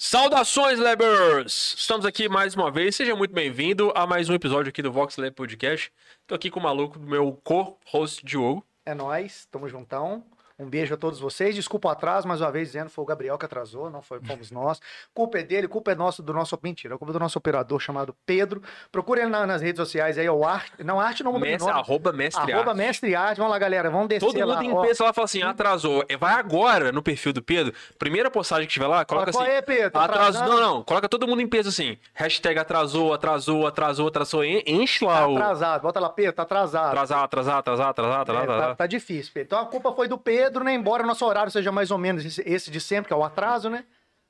Saudações, Lebers! Estamos aqui mais uma vez. Seja muito bem-vindo a mais um episódio aqui do Vox Lab Podcast. Tô aqui com o maluco meu co-host Diogo. É nóis, tamo juntão. Um beijo a todos vocês. Desculpa o atraso, mais uma vez dizendo, foi o Gabriel que atrasou, não foi, fomos nós. Culpa é dele, culpa é nossa, do nosso. Mentira, culpa é do nosso operador chamado Pedro. Procure ele na- nas redes sociais aí, é o Arte. Não, Arte não muda de Mestre, nome. arroba Mestre Arroba Arte. Mestre Arte. Vamos lá, galera, vamos descer Todo lá. mundo ó. pensa lá e fala assim, atrasou. É, Vai agora no perfil do Pedro. Primeira postagem que tiver lá, coloca assim. é, Pedro? Atrasou. Não, não. Coloca todo mundo em peso assim. Hashtag atrasou, atrasou, atrasou, atrasou. En- Enche lá Tá o. atrasado, bota lá, Pedro, tá atrasado. Atrasar, atrasar, atrasar, atrasar, É, atrasar. tá, tá difícil, Pedro. Então a culpa foi do Pedro, né? Embora o nosso horário seja mais ou menos esse, esse de sempre, que é o atraso, né?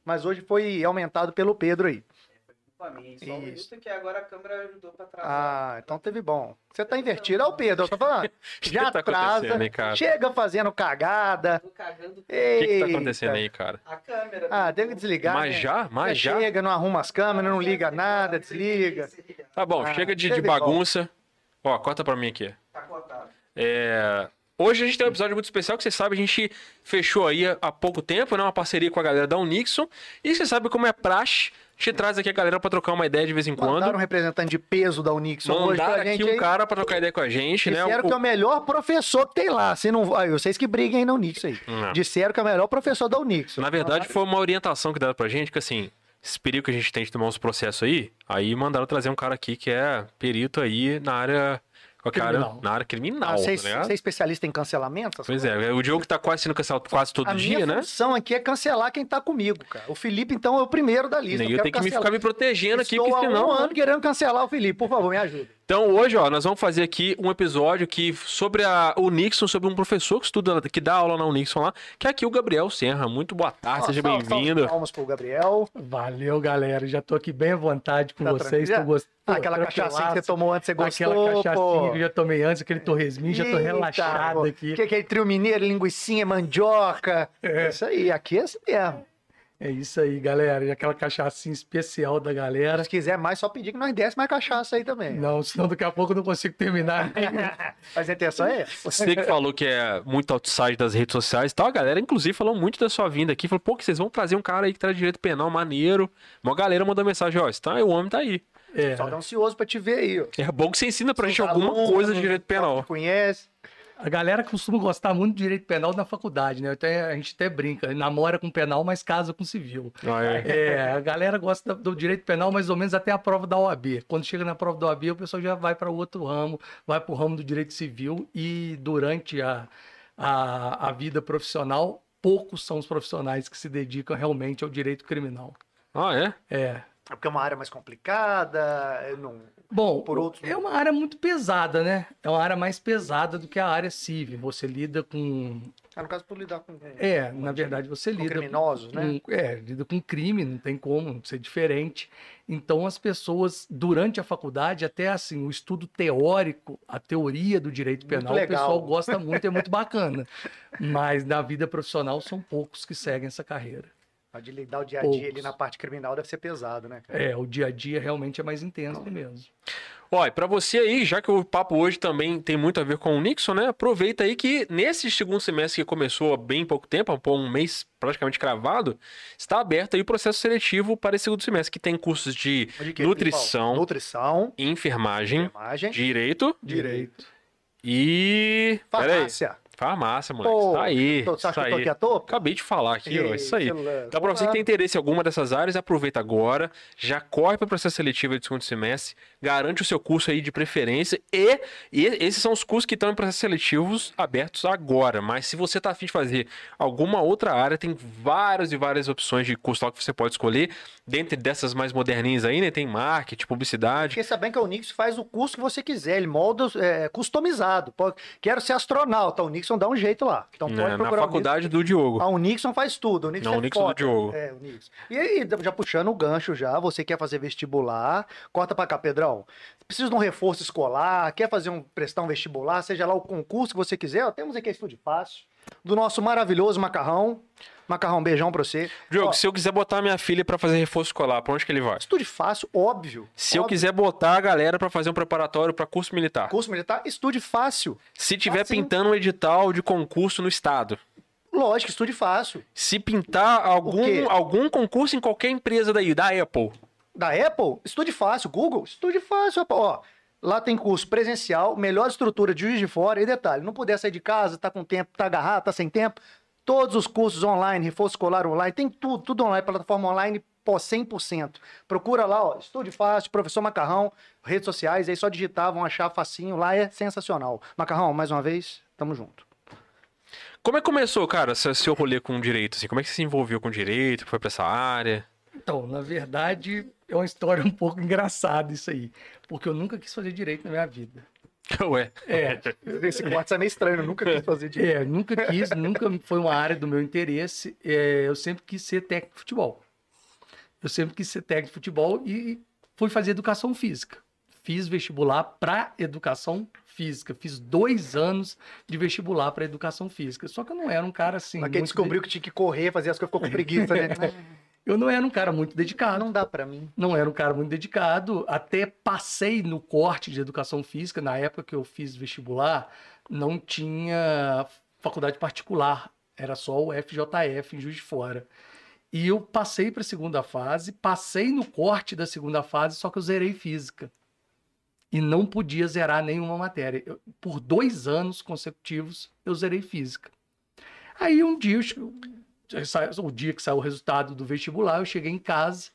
Mas hoje foi aumentado pelo Pedro aí. Culpa minha, Só um Isso. minuto que agora a câmera ajudou pra atrasar. Ah, então teve bom. Você tá invertido. É o Pedro, eu tô falando. Já que tá atrasa, acontecendo, hein, cara? chega fazendo cagada. Tô cagando O que, que tá acontecendo aí, cara? a câmera. Ah, do- tem que desligar. Mas né? já? Mas já? Chega, não arruma as câmeras, não liga nada, desliga. Tá bom, Ah, chega de, de teve bom. bagunça. Ó, corta pra mim aqui. Tá cortado. É, Hoje a gente tem um episódio muito especial que você sabe, a gente fechou aí há pouco tempo, né? Uma parceria com a galera da Unixon. E você sabe como é praxe, a gente traz aqui a galera pra trocar uma ideia de vez em quando. Mandaram um representante de peso da Unixon hoje Mandaram pra aqui um aí. cara pra trocar ideia com a gente, né? Disseram que é o melhor professor que tem lá. Se não... ah, vocês que briguem aí na Unixon aí. Não. Disseram que é o melhor professor da Unixon. Na verdade, foi uma orientação que deram pra gente, que assim, esse perigo que a gente tem de tomar uns processos aí, aí mandaram trazer um cara aqui que é perito aí na área. Criminal. na área criminal, Ah, Vocês tá você é especialista em cancelamento? Pois coisas? é, o Diogo tá quase sendo cancelado quase todo A dia, minha né? função aqui é cancelar quem tá comigo, cara. O Felipe, então, é o primeiro da lista. E eu quero tenho que me ficar me protegendo aqui, Estou porque há senão. um ano querendo cancelar o Felipe. Por favor, me ajuda. Então hoje, ó, nós vamos fazer aqui um episódio que sobre a, o Nixon, sobre um professor que estuda, que dá aula na Unixon lá, que é aqui o Gabriel Serra. Muito boa tarde, Ó, seja bem-vindo. Palmas pro Gabriel. Valeu, galera. Já tô aqui bem à vontade com Tá vocês. Tô gostando. Ah, aquela cachaça que você tomou antes, você gostou, Aquela cachaçinha pô. que eu já tomei antes, aquele torresminho, já tô relaxado pô. aqui. Que aquele trio mineiro, linguicinha, mandioca. É. Isso aí, aqui é assim mesmo. É isso aí, galera. E aquela cachaçinha especial da galera. Se quiser mais, só pedir que nós desse mais cachaça aí também. Não, senão daqui a pouco eu não consigo terminar. Mas a intenção é essa. Você que falou que é muito outside das redes sociais e tal, a galera, inclusive, falou muito da sua vinda aqui. Falou, pô, que vocês vão trazer um cara aí que traz direito penal maneiro. Uma galera mandou mensagem, ó, tá, o homem tá aí. É, Só tá ansioso pra te ver aí, ó. É bom que você ensina pra gente Seus alguma alunos, coisa de direito penal. Conhece. A galera costuma gostar muito de direito penal na faculdade, né? Até, a gente até brinca, namora com penal, mas casa com civil. Ah, é. É, a galera gosta do direito penal mais ou menos até a prova da OAB. Quando chega na prova da OAB, o pessoal já vai para outro ramo, vai para o ramo do direito civil e durante a, a, a vida profissional, poucos são os profissionais que se dedicam realmente ao direito criminal. Ah, é? É. É porque é uma área mais complicada. é, Não... Bom, Por outros- é uma área muito pesada, né? É uma área mais pesada do que a área civil. Você lida com. Ah, no caso, por lidar com, É, na verdade, você com lida criminosos, né? com- é, lida com crime, não tem como ser diferente. Então, as pessoas, durante a faculdade, até assim, o estudo teórico, a teoria do direito penal, o pessoal gosta muito, é muito bacana. Mas na vida profissional, são poucos que seguem essa carreira. A de lidar o dia a dia ali na parte criminal deve ser pesado, né? É, o dia a dia realmente é mais intenso mesmo. Ó, e pra você aí, já que o papo hoje também tem muito a ver com o Nixon, né? Aproveita aí que nesse segundo semestre que começou há bem pouco tempo, um mês praticamente cravado, está aberto aí o processo seletivo para esse segundo semestre, que tem cursos de De quê, nutrição? Nutrição, enfermagem, imagem, direito direito, e. Farmácia. Farmácia, moleque. Pô, tá aí. tô- Você acha que eu tô aqui à toa? Acabei de falar aqui, ó. Isso aí. celular. Então, pra você que tem interesse em alguma dessas áreas, aproveita agora, já corre para o processo seletivo aí do segundo semestre, garante o seu curso aí de preferência e, e esses são os cursos que estão em processos seletivos abertos agora. Mas se você tá afim de fazer alguma outra área, tem várias e várias opções de curso lá que você pode escolher. Dentre dessas mais moderninhas aí, né? Tem marketing, publicidade. Fiquei sabendo que a Unix faz o curso que você quiser, ele molda é, customizado. Quero ser astronauta, a Unixon dá um jeito lá. Então pode na procurar o faculdade do Diogo. A Unixon faz tudo. A Unixon Não, é a Unixon do foda. Diogo. É, Unixon. E aí, já puxando o gancho já, você quer fazer vestibular, corta pra cá, Pedrão. Precisa de um reforço escolar, quer fazer um prestar um vestibular, seja lá o concurso que você quiser, ó, temos aqui a Estúdio Fácil, do nosso maravilhoso Macarrão. Macarrão, beijão pra você. Diogo, Ó, se eu quiser botar minha filha pra fazer reforço escolar, pra onde que ele vai? Estude fácil, óbvio. Se eu óbvio. quiser botar a galera pra fazer um preparatório pra curso militar. Curso militar, estude fácil. Se tiver Facinho. pintando um edital de concurso no estado. Lógico, estude fácil. Se pintar algum, algum concurso em qualquer empresa daí, da Apple. Da Apple, estude fácil. Google, estude fácil. rapaz. Ó, lá tem curso presencial, melhor estrutura de Juiz de Fora. E detalhe, não puder sair de casa, tá com tempo, tá agarrado, tá sem tempo. Todos os cursos online, reforço escolar online, tem tudo, tudo online, plataforma online, pô, 100%. Procura lá, ó, Estude Fácil, Professor Macarrão, redes sociais, aí só digitar, vão achar facinho, lá é sensacional. Macarrão, mais uma vez, tamo junto. Como é que começou, cara, seu, rolê com direito? Assim? Como é que você se envolveu com direito? Foi pra essa área? Então, na verdade, é uma história um pouco engraçada isso aí. Porque eu nunca quis fazer direito na minha vida. Ué. É, Esse quarto é meio estranho, eu nunca quis fazer direito. é nunca quis, nunca foi uma área do meu interesse. É, eu sempre quis ser técnico de futebol. Eu sempre quis ser técnico de futebol e fui fazer educação física. Fiz vestibular para educação física. Fiz dois anos de vestibular para educação física. Só que eu não era um cara assim. Mas quem descobriu que tinha que correr, fazer as coisas, ficou com preguiça, né? Eu não era um cara muito dedicado. Não dá pra mim. não era um cara muito dedicado, até passei no corte de educação física, na época que eu fiz vestibular, não tinha faculdade particular, era só o FJF em Juiz de Fora. E eu passei para a segunda fase, passei no corte da segunda fase, só que eu zerei física. E não podia zerar nenhuma matéria. Eu- por dois anos consecutivos, eu zerei física. Aí um dia, eu o dia que saiu o resultado do vestibular, eu cheguei em casa,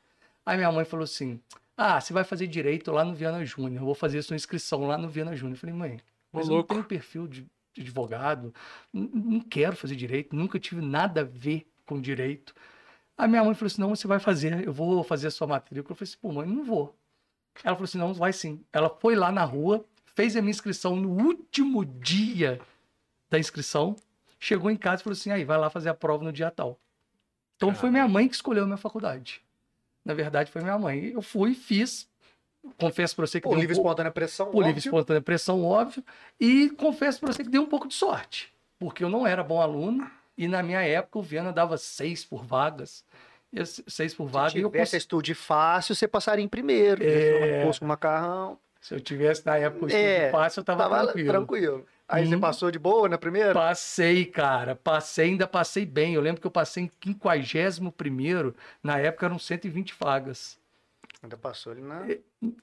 aí minha mãe falou assim, ah, você vai fazer direito lá no Viana Júnior, eu vou fazer sua inscrição lá no Viana Júnior. Eu falei, mãe, mas eu não tenho perfil de, de advogado, não quero fazer direito, nunca tive nada a ver com direito. A minha mãe falou assim, não, você vai fazer, eu vou fazer a sua matrícula. Eu falei assim, pô, mãe, não vou. Ela falou assim, não, vai sim. Ela foi lá na rua, fez a minha inscrição no último dia da inscrição, chegou em casa e falou assim, aí, vai lá fazer a prova no dia tal. Então foi minha mãe que escolheu a minha faculdade. Na verdade, foi minha mãe. Eu fui, fiz, confesso pra você que Por deu um livre pouco- espontânea pressão, por livre espontânea pressão, óbvio. E confesso para você que deu um pouco de sorte, porque eu não era bom aluno e na minha época o Viana dava seis por vagas. Eu- seis por vaga. Se e eu tivesse cons- estude fácil, você passaria em primeiro. É... Curso com macarrão. Se eu tivesse na época o estudo É, fácil, eu tava, Tava tranquilo. tranquilo. Aí você Hum. passou de boa na primeira? Passei, cara. Passei, ainda passei bem. Eu lembro que eu passei em 51 na época eram 120 vagas. Ainda passou ali na.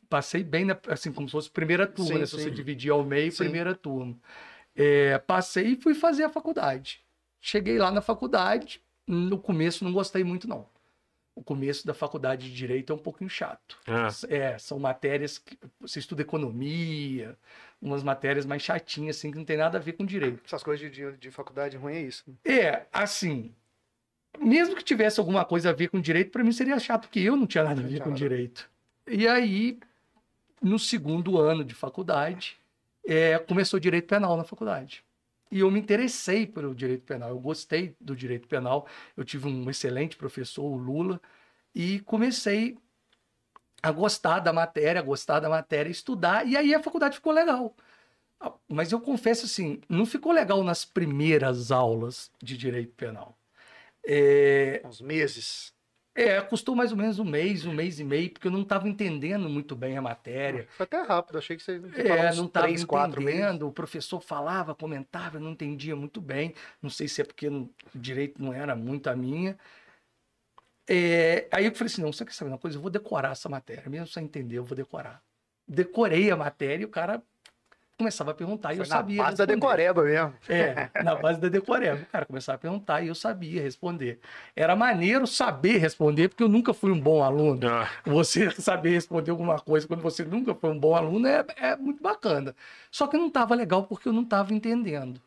Passei bem, na- assim, como se fosse primeira turma, Sim, né? Se sim. você dividir ao meio, Sim. primeira turma. É, passei e fui fazer a faculdade. Cheguei lá na faculdade, no começo não gostei muito, não. O começo da faculdade de Direito é um pouquinho chato. Ah, É, são matérias que você estuda economia, umas matérias mais chatinhas, assim, que não tem nada a ver com direito. Essas coisas de, de, de faculdade ruim é isso. É, assim, mesmo que tivesse alguma coisa a ver com direito, para mim seria chato, porque eu não tinha nada a ver com direito. E aí, no segundo ano de faculdade, é, começou direito penal na faculdade. E eu me interessei pelo direito penal, eu gostei do direito penal, eu tive um excelente professor, o Lula, e comecei a gostar da matéria, a gostar da matéria, estudar, e aí a faculdade ficou legal. Ah, Mas eu confesso assim, não ficou legal nas primeiras aulas de direito penal. É, Uns meses. é, custou mais ou menos um mês, um mês e meio, porque eu não estava entendendo muito bem a matéria. Foi até rápido, achei que você É, falou uns não estava quatro meses. entendendo, o professor falava, comentava, eu não entendia muito bem. Não sei se é porque não- o direito não era muito a minha. É, aí eu falei assim, não, você quer saber uma coisa? Eu vou decorar essa matéria, mesmo sem entender, eu vou decorar. Decorei a matéria e o cara começava a perguntar e Foi eu na sabia base da responder. decoreba mesmo. É, na base da decoreba. O cara começava a perguntar e eu sabia responder. Era maneiro saber responder, porque eu nunca fui um bom aluno. ah, Você saber responder alguma coisa quando você nunca foi um bom aluno é, é muito bacana. Só que não estava legal porque eu não estava entendendo.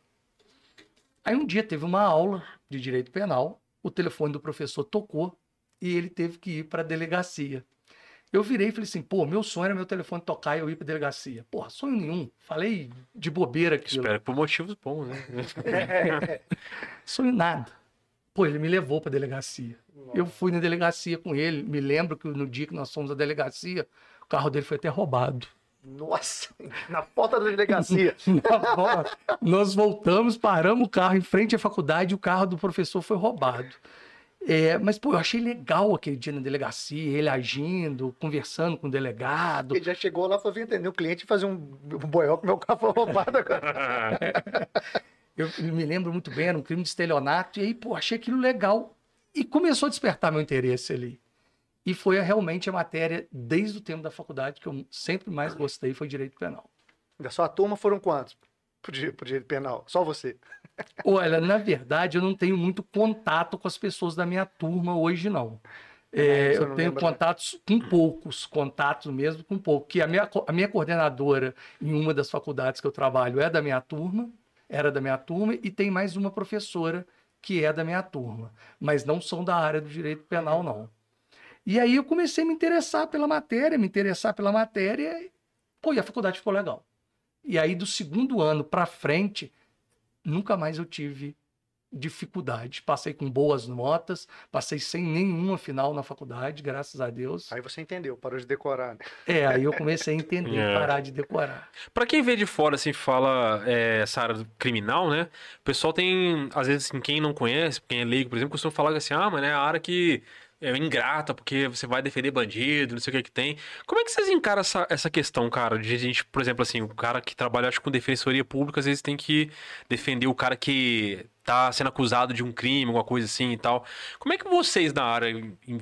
Aí um dia teve uma aula de direito penal, o telefone do professor tocou e ele teve que ir para a delegacia. Eu virei e falei assim, pô, meu sonho era meu telefone tocar e eu ir para delegacia. Porra, sonho nenhum. Falei de bobeira aquilo. espero por motivos bons, né? Sonho nada. Pô, ele me levou para delegacia. Eu fui na delegacia com ele. Me lembro que no dia que nós fomos à delegacia, o carro dele foi até roubado. Nossa, na porta da delegacia. Na volta, nós voltamos, paramos o carro em frente à faculdade e o carro do professor foi roubado. É, mas, pô, eu achei legal aquele dia na delegacia, ele agindo, conversando com o delegado. Ele já chegou lá, foi vir atender o cliente e fazer um, um boió que meu carro foi roubado agora. Eu me lembro muito bem, era um crime de estelionato, e aí, pô, achei aquilo legal. E começou a despertar meu interesse ali. E foi realmente a matéria, desde o tempo da faculdade, que eu sempre mais gostei, foi direito penal. Da sua turma foram quantos? Pro direito penal? Só você. Olha, na verdade, eu não tenho muito contato com as pessoas da minha turma hoje, não. É, você eu tenho lembra, contatos com poucos, contatos mesmo com pouco. Que a minha, a minha coordenadora em uma das faculdades que eu trabalho é da minha turma, era da minha turma, e tem mais uma professora que é da minha turma, mas não são da área do direito penal, não. E aí eu comecei a me interessar pela matéria, me interessar pela matéria, pô, e a faculdade ficou legal. E aí do segundo ano para frente, nunca mais eu tive dificuldade. Passei com boas notas, passei sem nenhuma final na faculdade, graças a Deus. Aí você entendeu, parou de decorar. Né? É, aí eu comecei a entender, É. parar de decorar. Pra quem vê de fora, assim, fala é, essa área do criminal, né? O pessoal tem, às vezes, assim, quem não conhece, quem é leigo, por exemplo, costuma falar assim, ah, mas é a área que é ingrata, porque você vai defender bandido, não sei o que que tem. Como é que vocês encaram essa, essa questão, cara? De gente, por exemplo, assim, o cara que trabalha, acho, com defensoria pública, às vezes tem que defender o cara que tá sendo acusado de um crime, alguma coisa assim e tal. Como é que vocês na área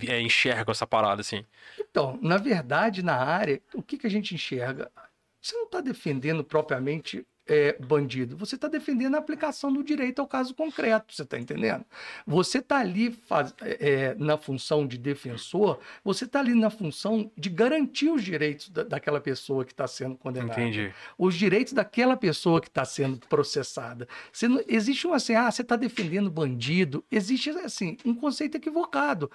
é, enxergam essa parada, assim? Então, na verdade, na área, o que, que a gente enxerga? Você não está defendendo propriamente é, bandido, você está defendendo a aplicação do direito ao caso concreto, você está entendendo? Você está ali faz- é, na função de defensor, você está ali na função de garantir os direitos da- daquela pessoa que está sendo condenada. Entendi. os direitos daquela pessoa que está sendo processada. Você não- existe um assim, ah, você está defendendo bandido. Existe assim um conceito equivocado.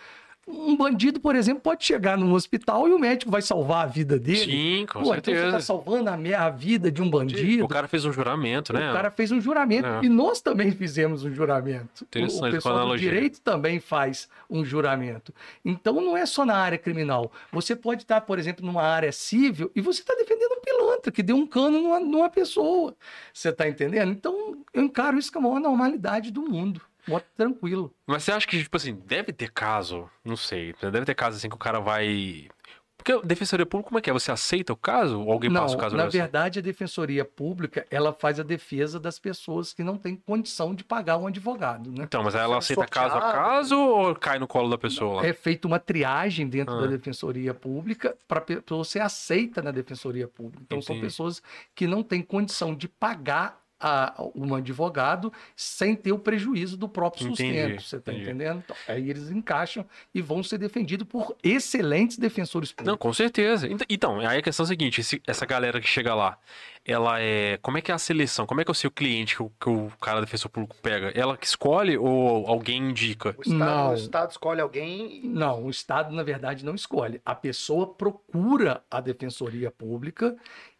Um bandido, por exemplo, pode chegar num hospital e o médico vai salvar a vida dele. Sim, com Pô, então você está certeza. salvando a, minha- a vida de um bandido. O cara fez um juramento, né? O cara fez um juramento É. e nós também fizemos um juramento. O- Interessante, o pessoal do direito também faz um juramento. Então não é só na área criminal. Você pode estar, por exemplo, numa área civil e você está defendendo um pilantra que deu um cano numa, numa pessoa. Você está entendendo? Então eu encaro isso como a maior normalidade do mundo. Muito tranquilo. Mas você acha que, tipo assim, deve ter caso, não sei, deve ter caso assim que o cara vai. Porque a defensoria pública, como é que é? Você aceita o caso? Ou alguém não, passa o caso na verdade, a defensoria pública ela faz a defesa das pessoas que não têm condição de pagar um advogado, né? Então, mas ela Sendo aceita caso a sorteado. caso ou cai no colo da pessoa? lá? é feita uma triagem dentro Ah. da defensoria pública para você aceita na defensoria pública. Então são Entendi. pessoas que não têm condição de pagar a, um advogado sem ter o prejuízo do próprio Entendi, sustento. Você está entendendo? Então, aí eles encaixam e vão ser defendidos por excelentes defensores Não, públicos. com certeza. Ent- Então, aí a questão é a seguinte: esse- essa galera que chega lá, ela é. Como é que é a seleção? Como é que é o seu cliente que o, que o cara defensor público pega? Ela que escolhe ou alguém indica? O Estado, Não. o Estado escolhe alguém e Não, o Estado, na verdade, não escolhe. A pessoa procura a defensoria pública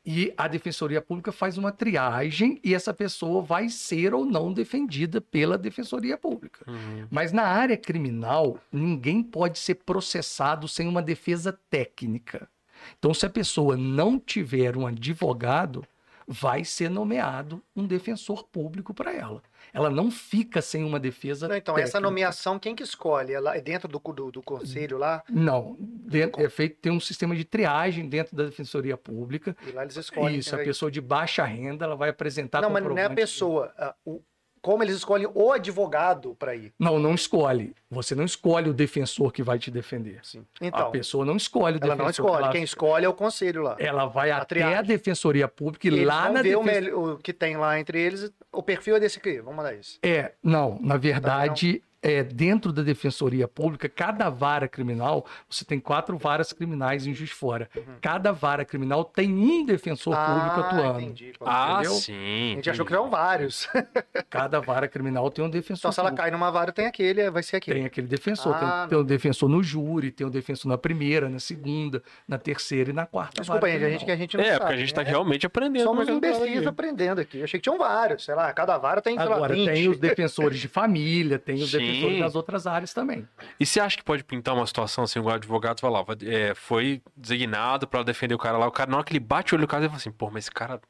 e a defensoria pública faz uma triagem e essa pessoa vai ser ou não defendida pela defensoria pública. Uhum. Mas na área criminal, ninguém pode ser processado sem uma defesa técnica. Então, se a pessoa não tiver um advogado, vai ser nomeado um defensor público para ela. Ela não fica sem uma defesa Não, então, essa técnica. nomeação, quem que escolhe? Ela é dentro do, do, do conselho lá? Não, dentro- é feito tem um sistema de triagem dentro da defensoria pública. E lá eles escolhem. Isso, a pessoa de baixa renda, ela vai apresentar Não, mas não é a pessoa. ah, o- como eles escolhem o advogado para ir. Não, não escolhe. Você não escolhe o defensor que vai te defender. Sim. a Então, pessoa não escolhe o ela defensor. não escolhe. Ela, Quem escolhe é o conselho lá. ela vai a até triagem. a defensoria pública e lá na ver o, defensoria mel- o que tem lá entre eles. O perfil é desse aqui. Vamos mandar isso. É, não, na verdade, é, dentro da defensoria pública, cada vara criminal, você tem quatro varas criminais em Juiz Fora. Cada vara criminal tem um defensor público atuando. Uhum. entendi. Ah, Entendeu? sim. a gente achou que eram vários. Cada vara criminal tem um defensor Então, se ela público. cai numa vara, tem aquele, vai ser aquele. Tem aquele defensor, tem, Ah, tem um defensor no júri, tem um defensor na primeira, na segunda, na terceira e na quarta. Desculpa, vara gente, a gente, que a gente não É, sabe. porque a gente tá né? realmente aprendendo é Somos é imbecis aprendendo aqui. Eu achei que tinham vários. Sei lá, cada vara tem, lá, Agora, 20. tem os defensores de família, tem os Sim. defensores das outras áreas também. E você acha que pode pintar uma situação assim, o advogado vai lá, vai- é, foi designado pra defender o cara lá, o cara, na hora que ele bate o olho no caso, ele fala assim, pô, mas esse cara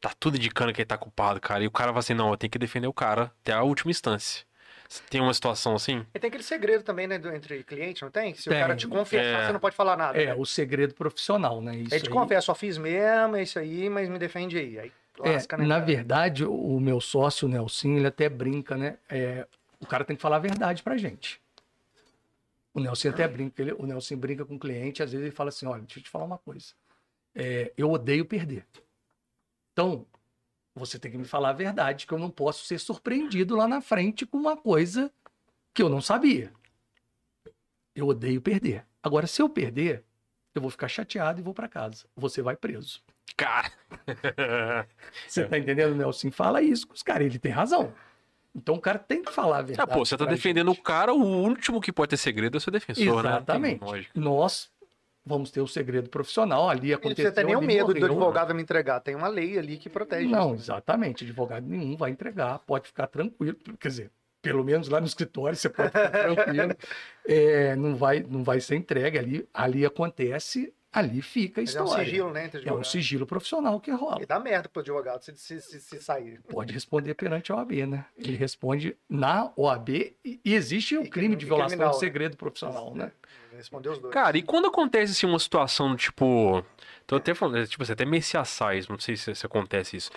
tá tudo indicando que ele tá culpado, cara. E o cara fala assim, não, eu tenho que defender o cara até a última instância. Tem uma situação assim? E tem aquele segredo também, né, do- entre clientes, não tem? Se Tem. o cara te confessar, É. você não pode falar nada. É, né? o segredo profissional, né? Isso Ele te aí- confessa, só fiz mesmo, é isso aí, mas me defende aí. Aí É, né? na cara? verdade, o meu sócio, o Nelson, ele até brinca, né? É, o cara tem que falar a verdade pra gente. O Nelson até brinca, ele- o Nelson brinca com o cliente, às vezes ele fala assim, olha, deixa eu te falar uma coisa. É, eu odeio perder. Então, você tem que me falar a verdade, que eu não posso ser surpreendido lá na frente com uma coisa que eu não sabia. Eu odeio perder. Agora, se eu perder, eu vou ficar chateado e vou pra casa. Você vai preso. Cara. Você tá entendendo, Nelson? Fala isso com os caras. Ele tem razão. Então o cara tem que falar a Ah, verdade. pô, você tá defendendo o gente. cara, o último que pode ter segredo é o seu defensor, né? Exatamente. Lógica. Nós vamos ter o segredo profissional. Ali aconteceu. Você tem nem o ali medo do morreu. advogado me entregar. Tem uma lei ali que protege Não, isso. exatamente. Advogado nenhum vai entregar. Pode ficar tranquilo. Quer dizer, pelo menos lá no escritório você pode ficar tranquilo. É, não, vai, não vai ser entregue ali. Ali acontece, ali fica a Mas é um história. sigilo, né? É um sigilo profissional que rola. E dá merda pro advogado se, se, se, se sair. Pode responder perante a OAB, né? Ele responde na OAB e, existe o E crime de violação criminal, de né? segredo profissional, né? Respondeu os dois. Cara, e quando acontece assim uma situação, tipo. Tô até falando, tipo, assim, até messiaçais, não sei se, se acontece isso.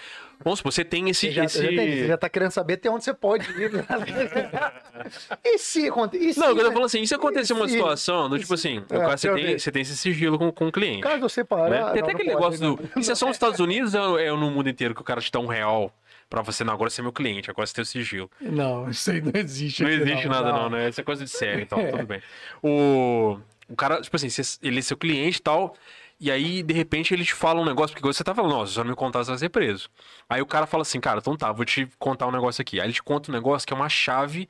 Vamos supor, você tem esse. Você já, esse... você já tem- você já tá querendo saber até onde você pode ir. né? e se acontecer? Se, Não, eu tô né? falando assim, e se acontecer uma se- situação, do tipo assim, É, caso, você tem, você tem esse sigilo com, com o cliente. Caso você né? parar. Tem não, até não aquele negócio do. Isso é só nos Estados Unidos ou é no mundo inteiro que o cara te dá um real pra você, não, agora você é meu cliente, agora você tem o sigilo. Não, isso aí não existe. Não existe nada, não, né? Isso é coisa de sério, então, tudo bem. O, o cara, tipo assim, ele é seu cliente e tal, e aí, de repente, ele te fala um negócio, porque você tá falando, nossa, se eu não me contar, você vai ser preso. Aí o cara fala assim, cara, então tá, vou te contar um negócio aqui. Aí ele te conta um negócio que é uma chave,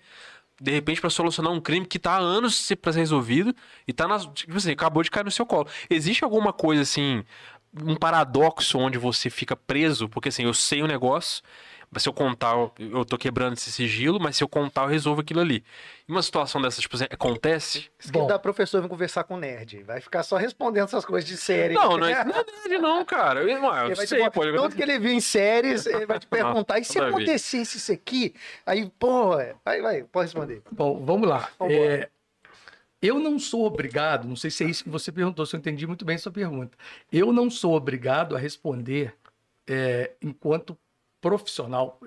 de repente, pra solucionar um crime que tá há anos pra ser resolvido, e tá nas. Tipo assim, acabou de cair no seu colo. Existe alguma coisa assim, um paradoxo onde você fica preso, porque assim, eu sei o negócio. Se eu contar, eu- eu tô quebrando esse sigilo, mas se eu contar, eu resolvo aquilo ali. E uma situação dessa, tipo assim, acontece? Isso que Bom. dá professor vir conversar com nerd. Vai ficar só respondendo essas coisas de série. Não, não é, não é verdade, não, cara. Eu, eu te sei, pode Tudo que ele viu em séries, ele vai te perguntar. E se acontecesse isso aqui? Aí, pô, vai, vai, pode responder. Bom, vamos lá. É, eu não sou obrigado, não sei se é isso que você perguntou, se eu entendi muito bem a sua pergunta. Eu não sou obrigado a responder é, enquanto profissional,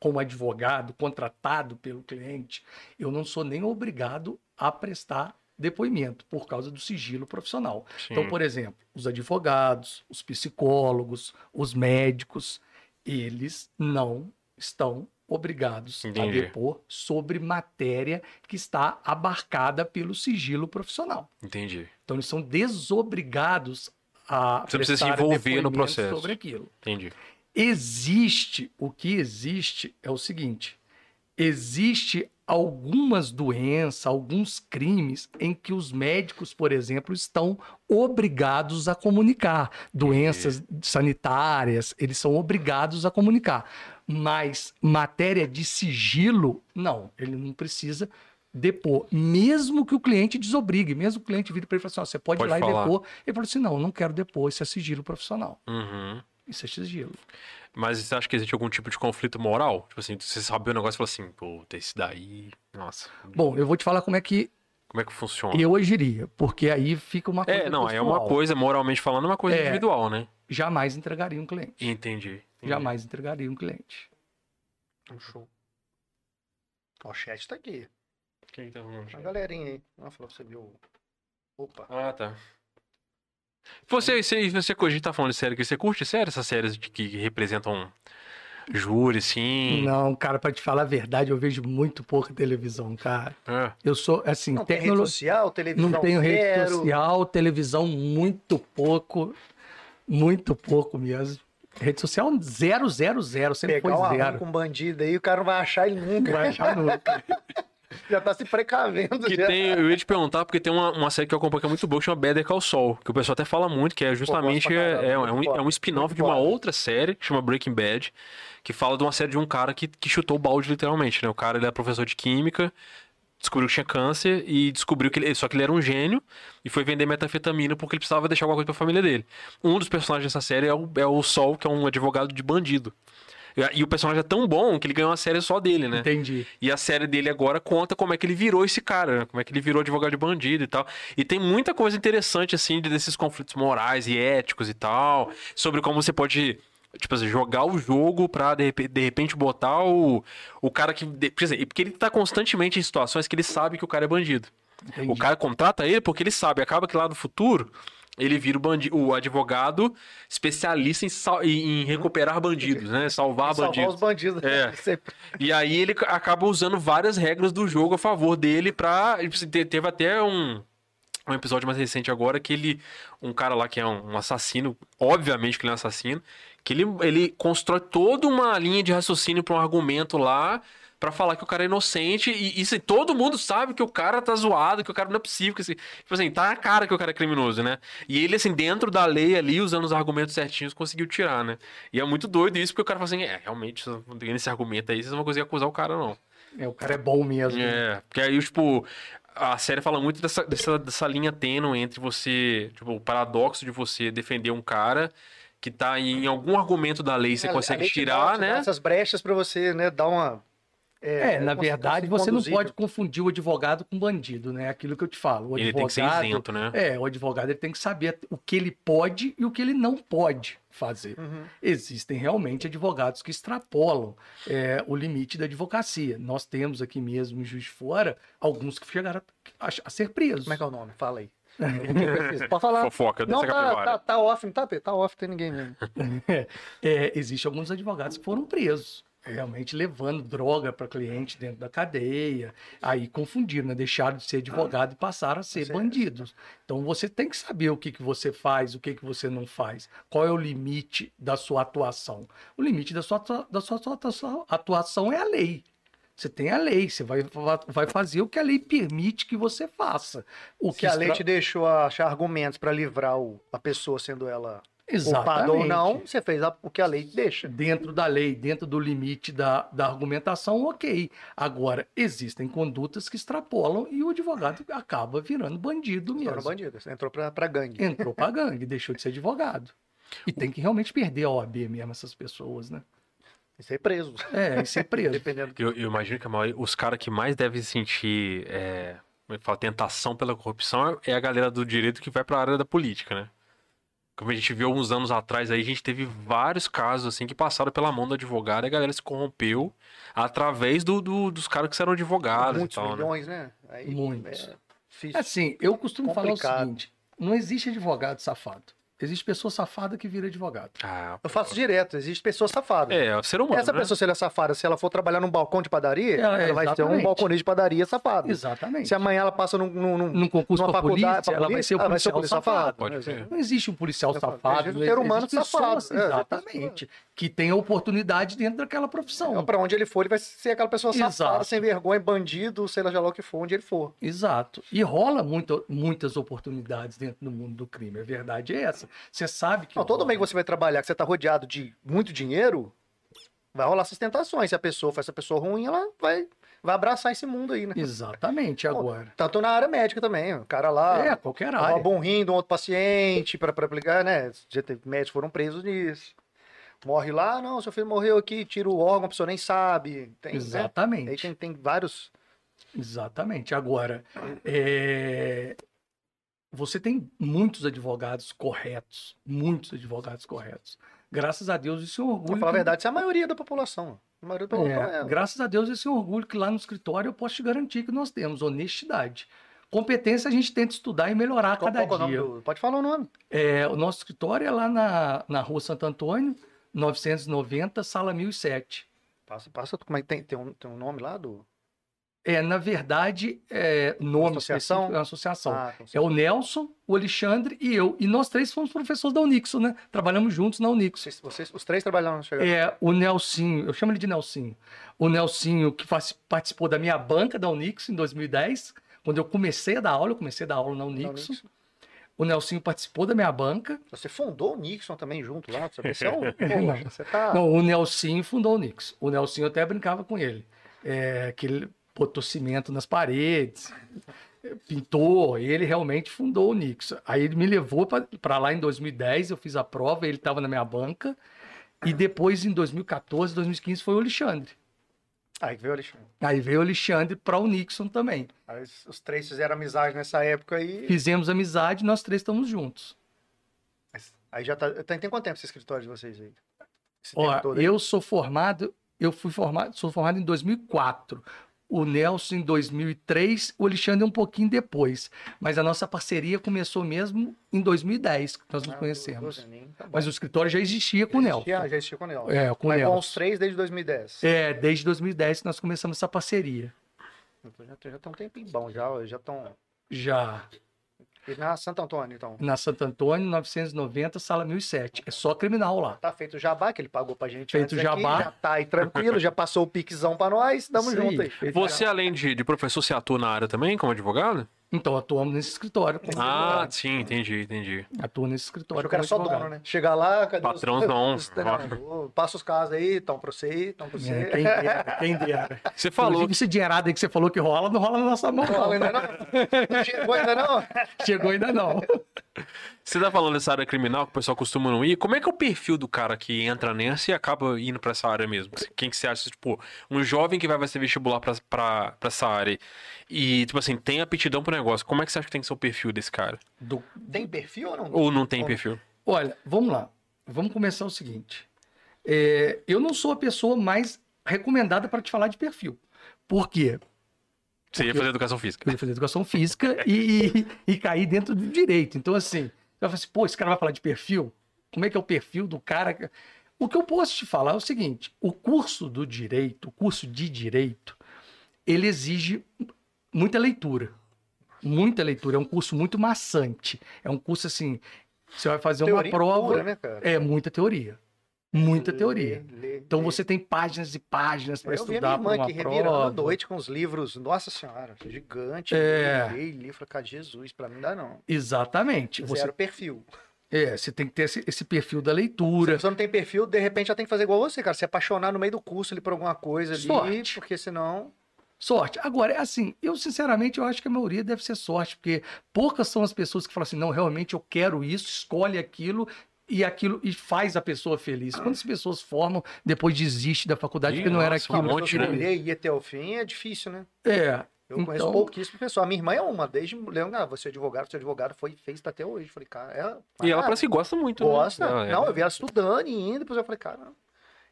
como advogado, contratado pelo cliente, eu não sou nem obrigado a prestar depoimento por causa do sigilo profissional. Então, Sim. por exemplo, os advogados, os psicólogos, os médicos, eles não estão obrigados a Entendi. depor sobre matéria que está abarcada pelo sigilo profissional. Entendi, Então, eles são desobrigados a Você precisa se envolver no processo. sobre aquilo. entendi. Existe, o que existe é o seguinte: existe algumas doenças, alguns crimes em que os médicos, por exemplo, estão obrigados a comunicar. Doenças sanitárias, eles são obrigados a comunicar. Mas matéria de sigilo, não, ele não precisa depor, mesmo que o cliente desobrigue, mesmo que o cliente vire para ele e fale assim, você pode, Pode ir lá falar. e depor. Ele falou assim, não, eu não quero depor, isso é sigilo profissional. Uhum. Isso é sigilo. Mas você acha que existe algum tipo de conflito moral? Tipo assim, você sabe o negócio e fala assim, puta, esse daí. Nossa. Bom, eu vou te falar como é que Como é que funciona? eu agiria, porque aí fica uma coisa É, não, é uma pessoal. coisa, moralmente falando, é uma coisa É. individual, né? Jamais entregaria um cliente. Entendi. entendi. Jamais entregaria um cliente. Show. Ó, o chat tá aqui. Quem tá falando? A galerinha aí. Ah, falou que você viu. Opa. Ah, tá. Você, você, você, a gente tá falando de série que você curte sério essas séries de, que representam júri, sim? Não, cara, pra te falar a verdade, eu vejo muito pouca televisão, cara. É. Eu sou, assim, Não tem rede social, televisão não tenho rede zero. social, televisão muito pouco, muito pouco mesmo. Rede social zero, zero, zero, sempre Pegar foi zero. com um bandido aí, o cara não vai achar ele nunca. Não vai achar nunca. Já tá se precavendo. Que já. tem, eu ia te perguntar, porque tem uma, uma série que eu acompanho que é muito boa, que chama Better Call Saul, que o pessoal até fala muito, que é justamente Pô, é, é, é um, é um spin-off de uma outra série, que chama Breaking Bad, que fala de uma série de um cara que, que chutou o balde, literalmente, né? O cara, ele era professor de química, descobriu que tinha câncer e descobriu que ele, só que ele era um gênio e foi vender metanfetamina porque ele precisava deixar alguma coisa pra família dele. Um dos personagens dessa série é o, é o Sol, que é um advogado de bandido. E, o personagem é tão bom que ele ganhou uma série só dele, né? Entendi. E a série dele agora conta como é que ele virou esse cara, né? como é que ele virou advogado de bandido e tal. E tem muita coisa interessante, assim, de- desses conflitos morais e éticos e tal, sobre como você pode tipo assim, jogar o jogo pra de repente, de repente botar o, o cara que. Quer dizer, porque ele tá constantemente em situações que ele sabe que o cara é bandido. Entendi. O cara contrata ele porque ele sabe, acaba que lá no futuro ele vira o, bandi o advogado especialista em, sal- em- em recuperar bandidos, né? Salvar Salvar bandidos. os bandidos. É. Sempre. E aí ele acaba usando várias regras do jogo a favor dele pra. Teve até um, um episódio mais recente agora que ele. Um cara lá que é um, um assassino, obviamente que ele é um assassino, que ele, ele constrói toda uma linha de raciocínio pra um argumento lá. Pra falar que o cara é inocente e isso todo mundo sabe que o cara tá zoado, que o cara não é possível, que assim, tipo assim, tá na cara que o cara é criminoso, né? E ele assim dentro da lei ali, usando os argumentos certinhos, conseguiu tirar, né? E é muito doido isso porque o cara fala assim, é, realmente, esse argumento aí, vocês não vão conseguir acusar o cara não. É, o cara é bom mesmo. É, porque aí, tipo, a série fala muito dessa, dessa, dessa linha tênue entre você, tipo, o paradoxo de você defender um cara que tá em algum argumento da lei, você É, a consegue dá- tirar, dá né? Essas brechas pra você, né, dar uma. É, na cons- verdade, conseguir você não pode confundir o advogado com o bandido, né? Aquilo que eu te falo. O Ele tem que ser advogado, isento, né? É, o advogado ele tem que saber o que ele pode e o que ele não pode fazer. Uhum. Existem realmente advogados que extrapolam é, o limite da advocacia. Nós temos aqui mesmo em Juiz de Fora alguns que chegaram a, a ser presos. Como é que é o nome? Fala aí. Pode falar. Fofoca Não, tá, tá, tá off, não tá? Tá off, não tem ninguém mesmo. É, Existem alguns advogados que foram presos, realmente levando droga para cliente dentro da cadeia. Aí confundiram, né? deixaram de ser advogado e passaram a ser bandidos. Então você tem que saber o que, que você faz, o que, que você não faz. Qual é o limite da sua atuação? O limite da sua, atua- da sua atuação, é a lei. Você tem a lei, você vai, vai fazer o que a lei permite que você faça. O Se que a lei te deixou achar argumentos pra livrar o- a pessoa, sendo ela culpada ou Exatamente. não, você fez a- o que a lei deixa. dentro da lei, dentro do limite da, da argumentação, ok. Agora, existem condutas que extrapolam e o advogado acaba virando bandido mesmo. bandido. Você entrou pra, pra gangue. Entrou pra gangue, deixou de ser advogado. E tem que realmente perder a OAB mesmo, essas pessoas, né? E ser preso. É, e ser preso. Dependendo. Eu, eu imagino que a maioria- os caras que mais devem sentir é, como é fala, tentação pela corrupção é a galera do direito que vai pra área da política, né? Como a gente viu alguns anos atrás aí, a gente teve vários casos assim que passaram pela mão do advogado e a galera se corrompeu através do, do- dos caras que eram advogados e Muitos tal, né? milhões, né? Aí, Muitos. É difícil. Assim, eu costumo falar o Complicado. seguinte: não existe advogado safado. Existe pessoa safada que vira advogado. Ah, Eu faço direto. Existe pessoas safadas. É, é o ser humano, Essa né? pessoa, se ela é safada, se ela for trabalhar num balcão de padaria, É, ela vai ter um exatamente. balconista de padaria safado. Exatamente. Se amanhã ela passa num, num, num- Num concurso numa pra faculdade, polícia, pra ela vai ser o vai ser policial o policial safado. Pode por ser. exemplo. Não existe um policial Eu safado. existe um ser humano existe pessoas, safado, é, exatamente. Que tem oportunidade dentro daquela profissão. Então, pra onde ele for, ele vai ser aquela pessoa safada, Exato. sem vergonha, bandido, sei lá já lá o que for, onde ele for. Exato. E rola muito, muitas oportunidades dentro do mundo do crime. A verdade é essa. Você sabe que. Não, todo meio que você vai trabalhar, que você tá rodeado de muito dinheiro, vai rolar essas tentações. Se a pessoa for essa pessoa ruim, ela vai, vai abraçar esse mundo aí, né? Exatamente, agora. Tanto na área médica também. O cara lá É, qualquer área. rouba um rim de um outro paciente para aplicar, né? Já teve médicos foram presos nisso. Morre lá, não, seu filho morreu aqui, tira o órgão, a pessoa nem sabe. Tem, né? Exatamente. Aí tem, tem vários. Exatamente. Agora, é, você tem muitos advogados corretos, muitos advogados corretos. Graças a Deus, isso é um orgulho. Pra falar a que- verdade, isso é a maioria da população. A maioria da população É, é. graças a Deus, esse é um orgulho que lá no escritório eu posso te garantir que nós temos honestidade. Competência a gente tenta estudar e melhorar a cada qual é dia. do- Pode falar o nome. É, o nosso escritório é lá na, na rua Santo Antônio, 990, sala 1007. Passa, passa, como é que tem, tem, um, tem um nome lá do. É, na verdade, é, nome Associação? específico é uma associação. Ah, É o Nelson, o Alexandre e eu. E nós três fomos professores da Unixo, né? Trabalhamos juntos na Unixo. vocês, vocês- os três trabalharam chegaram. É, o Nelsinho, eu chamo ele de Nelsinho. O Nelsinho, que faz- participou da minha banca da Unixo em 2010, quando eu comecei a dar aula, eu comecei a dar aula na Unixo. Unix. O Nelsinho participou da minha banca. Você fundou o Nixon também junto lá. Você é um. Poxa, você tá. Não, o Nelsinho fundou o Unixo. O Nelsinho eu até brincava com ele. É, que ele botou cimento nas paredes, pintou, ele realmente fundou o Unix. Aí ele me levou para lá em 2010, eu fiz a prova, ele estava na minha banca. E depois, em 2014, 2015, foi o Alexandre. Aí veio o Alexandre. Aí veio o Alexandre para o Nixon também. Aí os- três fizeram amizade nessa época aí. Fizemos amizade, nós três estamos juntos. Aí já tá. Tem, tem quanto tempo esse escritório de vocês aí? esse Ó, eu sou formado, eu fui formado, sou formado em 2004. O Nelson em 2003, o Alexandre um pouquinho depois. Mas a nossa parceria começou mesmo em 2010, que nós nos Ah, conhecemos. aninhos, tá. Mas o escritório já existia com o Já Nelson. existia- Já existia com o Nelson. É, com o Mas com Nelson. os três desde 2010. É, desde 2010 que nós começamos essa parceria. Então já, já tem um tempinho bom, já já estão... Já E na Santo Antônio, então? na Santo Antônio, 990, sala 1007. É só criminal lá. Tá feito o jabá, que ele pagou pra gente Feito o aqui, jabá. já tá aí tranquilo, já passou o piquezão pra nós, tamo Isso junto aí. Você, além de, de professor, você atua na área também, como advogado? Então, atuamos nesse escritório. como Ah, advogado. sim, entendi, entendi. Atuo nesse Acho escritório. que o cara é como só advogado. dono, né? Chegar lá, cadê Patrão os... não. os- não, Passa os casos aí, estão pra você, estão pra É, você. quem dera, quem dera. Você falou Inclusive, esse dinheirado aí que você falou que rola, não rola na nossa mão. Não não. rola ainda não? Não chegou ainda não? Chegou ainda não. Você tá falando dessa área criminal que o pessoal costuma não ir. Como é que é o perfil do cara que entra nessa e acaba indo pra essa área mesmo? Quem que você acha, tipo, um jovem que vai fazer vestibular pra, pra, pra essa área e, tipo assim, tem aptidão pro negócio, como é que você acha que tem que ser o perfil desse cara? Do- Tem perfil ou não? Ou não tem perfil? Olha, vamos lá. Vamos começar o seguinte. É, eu não sou a pessoa mais recomendada para te falar de perfil. Por quê? Você ia Porque- fazer educação física. Eu ia fazer educação física e, e, e cair dentro do direito. Então, assim, eu falo assim, pô, esse cara vai falar de perfil? Como é que é o perfil do cara? O que eu posso te falar é o seguinte: o curso do direito, o curso de direito, ele exige muita leitura. Muita leitura. É um curso muito maçante. É um curso assim. Você vai fazer Teoria uma prova. pura, né, cara? É muita teoria. Muita teoria. lê, Então lê. você tem páginas e páginas para Eu vi minha estudar para irmã uma aqui revirando à noite com os livros. Nossa senhora, gigante. É. Li, li, falei, cara, Jesus, pra mim não dá não. Exatamente. Você, Zero perfil. é, você tem que ter esse, esse perfil da Se leitura. você não tem perfil, de repente já tem que fazer igual você, cara. Se apaixonar no meio do curso ali por alguma coisa ali, Sorte. porque senão. Sorte. Agora, é assim, eu sinceramente eu acho que a maioria deve ser sorte, porque poucas são as pessoas que falam assim, não, realmente eu quero isso, escolhe aquilo e aquilo e faz a pessoa feliz. Quantas pessoas formam, depois desiste da faculdade Ih, porque não era nossa, um aquilo. monte, que né? ir até o fim é difícil, né? É. Eu conheço Então- pouquíssimas pessoas. A minha irmã é uma, desde Leão, ah, você é advogado, você é advogado, foi fez tá até hoje. Falei, cara, é. E ela ah, parece que gosta muito, né? Gosta? Ah, é. Não, eu vi ela estudando e indo, depois eu falei, cara. não.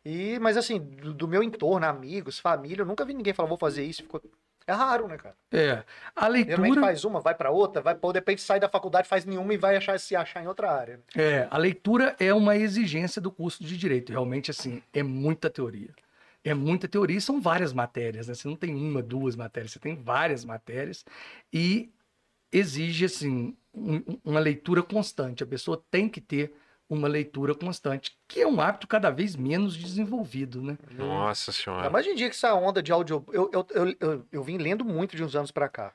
E, mas assim, do, do meu entorno, amigos, família, eu nunca vi ninguém falar, vou fazer isso. Ficou... É raro, né, cara? É. A Geralmente leitura, faz uma, vai pra outra, vai, pô, de repente sai da faculdade, faz nenhuma e vai achar, se achar em outra área. né? é, a leitura é uma exigência do curso de direito. Realmente, assim, é muita teoria. É muita teoria e são várias matérias, né? Você não tem uma, duas matérias, você tem várias matérias e exige, assim, um- uma leitura constante. A pessoa tem que ter uma leitura constante, que é um hábito cada vez menos desenvolvido, né? Nossa senhora. mais hoje em dia que essa onda de áudio. Eu, eu, eu, eu, eu vim lendo muito de uns anos pra cá.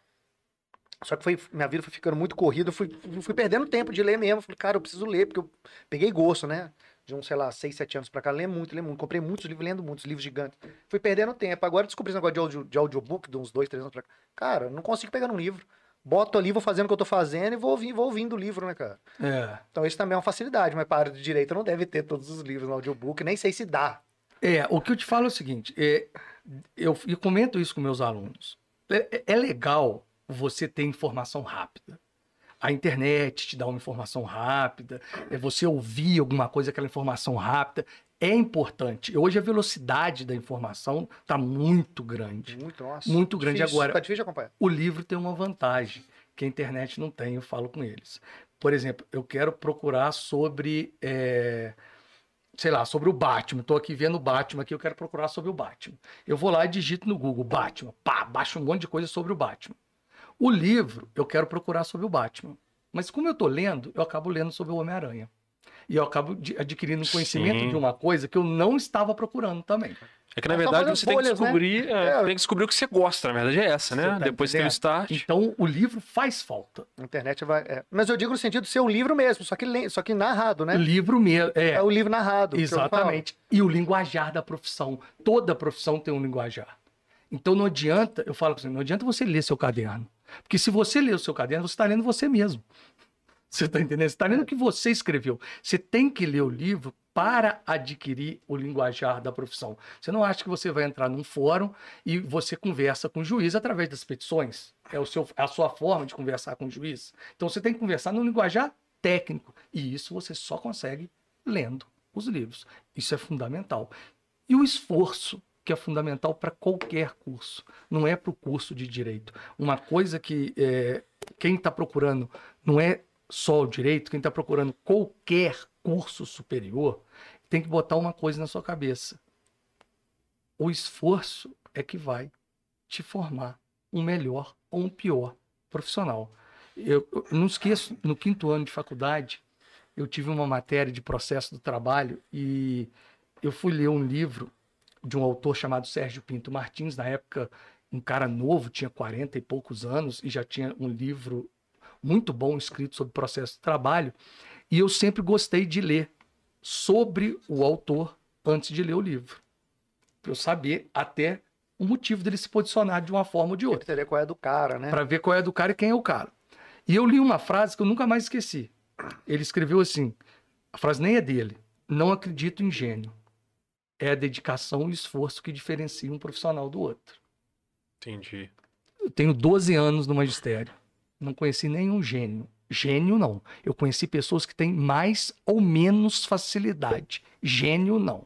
Só que foi, minha vida foi ficando muito corrida, eu fui, fui perdendo tempo de ler mesmo. Falei, cara, eu preciso ler, porque eu peguei gosto, né? De uns, sei lá, 6, 7 anos pra cá, ler muito, ler muito. Comprei muitos livros, lendo muitos livros gigantes. Fui perdendo tempo. Agora eu descobri esse negócio de, audio, de audiobook, de uns 2, 3 anos pra cá. Cara, eu não consigo pegar um livro. Boto ali, vou fazendo o que eu tô fazendo e vou, ouvindo, vou ouvindo o livro, né, cara? É. Então isso também é uma facilidade, mas para de direito não deve ter todos os livros no audiobook, nem sei se dá. É, o que eu te falo é o seguinte, é, eu, eu comento isso com meus alunos. É, é legal você ter informação rápida. A internet te dá uma informação rápida, é você ouvir alguma coisa, aquela informação rápida, é importante. Hoje a velocidade da informação está muito grande. Muito, nossa. Muito grande. Difícil, Agora- difícil acompanhar. O livro tem uma vantagem que a internet não tem, eu falo com eles. Por exemplo, eu quero procurar sobre, é, sei lá, sobre o Batman. Estou aqui vendo o Batman aqui, eu quero procurar sobre o Batman. Eu vou lá e digito no Google Batman, pá, baixo um monte de coisa sobre o Batman. O livro, eu quero procurar sobre o Batman. Mas como eu estou lendo, eu acabo lendo sobre o Homem-Aranha. E eu acabo de- adquirindo um conhecimento Sim. de uma coisa que eu não estava procurando também. É que na É só verdade você tem que bolhas, né? descobrir, é, É. tem que descobrir o que você gosta, na verdade é essa, né? Você tá Depois tem o entendendo? start. Então, o livro faz falta. A internet vai. é. Mas eu digo no sentido de ser um livro mesmo, só que, le- só que narrado, né? Livro mesmo. É, É o livro narrado. eu. Exatamente. E o linguajar da profissão. Toda profissão tem um linguajar. Então não adianta, eu falo assim, não adianta você ler seu caderno. Porque se você ler o seu caderno, você está lendo você mesmo. Você está entendendo? Você está lendo o que você escreveu. Você tem que ler o livro para adquirir o linguajar da profissão. Você não acha que você vai entrar num fórum e você conversa com o juiz através das petições? É o seu, a sua forma de conversar com o juiz. Então você tem que conversar no linguajar técnico. E isso você só consegue lendo. os livros. Isso é fundamental. E o esforço, que é fundamental para qualquer curso, não é para o curso de direito. Uma coisa que é, quem está procurando não é só o direito, quem está procurando qualquer curso superior, tem que botar uma coisa na sua cabeça. O esforço é que vai te formar um melhor ou um pior profissional. Eu, eu não esqueço, no quinto ano de faculdade, eu tive uma matéria de processo do trabalho e eu fui ler um livro de um autor chamado Sérgio Pinto Martins, na época um cara novo, tinha 40 e poucos anos e já tinha um livro muito bom escrito sobre processo de trabalho, e eu sempre gostei de ler sobre o autor antes de ler o livro. Para eu saber até o motivo dele se posicionar de uma forma ou de Pra outra entender qual é do cara, né? para ver qual é do cara e quem é o cara. E eu li uma frase que eu nunca mais esqueci. Ele escreveu assim: a frase nem é dele. Não acredito em gênio. É a dedicação e o esforço que diferencia um profissional do outro. Entendi. Eu tenho 12 anos no magistério. Não conheci nenhum gênio. Gênio não. Eu conheci pessoas que têm mais ou menos facilidade. Gênio não.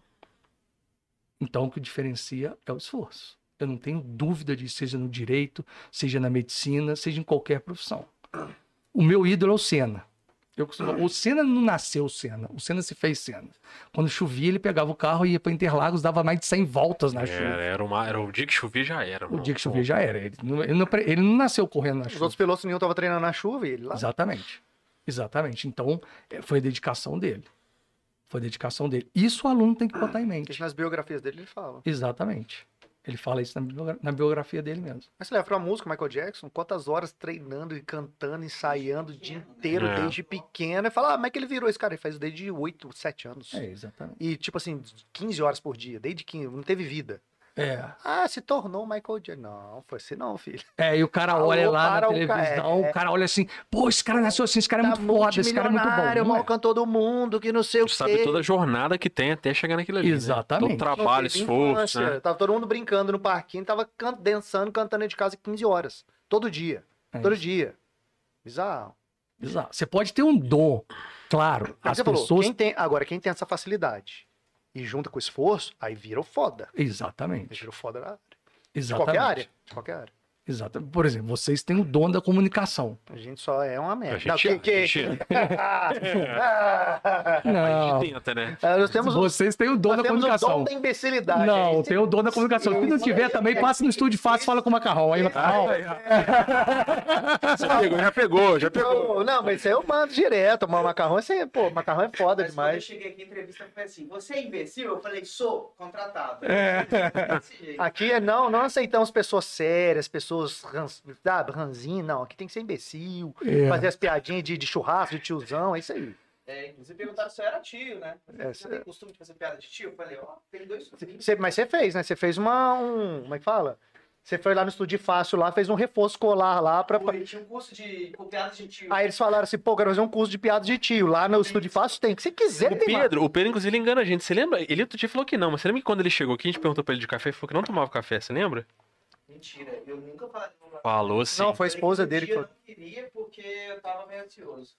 Então o que diferencia é o esforço. Eu não tenho dúvida disso, seja no direito, seja na medicina, seja em qualquer profissão. O meu ídolo é o Senna. Eu costumo- O Senna não nasceu Senna, o Senna se fez Senna. Quando chovia, ele pegava o carro e ia para Interlagos, dava mais de 100 voltas na chuva. Era, era, uma, era o dia que chovia já era. O mano. dia que chovia já era. Ele não, ele não, pre- ele não nasceu correndo na Os chuva. outros pilotos nenhum estavam treinando na chuva e ele lá. Exatamente. Exatamente. Então, é, foi a dedicação dele. Foi a dedicação dele. Isso o aluno tem que botar em mente. Porque nas biografias dele ele fala. Exatamente. Ele fala isso na biogra- na biografia dele mesmo. Mas você leva pra música, Michael Jackson, quantas horas treinando e cantando, ensaiando o dia inteiro, É. desde pequeno. E fala, ah, como é que ele virou esse cara? Ele faz desde 8, 7 anos. É, exatamente. E, tipo assim, 15 horas por dia, desde 15, não teve vida. É. Ah, se tornou Michael Jackson. Não, foi assim não, filho. É, e o cara Alô, olha lá na para o televisão, é. o cara olha assim, pô, esse cara nasceu assim, esse cara é Tá muito foda, esse cara é muito bom. o Não maior é? cantor do mundo, que não sei o quê. Sabe toda a jornada que tem até chegar naquilo ali. né? Exatamente. Todo Não trabalho, esforço, infância. né? Tava todo mundo brincando no parquinho, tava can- dançando, cantando de casa 15 horas. Todo dia. É todo dia. Bizarro. Exato. Você pode ter um dom, claro. Como As você falou, pessoas. quem tem, agora, quem tem essa facilidade e junta com esforço, aí vira o foda. Exatamente. vira o foda da área. De Exatamente. qualquer área. De qualquer área. Exato. Por exemplo, vocês têm o dom da comunicação. A gente só é uma merda. A gente, Não, que- que- a gente- Ah, a Não. gente tenta, né? nós temos, Vocês têm o dom nós da temos o comunicação. dom da imbecilidade. Não, Esse- tem o dom da comunicação. Se não tiver também, passa no estúdio fácil e fala com o Macarrão. Aí, Macarrão. Você pegou, já pegou, já pegou. Não, não, mas isso aí eu mando direto. Mas o macarrão, esse, pô, macarrão é foda Mas quando eu demais. cheguei aqui, a entrevista foi assim: Você é imbecil? Eu falei: Sou, contratado. É. Desse jeito. Aqui é não, não aceitamos pessoas sérias, pessoas sabe, ranzinho, não. Aqui tem que ser imbecil, É. fazer as piadinhas de, de churrasco, de tiozão, é isso aí. É, inclusive perguntaram se eu era tio, né? É, Você tem costume de fazer piada de tio? Eu falei: Ó, tem dois. Você- mas você fez, né? Você fez uma. Um, como é que fala? Você foi lá no Estúdio Fácil lá, fez um reforço escolar lá pra. Foi, Tinha um curso de com piadas de tio. Aí eles falaram assim, pô, quero fazer um curso de piada de tio. Lá no Estúdio Fácil tem. O que você quiser, O tem. Pedro, o Pedro, inclusive, ele engana a gente. Você lembra? Ele outro dia falou que não, mas você lembra que quando ele chegou aqui, a gente perguntou pra ele de café, ele falou que não tomava café, você lembra? Mentira, eu nunca falei. Falou assim. Não, foi a Eu esposa dele que falou. Eu não queria porque eu tava meio ansioso.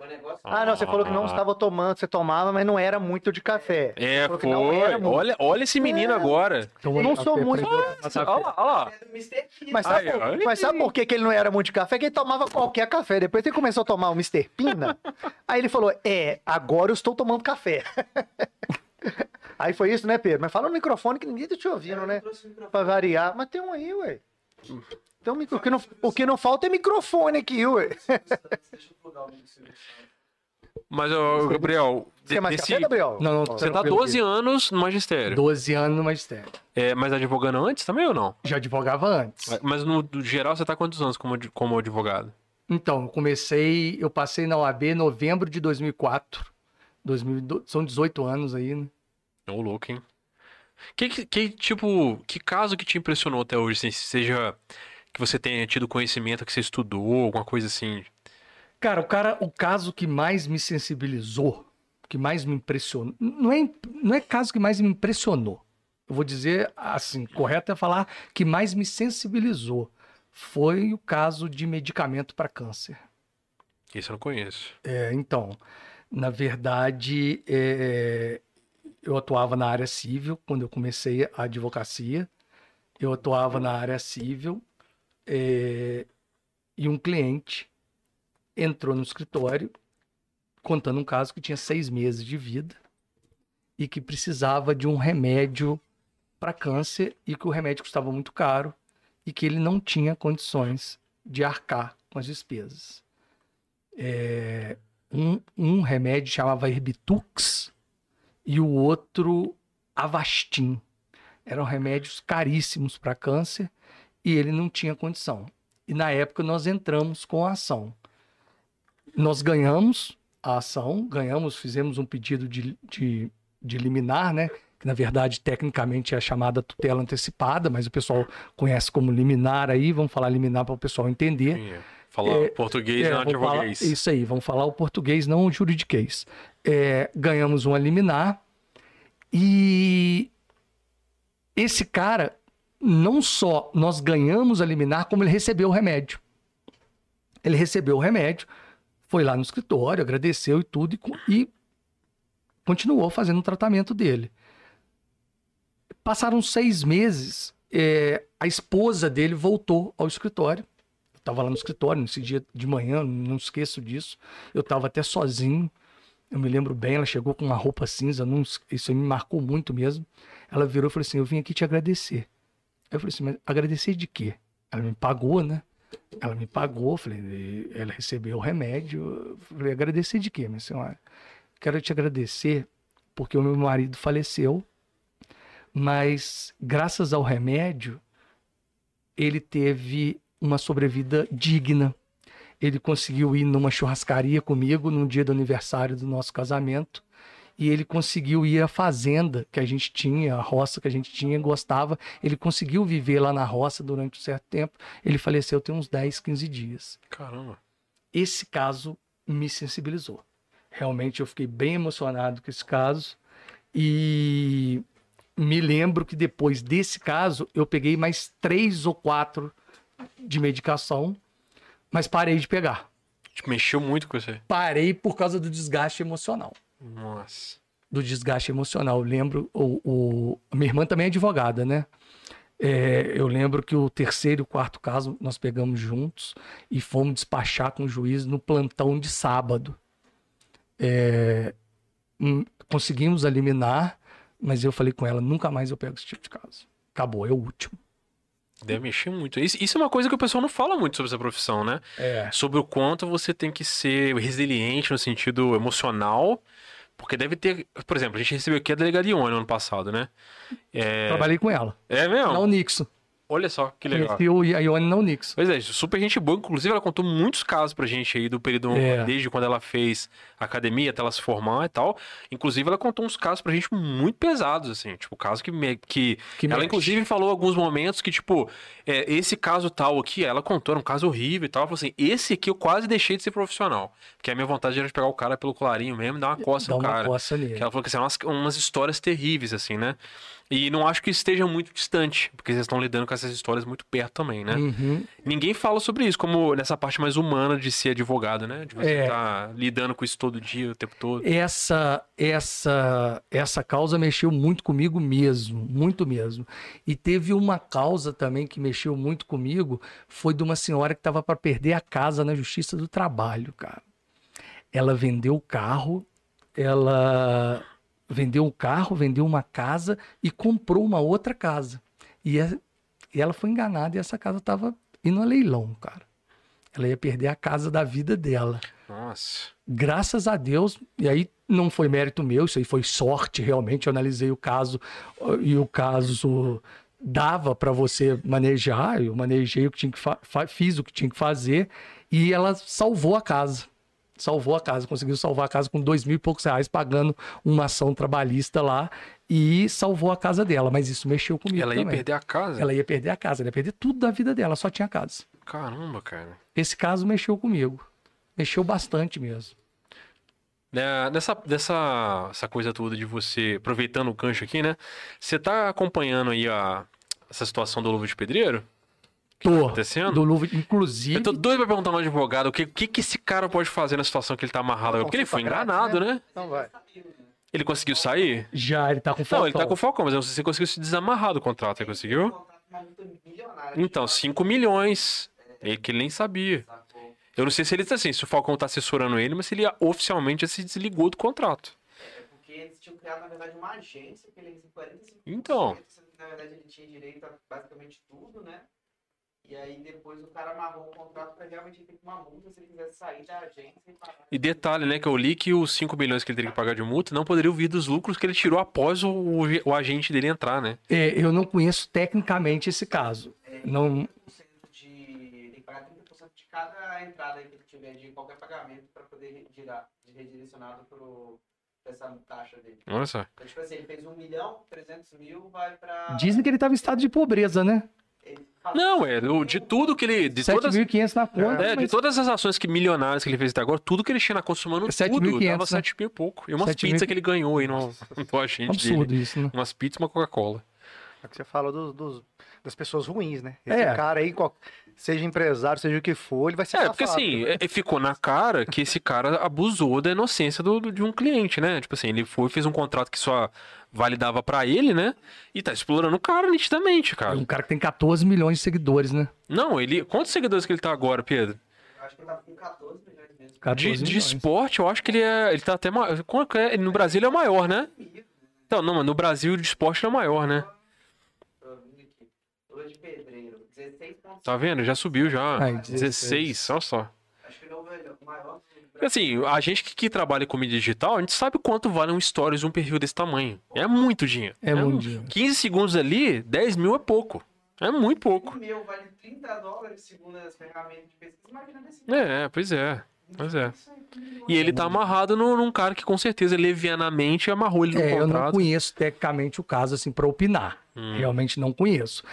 O negócio. Ah, não, você falou que não Ah. estava tomando, você tomava, mas não era muito de café. É, Falou que não foi. muito. Olha, olha esse menino É. agora. Tomou não café, sou muito-. Olha lá, olha lá. É. Mas sabe, Aí, por, mas sabe por que, que ele não era muito de café? Que ele tomava qualquer café. Depois ele começou a tomar o Mr. Pina. aí ele falou: É, agora eu estou tomando café. aí foi isso, né, Pedro? Mas fala no microfone que ninguém tá te ouvindo, né? Pra variar. Mas tem um aí, ué. Tem um micro... o, que não... o que não falta é microfone aqui, ué. Mas, ô, Gabriel, Você quer mais desse- café, Gabriel? Não, não, você tá Tranquilo, 12 anos no magistério. 12 anos no magistério. É, mas advogando antes também ou não? Já advogava antes. Mas no geral você tá quantos anos como, como advogado? Então, eu comecei, eu passei na OAB em novembro de 2004. 2002, são 18 anos aí, né? Ô, louco, hein? Que, que, que, tipo, que caso que te impressionou até hoje, assim, seja que você tenha tido conhecimento, que você estudou, alguma coisa assim? Cara, o cara, o caso que mais me sensibilizou, que mais me impressionou, não é, não é caso que mais me impressionou. Eu vou dizer assim, correto é falar que mais me sensibilizou foi o caso de medicamento para câncer. Isso eu não conheço. É, então, Na verdade, é, eu atuava na área civil quando eu comecei a advocacia. Eu atuava na área civil é, e um cliente entrou no escritório contando um caso que tinha seis meses de vida e que precisava de um remédio para câncer e que o remédio custava muito caro e que ele não tinha condições de arcar com as despesas. É, um, um remédio chamava Herbitux e o outro Avastin. Eram remédios caríssimos para câncer e ele não tinha condição. E na época nós entramos com a ação. Nós ganhamos a ação, ganhamos, fizemos um pedido de, de, de liminar, né? Que na verdade tecnicamente é a chamada tutela antecipada, mas o pessoal conhece como liminar aí, vamos falar liminar para o pessoal entender. Sim, é. Falar É, português, É, não falar- advoguês. isso aí, vamos falar o português, não o juridiquês. É, ganhamos uma liminar e esse cara, não só nós ganhamos a liminar, como ele recebeu o remédio. Ele recebeu o remédio, foi lá no escritório, agradeceu e tudo, e, e continuou fazendo o tratamento dele. Passaram seis meses, é, a esposa dele voltou ao escritório. Eu estava lá no escritório nesse dia de manhã, não esqueço disso. Eu estava até sozinho. Eu me lembro bem, ela chegou com uma roupa cinza, isso me marcou muito mesmo. Ela virou e falou assim: Eu vim aqui te agradecer. Eu falei assim: Mas agradecer de quê? Ela me pagou, né? Ela me pagou, falei, "E- ela recebeu o remédio. Falei, agradecer de quê, minha senhora? Quero te agradecer porque o meu marido faleceu, mas graças ao remédio, ele teve uma sobrevida digna. Ele conseguiu ir numa churrascaria comigo no dia do aniversário do nosso casamento. E ele conseguiu ir à fazenda que a gente tinha, a roça que a gente tinha, gostava. Ele conseguiu viver lá na roça durante um certo tempo. Ele faleceu tem uns 10, 15 dias. Caramba. Esse caso me sensibilizou. Realmente eu fiquei bem emocionado com esse caso. E me lembro que depois desse caso eu peguei mais três ou quatro de medicação, mas parei de pegar. Tipo, mexeu muito com você. Parei por causa do desgaste emocional. Nossa. Do desgaste emocional. Eu lembro, o, o- a minha irmã também é advogada, né? É, eu lembro que o terceiro e o quarto caso nós pegamos juntos e fomos despachar com o juiz no plantão de sábado. É, hum, conseguimos eliminar, mas eu falei com ela: nunca mais eu pego esse tipo de caso. Acabou, é o último. Deve mexer muito. Isso, isso é uma coisa que o pessoal não fala muito sobre essa profissão, né? É. Sobre o quanto você tem que ser resiliente no sentido emocional. Porque deve ter. Por exemplo, a gente recebeu aqui a delegada Ione no ano passado, né? É, Trabalhei com ela. é mesmo? Na Unixo. Olha só que legal. Conheci o Ione na Unixo. Pois é, super gente boa. Inclusive, ela contou muitos casos pra gente aí do período, É. desde quando ela fez academia até ela se formar e tal. Inclusive, ela contou uns casos pra gente muito pesados, assim. Tipo, casos que. me- que... Que ela, inclusive, falou alguns momentos que, tipo, é, esse caso tal aqui, ela contou, era um caso horrível e tal. Ela falou assim: esse aqui eu quase deixei de ser profissional. Porque a minha vontade era de pegar o cara pelo colarinho mesmo e dar uma coça Dá no uma cara. coça nele. Que ela falou que são umas, umas histórias terríveis, assim, né? E não acho que esteja muito distante, porque vocês estão lidando com essas histórias muito perto também, né? Uhum. Ninguém fala sobre isso, como nessa parte mais humana de ser advogado, né? De você É. estar lidando com isso todo dia, o tempo todo. essa essa essa causa mexeu muito comigo mesmo, muito mesmo. E teve uma causa também que mexeu muito comigo, foi de uma senhora que estava para perder a casa na Justiça do Trabalho, cara. Ela vendeu o carro, ela vendeu o carro, vendeu uma casa e comprou uma outra casa. E, a- e ela foi enganada e essa casa estava indo a leilão, cara. Ela ia perder a casa da vida dela Nossa. graças a Deus, e aí não foi mérito meu, isso aí foi sorte, realmente. Eu analisei o caso e o caso dava para você manejar, eu manejei o que tinha que fiz o que tinha que fazer e ela salvou a casa. Salvou a casa, conseguiu salvar a casa com dois mil e poucos reais, pagando uma ação trabalhista lá e salvou a casa dela. Mas isso mexeu comigo. Ela ia também. perder a casa? Ela ia perder a casa, ela ia perder tudo da vida dela, só tinha casa. Caramba, cara. Esse caso mexeu comigo. Mexeu bastante mesmo. Né, Nessa, dessa essa coisa toda de você, aproveitando o gancho aqui, né? Você tá acompanhando aí a, essa situação do Luva de Pedreiro? Tô. acontecendo? Do Luva, inclusive. Eu tô doido pra perguntar no advogado o que, o que, que esse cara pode fazer na situação que ele tá amarrado agora. Porque ele foi enganado, grátis, né? Então vai. Ele conseguiu sair? Já, ele tá com Não, falta. ele tá com o Falcão, mas eu não sei se ele conseguiu se desamarrar do contrato. Ele conseguiu? Uma multa milionária. Então, 5 milhões. Ele que ele nem sabia. Eu não sei se ele tá assim, se o Falcão tá assessorando ele, mas se ele oficialmente já se desligou do contrato. É porque eles tinham criado, na verdade, uma agência que ele recebia 45%. Então. Na verdade, ele tinha direito a basicamente tudo, né? E aí depois o cara amarrou o contrato pra realmente ter uma multa se ele quisesse sair da agência e pagar. E detalhe, né, que eu li que os 5 milhões que ele teria que pagar de multa não poderiam vir dos lucros que ele tirou após o, o, o agente dele entrar, né? É, eu não conheço tecnicamente esse caso. Não, 30% de. Tem que pagar 30% de cada entrada que ele tiver de qualquer pagamento pra poder girar, de redirecionado pro, pra essa taxa dele. Olha só. Então, tipo assim, ele fez 1 milhão, 300 mil, vai pra. dizem que ele estava em estado de pobreza, né? Não, é, o- de tudo que ele. De todas, 7.500 na conta. é, de mas- todas as ações que milionárias que ele fez até agora, tudo que ele tinha na conta somando 7.500, tudo, dava né? 7 mil e pouco. E umas 7.000 pizzas que ele ganhou aí no, no agente Absurdo dele. isso, né? Umas pizzas e uma Coca-Cola. É que você fala dos, dos- das pessoas ruins, né? Esse É. cara aí, qual- seja empresário, seja o que for, ele vai ser É, porque safado, assim, né? é- ficou na cara que esse cara abusou da inocência do, do- de um cliente, né? Tipo assim, ele foi fez um contrato que só validava pra ele, né? E tá explorando o cara nitidamente, cara. Um cara que tem 14 milhões de seguidores, né? Não, ele. Quantos seguidores que ele tá agora, Pedro? Eu acho que ele tava com 14 milhões mesmo. 14 De, de esporte, eu acho que ele é. Ele tá até maior. Que é? No Brasil ele é o maior, né? Então, não, mas no Brasil de esporte ele é o maior, né? Tô vendo aqui. Lua de Pedreiro, 16,5. Tá vendo? Já subiu já. Ai, 16, olha só. Acho que ele é o melhor- o maior. Porque, Assim, a gente que, que trabalha com mídia digital, a gente sabe quanto vale um stories um perfil desse tamanho. É muito dinheiro. É muito dinheiro. 15 segundos ali, 10 mil é pouco. É muito pouco. O meu vale 30 dólares segundo as ferramentas de pesquisa. Imagina desse. É, pois é. Pois é. Milhões. E ele tá amarrado no- num cara que com certeza levianamente amarrou ele no É, eu não contrato. conheço tecnicamente o caso assim para opinar. Hum. Realmente não conheço.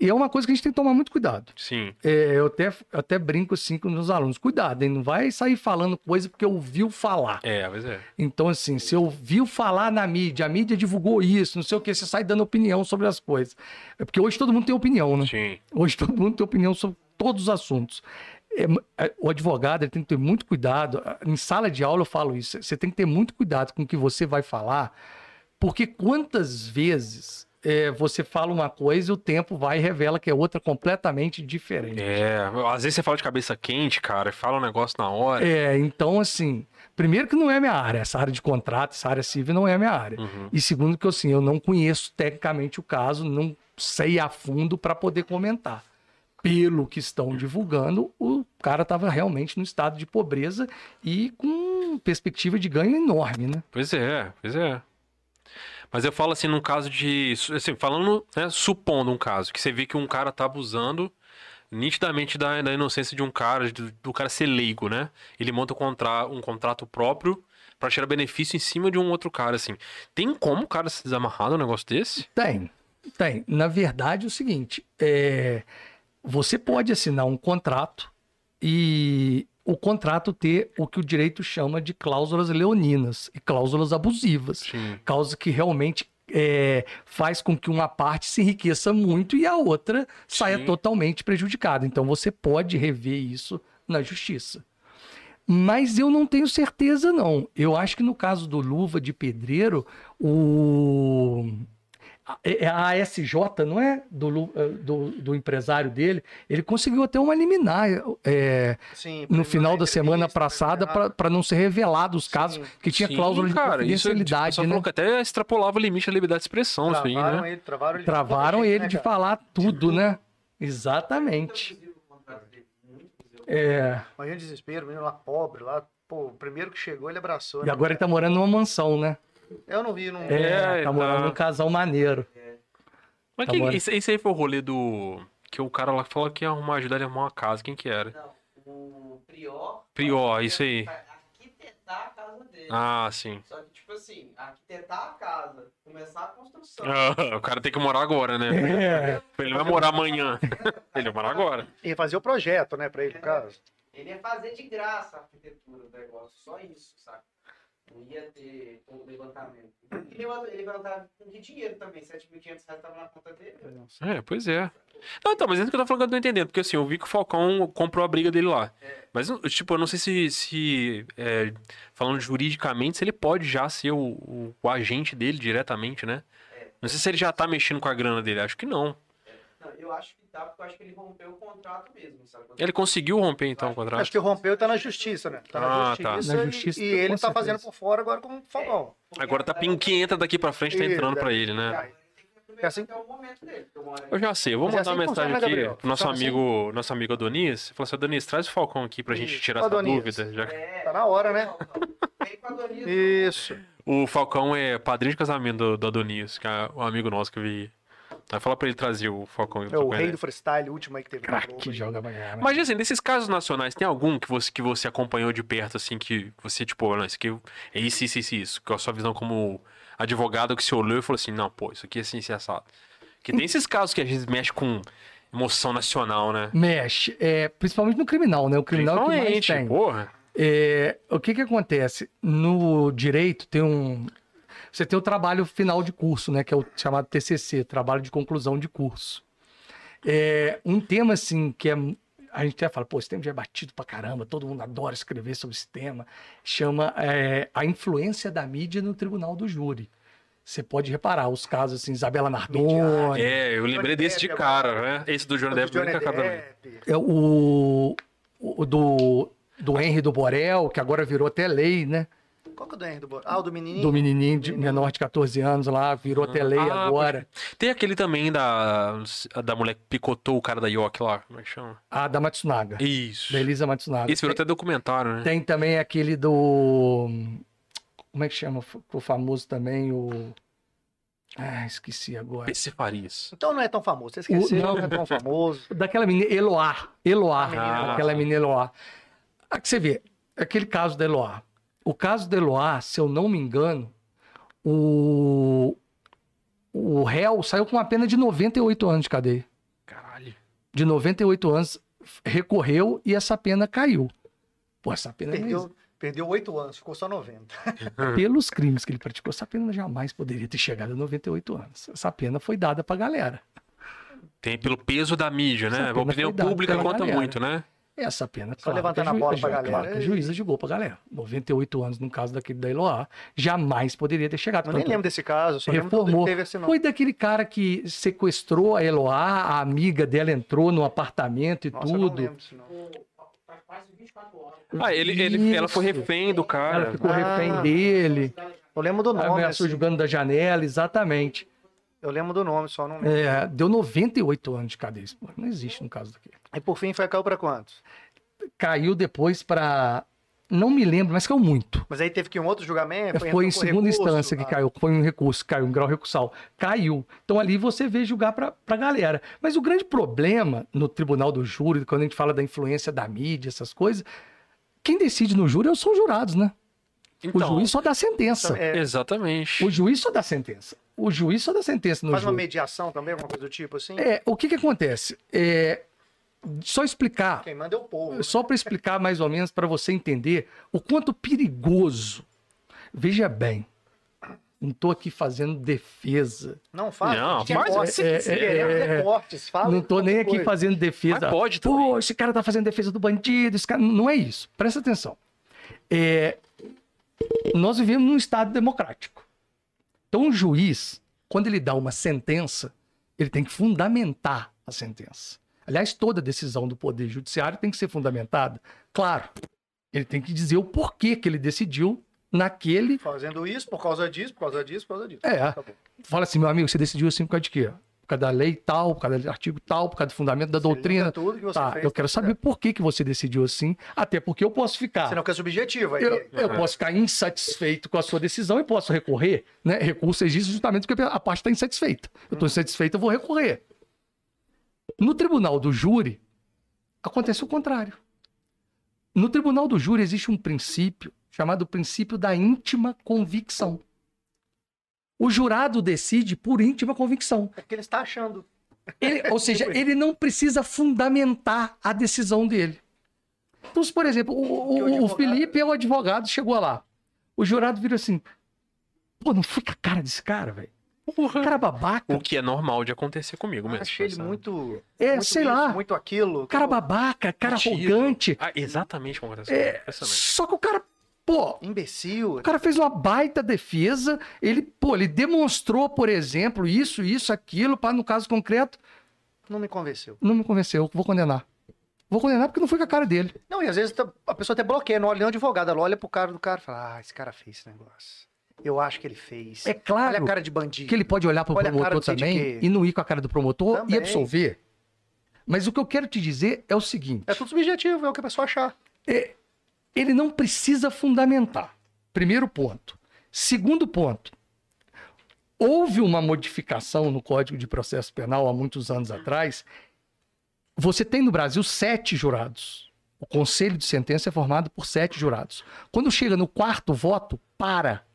E é uma coisa que a gente tem que tomar muito cuidado. Sim. É, eu até, até brinco assim com os meus alunos. Cuidado, hein? Não vai sair falando coisa porque ouviu falar. É, pois é. Então, assim, você ouviu falar na mídia, a mídia divulgou isso, não sei o que, você sai dando opinião sobre as coisas. É porque hoje todo mundo tem opinião, né? Sim. Hoje todo mundo tem opinião sobre todos os assuntos. É, é, o advogado ele tem que ter muito cuidado. Em sala de aula eu falo isso. Você tem que ter muito cuidado com o que você vai falar, porque quantas vezes é, você fala uma coisa e o tempo vai e revela que é outra completamente diferente. É, às vezes você fala de cabeça quente, cara, fala um negócio na hora. É, então, assim, primeiro que não é minha área, essa área de contrato, essa área civil não é minha área. Uhum. E segundo que, assim, eu não conheço tecnicamente o caso, não sei a fundo para poder comentar. Pelo que estão divulgando, o cara estava realmente no estado de pobreza e com perspectiva de ganho enorme, né? Pois é, pois é. Mas eu falo assim, num caso de. Assim, falando, né, supondo um caso, que você vê que um cara tá abusando nitidamente da, da inocência de um cara, do, do cara ser leigo, né? Ele monta um, contra, um contrato próprio pra tirar benefício em cima de um outro cara, assim. Tem como o cara se desamarrar num negócio desse? Tem, tem. Na verdade, é o seguinte: é, você pode assinar um contrato e o contrato ter o que o direito chama de cláusulas leoninas e cláusulas abusivas. Sim. Causa que realmente é, faz com que uma parte se enriqueça muito e a outra saia Sim. totalmente prejudicada. Então você pode rever isso na justiça. Mas eu não tenho certeza, não. Eu acho que no caso do Luva de Pedreiro, o. a- É a ASJ, não é? Do, eh, do, do empresário dele, ele conseguiu até uma liminar é, Sim, no final na da semana passada pra- para não ser revelado os casos Sim. que tinha Sim, cláusula de cara, isso, tipo, confidencialidade, só né? falou que até extrapolava o limite da liberdade de expressão, isso aí, Travaram né? ele, travaram ele. de Travaram ele né, de cara? falar tudo, né? Exatamente. É, Imagina o desespero, o menino lá pobre, lá, pô, o primeiro que chegou ele abraçou. e né? agora ele tá morando numa mansão, né? Eu não vi, não. É, É, tá morando tá. num casal maneiro. Mas Tá quem, esse, esse aí foi o rolê do. Que o cara lá falou que ia arrumar, ajudar ele a arrumar uma casa. Quem que era? Não, o Prior. Prior, isso aí. Arquitetar a casa dele. Ah, sim. Só que, tipo assim, arquitetar a casa, começar a construção. Ah, o cara tem que morar agora, né? É, Ele vai morar amanhã. Ele vai morar agora. Ia fazer o projeto, né, pra ele, no caso. Ele ia fazer de graça a arquitetura do negócio, só isso, sabe? Não ia ter o levantamento. Levantava com que dinheiro também? 7.500 reais estava na conta dele. É, pois é. Não, então, mas é isso que eu tô falando que eu não tô entendendo. Porque assim, eu vi que o Falcão comprou a briga dele lá. Mas, eu- tipo, eu não sei se, se é, falando juridicamente, se ele pode já ser o, o- o agente dele diretamente, né? Não sei se ele já tá mexendo com a grana dele. Acho que não. Não, eu acho que tá, porque eu acho que ele rompeu o contrato mesmo, sabe? Ele conseguiu romper, então, o contrato. Acho que rompeu e tá na justiça, né? Tá na Ah, tá. justiça. Na e- justiça, E, ele tá fazendo por fora agora como Falcão. Agora tá pin- quem entra daqui pra frente tá entrando é. pra ele, né? É assim- Eu já sei, eu vou Mas é mandar assim uma mensagem funciona, aqui Gabriel. pro nosso Funciona assim. amigo, nosso amigo Adonis. Falou assim, Adonis, traz o Falcão aqui pra gente tirar essa dúvida. Já... É, Tá na hora, né? Vem com a Adonis. Isso. O Falcão é padrinho de casamento do, do Adonis, que é um amigo nosso que veio. Vai falar pra ele trazer o Falcão. É o rei do freestyle, o último aí que teve na Globo. Craque, joga pra caramba. Mas assim, desses casos nacionais, tem algum que você, que você acompanhou de perto, assim, que você, tipo, não, isso aqui é isso, isso, isso, isso. Que é a sua visão como advogado que você olhou e falou assim, não, pô, isso aqui é assim, assim, assado. Que tem esses casos que às vezes mexe com emoção nacional, né? Mexe, é, principalmente no criminal, né? O criminal é o que mais tem. porra. É, o que que acontece? No direito tem um... Você tem o trabalho final de curso, né? Que é o chamado TCC, Trabalho de Conclusão de Curso. É, um tema, assim, que é... A gente até fala, pô, esse tema já é batido pra caramba, todo mundo adora escrever sobre esse tema. Chama é, a influência da mídia no tribunal do júri. Você pode reparar os casos, assim, Isabela Nardoni, É, eu lembrei Johnny desse de cara, né? Esse do Johnny Do Depp, Johnny cara também. Depp. É o, o do, do Henry do Borel, que agora virou até lei, né? Qual que é o do Henry do Bo- Ah, o do menininho? Do menininho de menor de 14 anos lá, virou até lei Ah, agora. Tem aquele também da, da mulher que picotou o cara da York lá, como é que chama? A da Matsunaga, Isso. da Elisa Matsunaga. Esse virou até documentário, né? Tem também aquele do... Como é que chama? O famoso também, o... Ah, esqueci agora. PC Farias. Então não é tão famoso. Você esqueceu, não. não é tão famoso. Daquela menina, Eloá. Eloá. A menina Eloá. aquela menina Eloá. Aqui você vê, aquele caso da Eloá. O caso da Eloá, se eu não me engano, o, o réu saiu com uma pena de 98 anos de cadeia. Caralho. De 98 anos, recorreu e essa pena caiu. Pô, essa pena não Perdeu, perdeu 8 anos, ficou só 90. pelos crimes que ele praticou, essa pena jamais poderia ter chegado a 98 anos. Essa pena foi dada pra galera. Tem pelo peso da mídia, né? A opinião pública conta galera. muito, né? Essa pena, Só levantando que a bola pra ju- galera Claro que a e- juíza julgou pra galera. 98 anos no caso daquele da Eloá, jamais poderia ter chegado. Eu nem lembro desse caso, só lembro que reformou. teve esse nome. Foi daquele cara que sequestrou a Eloá, a amiga dela entrou no apartamento e Nossa, eu não tudo. lembro disso, não. Faz quase 24 horas. Ah, ele, ele, ela foi refém do cara. Ela ficou Ah. refém dele, Eu lembro do nome. ameaçou assim. jogando da janela, exatamente. Eu lembro do nome, só não lembro. É, deu 98 anos de cadeia. Não existe no caso daqui. E por fim foi caiu pra quantos? Caiu depois pra. Não me lembro, mas caiu muito. Mas aí teve que um outro julgamento? Foi entrou em segunda recurso? instância que Ah, caiu, foi um recurso, caiu em grau recursal. Caiu. Então ali você vê julgar pra, pra galera. Mas o grande problema no tribunal do júri, quando a gente fala da influência da mídia, essas coisas, quem decide no júri são os jurados, né? O Então, juiz só dá sentença. É, exatamente. O juiz só dá sentença. O juiz só dá sentença no faz uma júri. mediação também, alguma coisa do tipo assim? É, o que que acontece? É, só explicar, Quem manda é o povo. né? só para explicar mais ou menos para você entender o quanto perigoso. Veja bem, não estou aqui fazendo defesa. Não faz. Não, o que cortes, você É, quiser. queremos é, cortes, fala não estou nem aqui coisa. fazendo defesa. Mas pode Pô, também. esse cara tá fazendo defesa do bandido, esse cara... Não é isso. Presta atenção. É, Nós vivemos num Estado democrático. Então, um juiz, quando ele dá uma sentença, ele tem que fundamentar a sentença. Aliás, toda decisão do Poder Judiciário tem que ser fundamentada. Claro, ele tem que dizer o porquê que ele decidiu naquele. Fazendo isso por causa disso, por causa disso, por causa disso. É. Tá. Fala assim, meu amigo, você decidiu assim por causa de quê? Por causa da lei tal, por causa do artigo tal, por causa do fundamento da Você doutrina. Tudo que você Tá, fez, eu quero tá saber por que, que você decidiu assim, até porque eu posso ficar. Você não quer subjetivo aí. Eu, eu posso ficar insatisfeito com a sua decisão e posso recorrer. Né? Recurso existe justamente porque a parte está insatisfeita. Eu estou insatisfeito, eu vou recorrer. No tribunal do júri, acontece o contrário. No tribunal do júri existe um princípio chamado princípio da íntima convicção. O jurado decide por íntima convicção. É porque ele está achando. Ele- ou seja, ele não precisa fundamentar a decisão dele. Então, se, por exemplo, o, o- o Felipe é o advogado, chegou lá. O jurado vira assim: pô, não foi com a cara desse cara, velho. Porra. Cara babaca. O que é normal de acontecer comigo mesmo. Achei ele sabe? muito. É, muito sei isso, lá. Muito aquilo. Cara babaca, cara Metido. arrogante. Ah, exatamente como aconteceu. É, só que o cara, pô, Imbecil. o cara fez uma baita defesa. Ele, pô, ele demonstrou, por exemplo, isso, isso, aquilo, para no caso concreto, Não me convenceu. não me convenceu. Vou condenar. Vou condenar porque não foi com a cara dele. Não, e às vezes tá- a pessoa até bloqueia, não olha nem o advogado, ela olha pro cara do cara e fala: Ah, esse cara fez esse negócio. Eu acho que ele fez. É claro Olha a cara de bandido. que ele pode olhar pro Olha promotor também e não ir com a cara do promotor e Também. absolver. Mas o que eu quero te dizer é o seguinte: É tudo subjetivo, é o que a pessoa achar. ele não precisa fundamentar. Primeiro ponto. Segundo ponto. Houve uma modificação no Código de Processo Penal há muitos anos atrás. Você tem no Brasil sete jurados. O conselho de sentença é formado por sete jurados. Quando chega no quarto voto, para.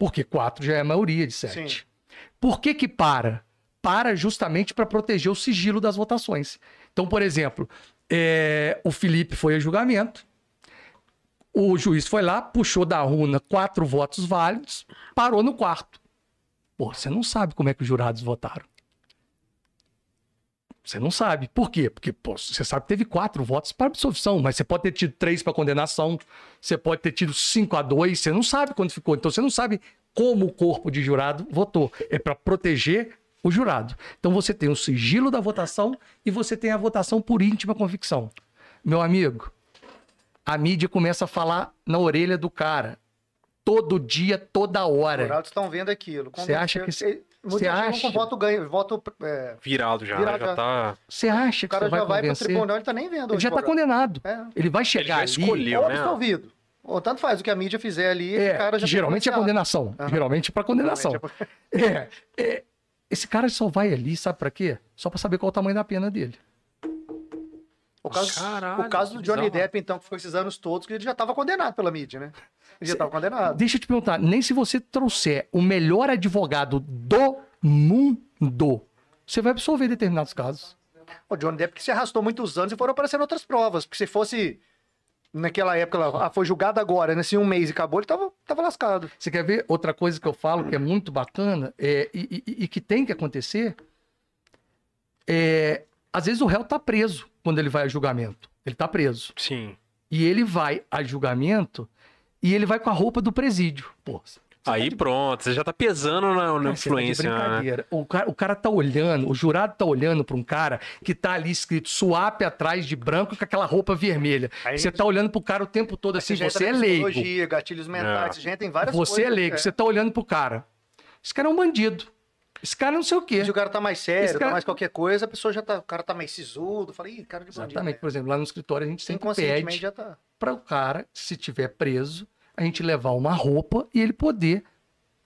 Porque quatro já é a maioria de sete. Por que que para? Para justamente para proteger o sigilo das votações. Então, por exemplo, é, o Felipe foi a julgamento, o juiz foi lá, puxou da runa quatro votos válidos, parou no quarto. Pô, você não sabe como é que os jurados votaram. Você não sabe. Por quê? Porque pô, você sabe que teve quatro votos para absolvição, mas você pode ter tido três para condenação, você pode ter tido cinco a dois, você não sabe quando ficou. Então você não sabe como o corpo de jurado votou. É para proteger o jurado. Então você tem o sigilo da votação e você tem a votação por íntima convicção. Meu amigo, a mídia começa a falar na orelha do cara. Todo dia, toda Os hora. jurados estão vendo aquilo. Você acha que Você acha- com voto ganho, voto. é, Virado já, Virado já já. tá. Você acha o que cara você vai já vai pro convencer? tribunal, ele tá nem vendo. o Ele já está advogado. condenado. É. Ele vai Ele chegar já ali. escolheu, Ou né? absolvido. Ou tanto faz o que a mídia fizer ali, É, o cara já geralmente é condenação. Aham. Geralmente é para condenação. Geralmente É, é, esse cara só vai ali, sabe para quê? Só para saber qual o tamanho da pena dele. O caso, Caralho, o caso do Johnny bizarro. Depp, então, que foi esses anos todos, que ele já estava condenado pela mídia, né? Ele já estava condenado. Deixa eu te perguntar, nem se você trouxer o melhor advogado do mundo, você vai absolver determinados casos. O Johnny Depp que se arrastou muitos anos e foram aparecendo outras provas. Porque se fosse naquela época, lá, ah, foi julgado agora, nesse um mês e acabou, ele tava, tava lascado. Você quer ver outra coisa que eu falo que é muito bacana é, e, e- e que tem que acontecer? É, às vezes o réu tá preso quando ele vai a julgamento. Ele tá preso. Sim. E ele vai a julgamento e ele vai com a roupa do presídio. Pô, você tá Aí de- pronto, você já tá pesando na, na Cara, você tá influência, né? brincadeira. O, cara, o cara tá olhando, o jurado tá olhando pra um cara que tá ali escrito suape atrás de branco com aquela roupa vermelha. Aí- Você tá olhando pro cara o tempo todo assim, já entra você é leigo. gatilhos mentais, É. você já entra em várias Você coisas. é leigo, você tá olhando pro cara. Esse cara é um bandido. Esse cara não sei o quê. Se o cara tá mais sério, Esse cara- tá mais qualquer coisa, a pessoa já tá. O cara tá mais sisudo. Fala, ih, cara de bandido. Exatamente. Por exemplo, lá no escritório a gente né? sempre Inconscientemente pede já tá. Para o cara, se tiver preso, a gente levar uma roupa e ele poder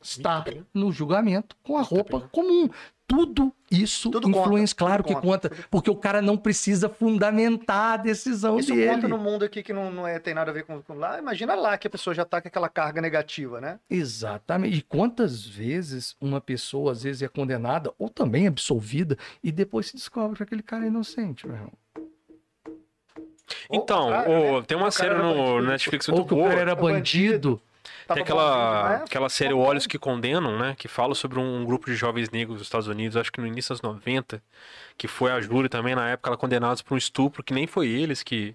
estar no julgamento com a roupa bem. comum. Tudo isso Tudo influencia, conta, claro tudo que conta, porque o cara não precisa fundamentar a decisão Isso dele. conta no mundo aqui que não, não é, tem nada a ver com, com lá. Imagina lá que a pessoa já tá com aquela carga negativa, né? Exatamente. E quantas vezes uma pessoa, às vezes, é condenada ou também absolvida e depois se descobre que aquele cara é inocente, meu irmão. Então, Ou o cara, né? tem uma O série no bandido. Netflix Ou muito que o boa. cara era o bandido. Tem aquela, né? aquela série Olhos que Condenam, né? Que fala sobre um grupo de jovens negros dos Estados Unidos, acho que no início dos 90, que foi a júri também, na época, ela condenados por um estupro que nem foi eles que,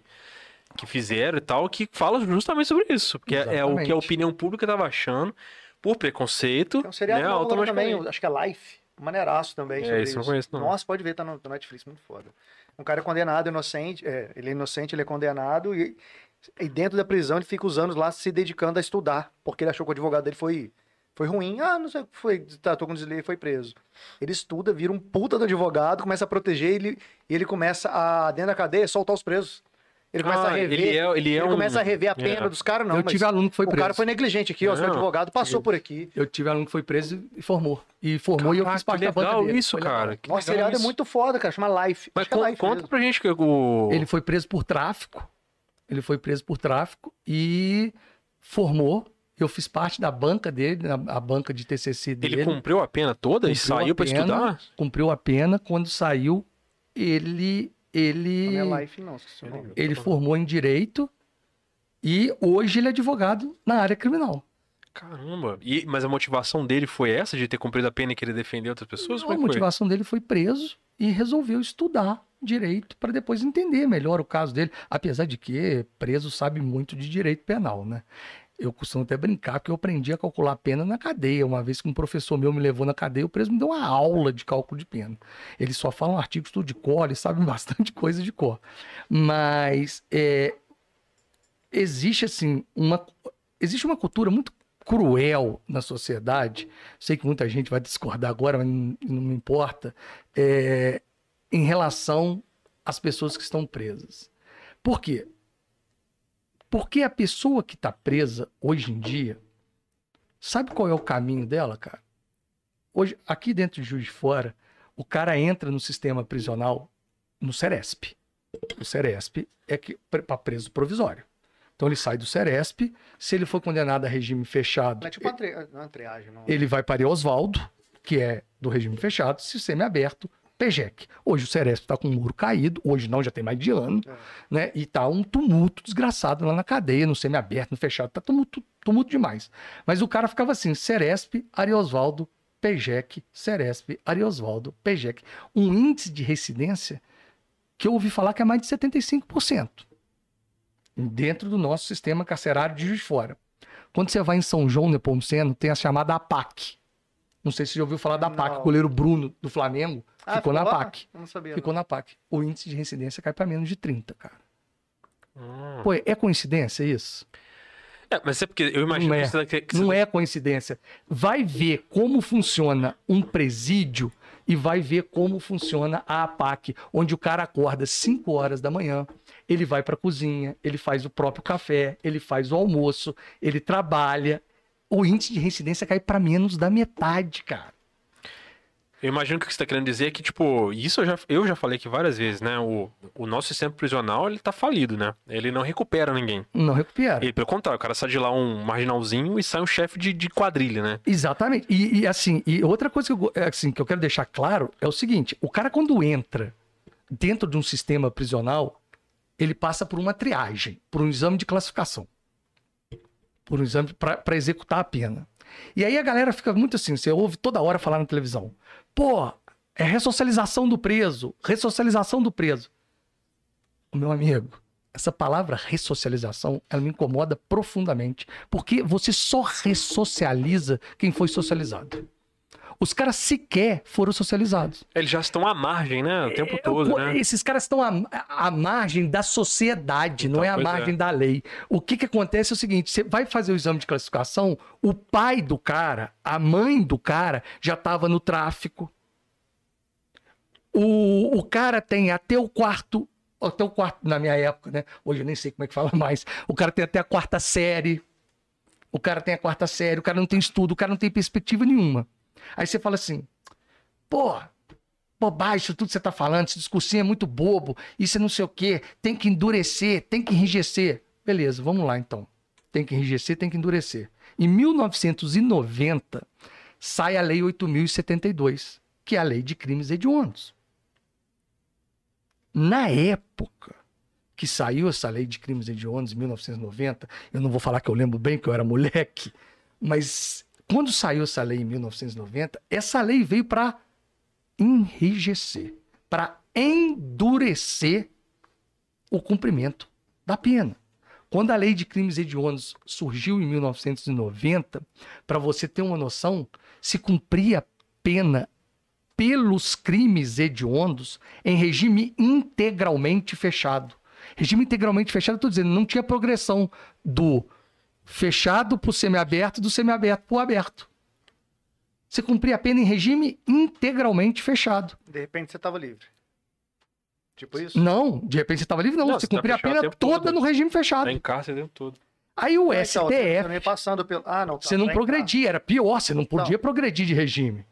que fizeram e tal, que fala justamente sobre isso. Porque é, é o que a opinião pública estava achando por preconceito, Tem um seriado né? novo agora também, Automaticamente. acho que é Life. Maneiraço também. É, sobre esse eu não conheço, não. Nossa, pode ver, tá no, no Netflix, muito foda. Um cara é condenado, inocente, é, ele é inocente, ele é condenado, e, e dentro da prisão ele fica os anos lá se dedicando a estudar, porque ele achou que o advogado dele foi, foi ruim. Ah, não sei, foi, tratou com deslize foi preso. Ele estuda, vira um puta do advogado, começa a proteger ele, e ele começa a, dentro da cadeia, soltar os presos. Ele começa Ah, a rever. ele é, ele é um... começa a rever a pena é. dos caras, não. eu mas tive aluno que foi o preso. cara foi negligente aqui, ó. Seu advogado passou por aqui. Eu tive aluno que foi preso e formou. E formou e eu fiz Caraca, parte que da banca legal dele. isso, Foi legal. cara. Que Nossa, legal seriado é muito foda, cara. Chama Life. Mas é Life conta mesmo. pra gente que o... Ele foi preso por tráfico. Ele foi preso por tráfico e formou. Eu fiz parte da banca dele, a, a banca de TCC dele. Ele cumpriu a pena toda e Cumpriu a saiu pra pena. estudar? Cumpriu a pena. Quando saiu, ele ele Não é Life, não. ele formou em direito E hoje ele é advogado na área criminal. Caramba. E, mas a motivação dele foi essa, de ter cumprido a pena e querer defender outras pessoas? A é que foi? motivação dele foi preso e resolveu estudar direito para depois entender melhor o caso dele. Apesar de que preso sabe muito de direito penal, né? Eu costumo até brincar que eu aprendi a calcular pena na cadeia. Uma vez que um professor meu me levou na cadeia, o preso me deu uma aula de cálculo de pena. Eles só falam artigos tudo de cor, eles sabem bastante coisa de cor. Mas é, existe assim uma existe uma cultura muito cruel na sociedade. Sei que muita gente vai discordar agora, mas não, não me importa. É, em relação às pessoas que estão presas. Por quê? Porque a pessoa que está presa hoje em dia, sabe qual é o caminho dela, cara? Hoje, aqui dentro de Juiz de Fora, o cara entra no sistema prisional no Ceresp. O Ceresp é que para preso provisório. Então ele sai do Ceresp, se ele for condenado a regime fechado, É tipo uma, não é uma triagem, não. ele vai para Oswaldo, que é do regime fechado, se semi-aberto, PEJEC. Hoje o Ceresp está com o muro caído, hoje não, já tem mais de ano, É. né? E tá um tumulto desgraçado lá na cadeia, no semi-aberto, no fechado, tá tumulto, tumulto demais. Mas o cara ficava assim, Ceresp, Ariosvaldo, PEJEC, Ceresp, Ariosvaldo, PEJEC. Um índice de residência que eu ouvi falar que é mais de 75%. Dentro do nosso sistema carcerário de Juiz de Fora. Quando você vai em São João, Nepomuceno, tem a chamada APAC. Não sei se você já ouviu falar da APAC, Não. o goleiro Bruno do Flamengo Ah, ficou na lá? APAC. Eu não sabia. Ficou na PAC. O índice de reincidência cai para menos de 30, cara. Hum. Pô, é coincidência isso? É, mas é porque eu imagino Não é. que você, que, que Não você- é coincidência. Vai ver como funciona um presídio e vai ver como funciona a APAC, onde o cara acorda 5 horas da manhã, ele vai para a cozinha, ele faz o próprio café, ele faz o almoço, ele trabalha. O índice de reincidência cai para menos da metade, cara. Eu imagino que o que você está querendo dizer é que, tipo, isso eu já, eu já falei aqui várias vezes, né? O, o nosso sistema prisional, ele tá falido, né? Ele não recupera ninguém. Não recupera. E, pelo contrário, o cara sai de lá um marginalzinho e sai um chefe de, de quadrilha, né? Exatamente. E, e, assim, e outra coisa que eu, é, assim, que eu quero deixar claro é o seguinte: o cara, quando entra dentro de um sistema prisional, ele passa por uma triagem, por um exame de classificação. Por um exame para executar a pena. E aí a galera fica muito assim, você ouve toda hora falar na televisão. Pô, é ressocialização do preso, ressocialização do preso. Meu amigo, essa palavra ressocialização, ela me incomoda profundamente, porque você só ressocializa quem foi socializado. Os caras sequer foram socializados. Eles já estão à margem, né? O tempo É, todo, né? Esses caras estão à, à margem da sociedade, Então, não é à é. margem da lei. O que, que acontece é o seguinte: você vai fazer o exame de classificação, o pai do cara, a mãe do cara, já estava no tráfico. O, o cara tem até o quarto. Até o quarto, na minha época, né? Hoje eu nem sei como é que fala mais. O cara tem até a quarta série. O cara tem a quarta série, o cara não tem estudo, o cara não tem perspectiva nenhuma. Aí você fala assim, pô, bobagem tudo que você tá falando, esse discursinho é muito bobo, isso é não sei o quê, tem que endurecer, tem que enrijecer. Beleza, vamos lá então. Tem que enrijecer, tem que endurecer. Em 1990, sai a Lei 8.072, que é a Lei de Crimes Hediondos. Na época que saiu essa Lei de Crimes Hediondos, em 1990, eu não vou falar que eu lembro bem, que eu era moleque, mas quando saiu essa lei em 1990, essa lei veio para enrijecer, para endurecer o cumprimento da pena. Quando a lei de crimes hediondos surgiu em 1990, para você ter uma noção, se cumpria pena pelos crimes hediondos em regime integralmente fechado. Regime integralmente fechado, estou dizendo, não tinha progressão do fechado para o semiaberto e do semiaberto para o aberto. Você cumpria a pena em regime integralmente fechado. De repente você tava livre. Tipo isso? Não, de repente você estava livre, não. Não, você você tá cumpria a fechado o pena toda todo. no regime fechado. Tá em cárcere o tempo todo. Aí o então, você STF, não passando pelo. Ah, não. tá, você não tá progredia, era pior, você não podia progredir de regime.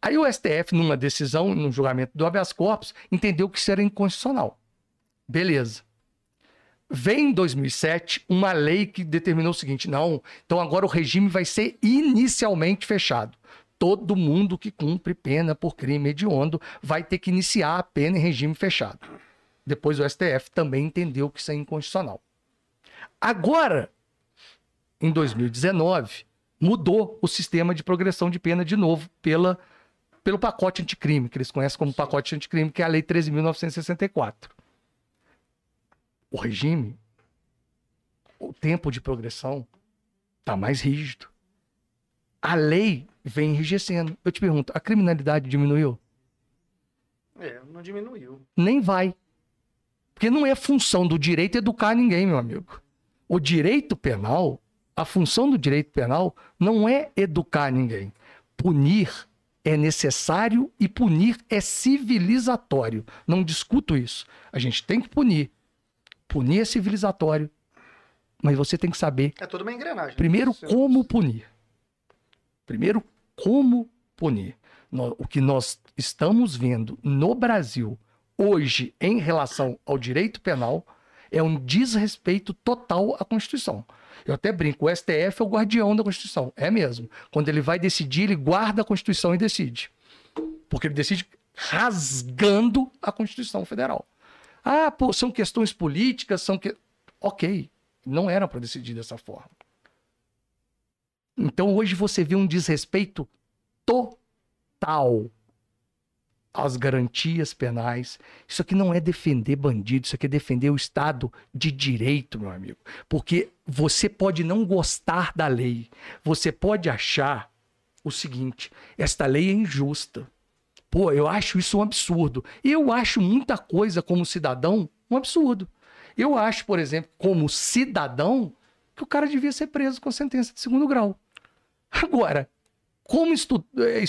Aí o STF, numa decisão, num julgamento do habeas corpus, entendeu que isso era inconstitucional. Beleza. Vem em 2007 uma lei que determinou o seguinte: não, então agora o regime vai ser inicialmente fechado. Todo mundo que cumpre pena por crime hediondo vai ter que iniciar a pena em regime fechado. Depois o STF também entendeu que isso é inconstitucional. Agora, em 2019, mudou o sistema de progressão de pena de novo pela, pelo pacote anticrime, que eles conhecem como pacote anticrime, que é a Lei 13.964. O regime, o tempo de progressão está mais rígido. A lei vem enrijecendo. Eu te pergunto, a criminalidade diminuiu? É, não diminuiu. Nem vai. Porque não é função do direito educar ninguém, meu amigo. O direito penal, a função do direito penal não é educar ninguém. Punir é necessário e punir é civilizatório. Não discuto isso. A gente tem que punir. Punir é civilizatório. Mas você tem que saber, É toda uma engrenagem. primeiro, Você- como punir. Primeiro, como punir. O que nós estamos vendo no Brasil hoje em relação ao direito penal é um desrespeito total à Constituição. Eu até brinco, o STF é o guardião da Constituição. É mesmo. Quando ele vai decidir, ele guarda a Constituição e decide. Porque ele decide rasgando a Constituição Federal. Ah, pô, são questões políticas, são que. Ok, não era para decidir dessa forma. Então hoje você vê um desrespeito total às garantias penais. Isso aqui não é defender bandido, isso aqui é defender o Estado de direito, meu amigo. Porque você pode não gostar da lei, você pode achar o seguinte: esta lei é injusta. Pô, eu acho isso um absurdo. Eu acho muita coisa como cidadão um absurdo. Eu acho, por exemplo, como cidadão, que o cara devia ser preso com sentença de segundo grau. Agora, como estu... é,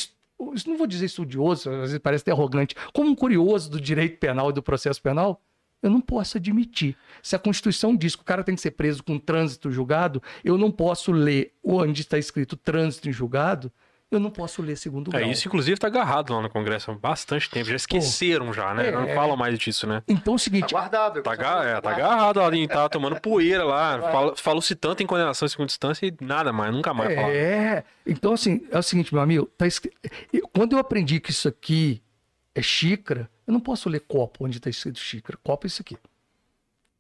não vou dizer estudioso, às vezes parece até arrogante, como um curioso do direito penal e do processo penal, eu não posso admitir. Se a Constituição diz que o cara tem que ser preso com trânsito julgado, eu não posso ler onde está escrito trânsito em julgado, eu não posso ler segundo grau. É, isso inclusive tá agarrado lá no Congresso há bastante tempo. Já esqueceram já, né? É. Não falam mais disso, né? Então é o Tá seguinte, guardado. Tá, aga- é, tá agarrado ali, tá tomando poeira lá. Falou-se tanto em condenação em segunda instância e nada mais, nunca mais falaram. É, então assim, é o seguinte, meu amigo, tá escri- quando eu aprendi que isso aqui é xícara, eu não posso ler copo onde tá escrito xícara. Copo é isso aqui.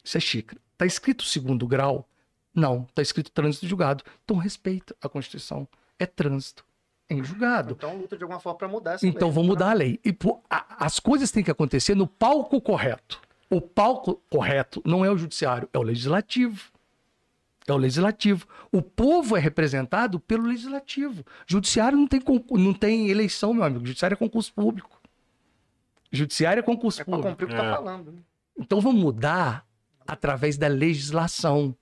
Isso é xícara. Tá escrito segundo grau? Não, tá escrito trânsito julgado. Então respeita a Constituição. É trânsito em julgado. Então luta de alguma forma pra mudar essa Então lei. vamos mudar a lei. E pô, a- as coisas têm que acontecer no palco correto. O palco correto não é o judiciário, é o legislativo. É o legislativo. O povo é representado pelo legislativo. Judiciário não tem, não tem eleição, meu amigo. Judiciário é concurso público. Judiciário é concurso É público. cumprir o que tá É. falando. né? Então vamos mudar através da legislação.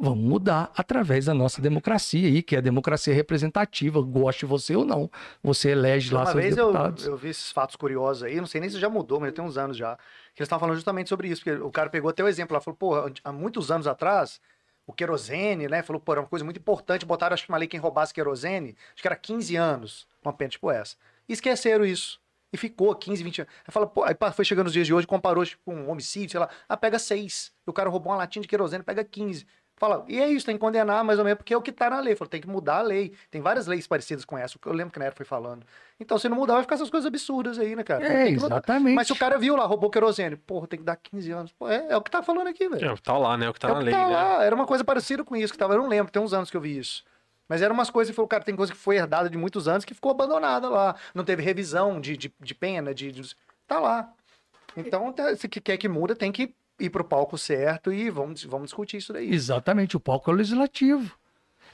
Vamos mudar através da nossa democracia aí, que é a democracia representativa, goste você ou não. Você elege lá Uma seus vez eu, deputados. eu vi esses fatos curiosos aí, não sei nem se já mudou, mas já tem uns anos já, que eles estavam falando justamente sobre isso, porque o cara pegou até o exemplo lá, falou, pô, há muitos anos atrás, o querosene, né, falou, pô, era uma coisa muito importante, botaram, acho que uma lei quem roubasse querosene, acho que era 15 anos, uma pena tipo essa. E esqueceram isso. E ficou 15, 20 anos. Aí, fala, pô, aí foi chegando os dias de hoje, comparou tipo, com um homicídio, sei lá, ah, pega 6. E o cara roubou uma latinha de querosene, pega 15. Fala, e é isso, tem que condenar mais ou menos, porque é o que tá na lei. Falou, tem que mudar a lei. Tem várias leis parecidas com essa, eu lembro que na época foi falando. Então, se não mudar, vai ficar essas coisas absurdas aí, né, cara? É, exatamente. Mas se o cara viu lá, roubou querosene, porra, tem que dar 15 anos. Pô, é, é o que tá falando aqui, velho. É, tá lá, né? O que tá é na que lei, tá né? lá. Era uma coisa parecida com isso que tava. Eu não lembro, tem uns anos que eu vi isso. Mas eram umas coisas que falou, cara, tem coisa que foi herdada de muitos anos que ficou abandonada lá. Não teve revisão de, de, de pena, de, de- Tá lá. Então, tá- se que quer que muda, tem que ir pro palco certo e vamos, vamos discutir isso daí. Exatamente, o palco é o legislativo.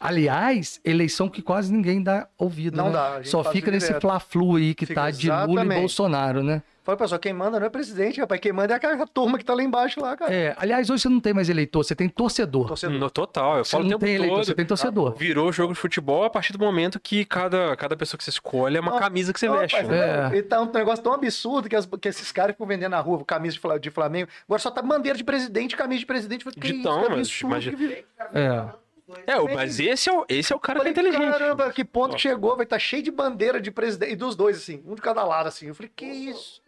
Aliás, eleição que quase ninguém dá ouvido. Não né? dá, Só fica nesse fla-flu aí que Fica tá de Lula e exatamente. Bolsonaro, né? Fala, pessoal, quem manda não é presidente, rapaz. Quem manda é aquela turma que tá lá embaixo lá, cara. É, aliás, hoje você não tem mais eleitor, você tem torcedor. Torcedor. No total, eu Você falo o não tempo tem eleitor, todo. você tem torcedor. Virou jogo de futebol a partir do momento que cada, cada pessoa que você escolhe é uma Não, camisa que você Não, veste. rapaz, né? É. E tá um negócio tão absurdo que, as- que esses caras ficam vendendo na rua camisa de, de Flamengo. Agora só tá bandeira de presidente, camisa de presidente. Que De isso, tão, que mas absurdo imagina- que. É. É, o- mas esse é o, esse é o cara que é Falei, inteligente. caramba, que ponto que chegou, vai estar cheio de bandeira de presidente. E dos dois, assim, um de cada lado, assim. Eu falei, que isso?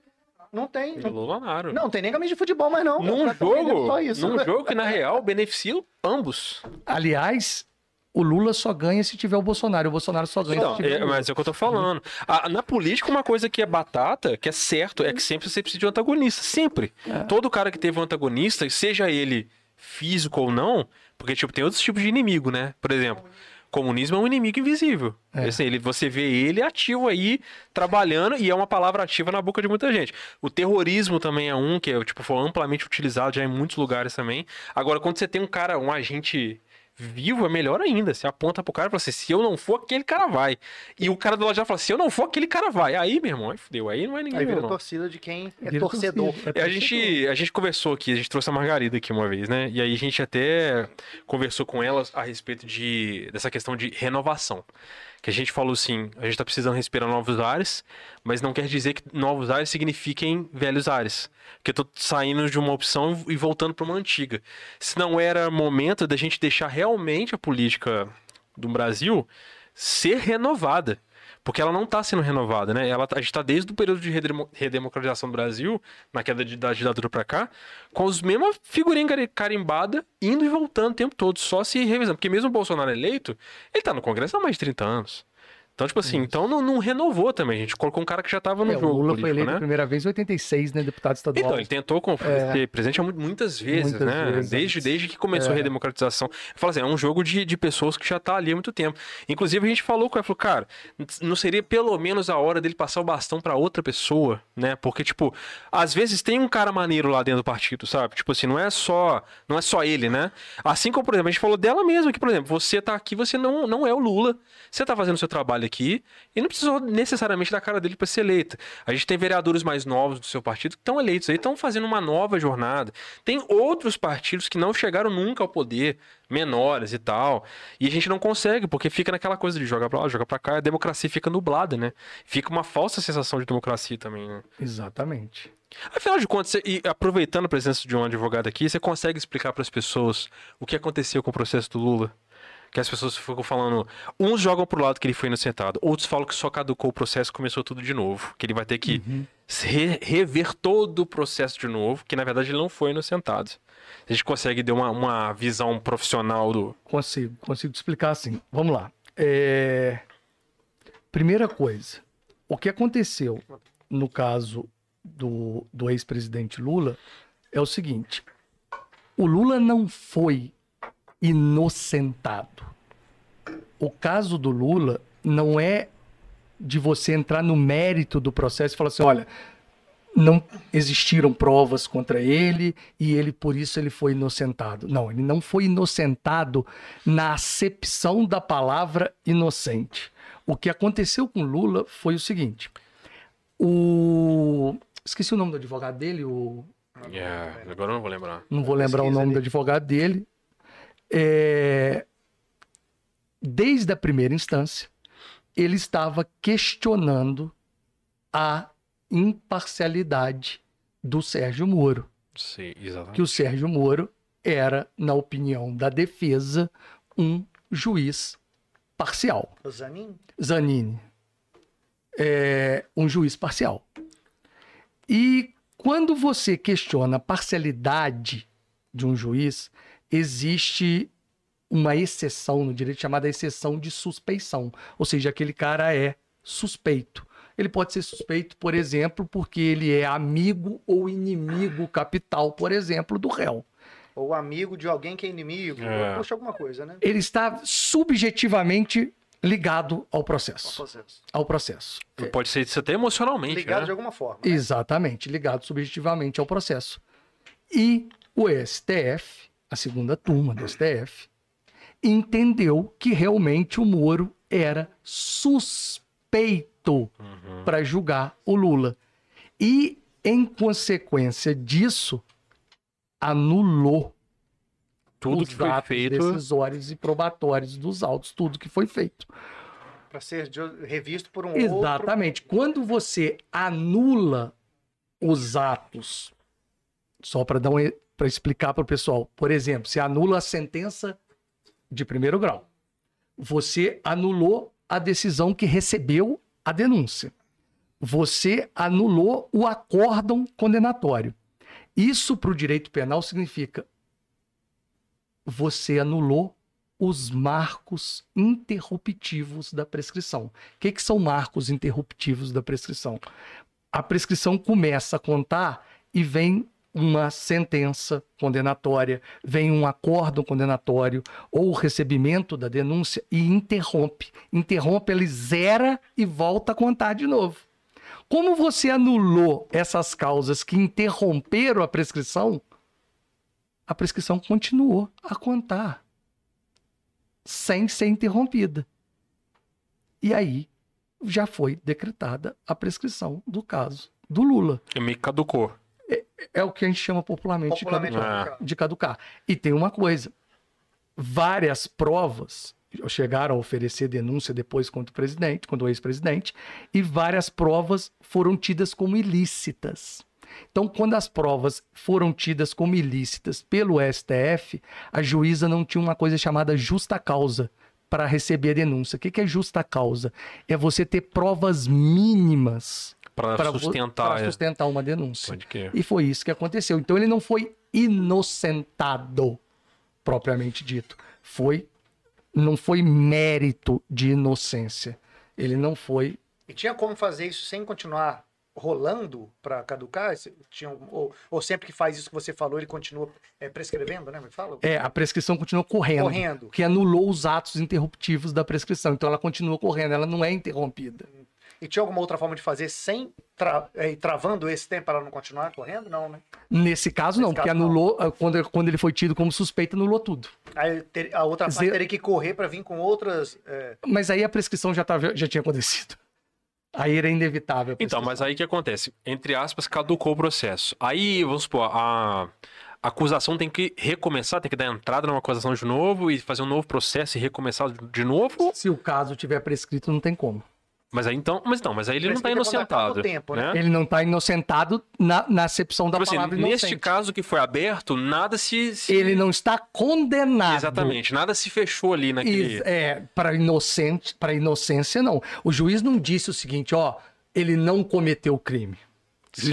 Não tem. Não, não tem nem camisa de futebol mais, não. Num vendendo jogo, Só isso. num jogo que na real beneficia ambos. Aliás, o Lula só ganha se tiver o Bolsonaro. O Bolsonaro só ganha Então, se tiver é, o Lula. mas é o que eu tô falando. A- na política, uma coisa que é batata, que é certo, é que sempre você precisa de um antagonista. Sempre. É. Todo cara que teve um antagonista, seja ele físico ou não, porque, tipo, tem outros tipos de inimigo, né? Por exemplo, comunismo é um inimigo invisível. É. Assim, ele, você vê ele ativo aí, trabalhando, e é uma palavra ativa na boca de muita gente. O terrorismo também é um, que tipo, foi amplamente utilizado já em muitos lugares também. Agora, quando você tem um cara, um agente vivo, é melhor ainda. Você aponta pro cara e fala assim, se eu não for, aquele cara vai. E o cara do lado já fala, se eu não for, aquele cara vai. Aí, meu irmão, aí fudeu. Aí não é ninguém, Aí vira não. torcida de quem é Vira torcedor. é A gente, a gente conversou aqui, a gente trouxe a Margarida aqui uma vez, né? E aí a gente até conversou com ela a respeito de, dessa questão de renovação. Que a gente falou assim, a gente tá precisando respirar novos ares, mas não quer dizer que novos ares signifiquem velhos ares. Que eu tô saindo de uma opção e voltando para uma antiga. Se não era momento da gente deixar realmente a política do Brasil ser renovada. Porque ela não está sendo renovada, né? Ela, tá- a gente está desde o período de redemo- redemocratização do Brasil, na queda de- da ditadura para cá, com os mesmas figurinhas cari- carimbadas, indo e voltando o tempo todo, só se revisando. Porque mesmo o Bolsonaro eleito, ele tá no Congresso há mais de 30 anos. Então, tipo assim, então não, não renovou também. A gente colocou um cara que já tava no É, o jogo Lula político, foi eleito né? a primeira vez em 86, né? Deputado estadual. Então, ele tentou ser presidente há mu- muitas vezes, Muitas né? vezes desde, desde que começou a É. redemocratização. Fala assim, é um jogo de, de pessoas que já tá ali há muito tempo. Inclusive, a gente falou com ele, falou, cara, não seria pelo menos a hora dele passar o bastão pra outra pessoa, né? Porque, tipo, às vezes tem um cara maneiro lá dentro do partido, sabe? Tipo assim, não é só, não é só ele, né? Assim como, por exemplo, a gente falou dela mesma, que, por exemplo, você tá aqui, você não, não é o Lula. Você tá fazendo o seu trabalho aqui e não precisou necessariamente da cara dele pra ser eleita. A gente tem vereadores mais novos do seu partido que estão eleitos aí, estão fazendo uma nova jornada. Tem outros partidos que não chegaram nunca ao poder, menores e tal. E a gente não consegue, porque fica naquela coisa de jogar pra lá, jogar pra cá, a democracia fica nublada, né? Fica uma falsa sensação de democracia também, né? Exatamente. Afinal de contas, você- e aproveitando a presença de um advogado aqui, você consegue explicar para as pessoas o que aconteceu com o processo do Lula? Que as pessoas ficam falando, uns jogam pro lado que ele foi inocentado, outros falam que só caducou o processo e começou tudo de novo, que ele vai ter que re- rever todo o processo de novo, que na verdade ele não foi inocentado. A gente consegue dar uma, uma visão profissional do. Consigo, consigo te explicar assim. Vamos lá. É, Primeira coisa, o que aconteceu no caso do, do ex-presidente Lula é o seguinte: o Lula não foi inocentado. O caso do Lula não é de você entrar no mérito do processo e falar assim: olha, não existiram provas contra ele e ele por isso ele foi inocentado. Não, ele não foi inocentado na acepção da palavra inocente. O que aconteceu com Lula foi o seguinte: o esqueci o nome do advogado dele, o É, agora eu não vou lembrar. não vou lembrar o nome ali. do advogado dele. É, Desde a primeira instância, ele estava questionando a imparcialidade do Sérgio Moro. Sim, exatamente. Que o Sérgio Moro era, na opinião da defesa, um juiz parcial. O Zanin? Zanini. É um juiz parcial. E quando você questiona a parcialidade de um juiz, existe uma exceção no direito chamada exceção de suspeição. Ou seja, aquele cara é suspeito. Ele pode ser suspeito, por exemplo, porque ele é amigo ou inimigo capital, por exemplo, do réu. Ou amigo de alguém que é inimigo. É. Puxa alguma coisa, né? Ele está subjetivamente ligado ao Ao processo. processo. Ao processo. Pode ser isso até emocionalmente. Ligado né? de alguma forma. né? Exatamente, ligado subjetivamente ao processo. E o STF, a segunda turma do STF, entendeu que realmente o Moro era suspeito Uhum. para julgar o Lula. E, em consequência disso, anulou Tudo os que foi atos feito. decisórios e probatórios dos autos, tudo que foi feito. Pra ser revisto por um outro. Exatamente. Quando você anula os atos, só para dar um, para explicar para o pessoal, por exemplo, você anula a sentença de primeiro grau, você anulou a decisão que recebeu a denúncia, você anulou o acórdão condenatório. Isso para o direito penal significa você anulou os marcos interruptivos da prescrição. O que, que são marcos interruptivos da prescrição? A prescrição começa a contar e vem uma sentença condenatória, vem um acórdão condenatório ou o recebimento da denúncia e interrompe. Interrompe, ele zera e volta a contar de novo. Como você anulou essas causas que interromperam a prescrição, a prescrição continuou a contar sem ser interrompida. E aí já foi decretada a prescrição do caso do Lula. E me caducou. É o que a gente chama popularmente, Popularmente, de, caducar, de caducar. E tem uma coisa: várias provas chegaram a oferecer denúncia depois contra o presidente, contra o ex-presidente, e várias provas foram tidas como ilícitas. Então, quando as provas foram tidas como ilícitas pelo STF, a juíza não tinha uma coisa chamada justa causa para receber a denúncia. O que é justa causa? É você ter provas mínimas para sustentar. é. sustentar uma denúncia. E foi isso que aconteceu. Então ele não foi inocentado, propriamente dito. Foi não foi mérito de inocência. Ele não foi. E tinha como fazer isso sem continuar rolando para caducar? Tinha, ou, ou sempre que faz isso que você falou, ele continua é, prescrevendo, né? Me fala? É, a prescrição continua correndo, Correndo. que anulou os atos interruptivos da prescrição. Então ela continua correndo, ela não é interrompida. E tinha alguma outra forma de fazer sem tra- é, ir travando esse tempo para ela não continuar correndo? Não, né? Nesse caso, não, Nesse porque caso, não. anulou, ah, quando, quando ele foi tido como suspeito, anulou tudo. Aí ter- a outra parte Zero- teria que correr para vir com outras. é, Mas aí a prescrição já, tava, já tinha acontecido. Aí era inevitável. Então, mas aí o que acontece? Entre aspas, caducou o processo. Aí, vamos supor, a a acusação tem que recomeçar, tem que dar entrada numa acusação de novo e fazer um novo processo e recomeçar de novo. Se o caso tiver prescrito, não tem como. Mas aí então, mas não, mas aí ele não tá é quando acaba inocentado. tempo, né? né? Ele não está inocentado na, na acepção da Tipo assim, palavra neste inocente. caso que foi aberto, nada se. se- Ele não está condenado. Exatamente, nada se fechou ali naquele. É, para inocente, para inocência não. O juiz não disse o seguinte, ó, ele não cometeu o crime.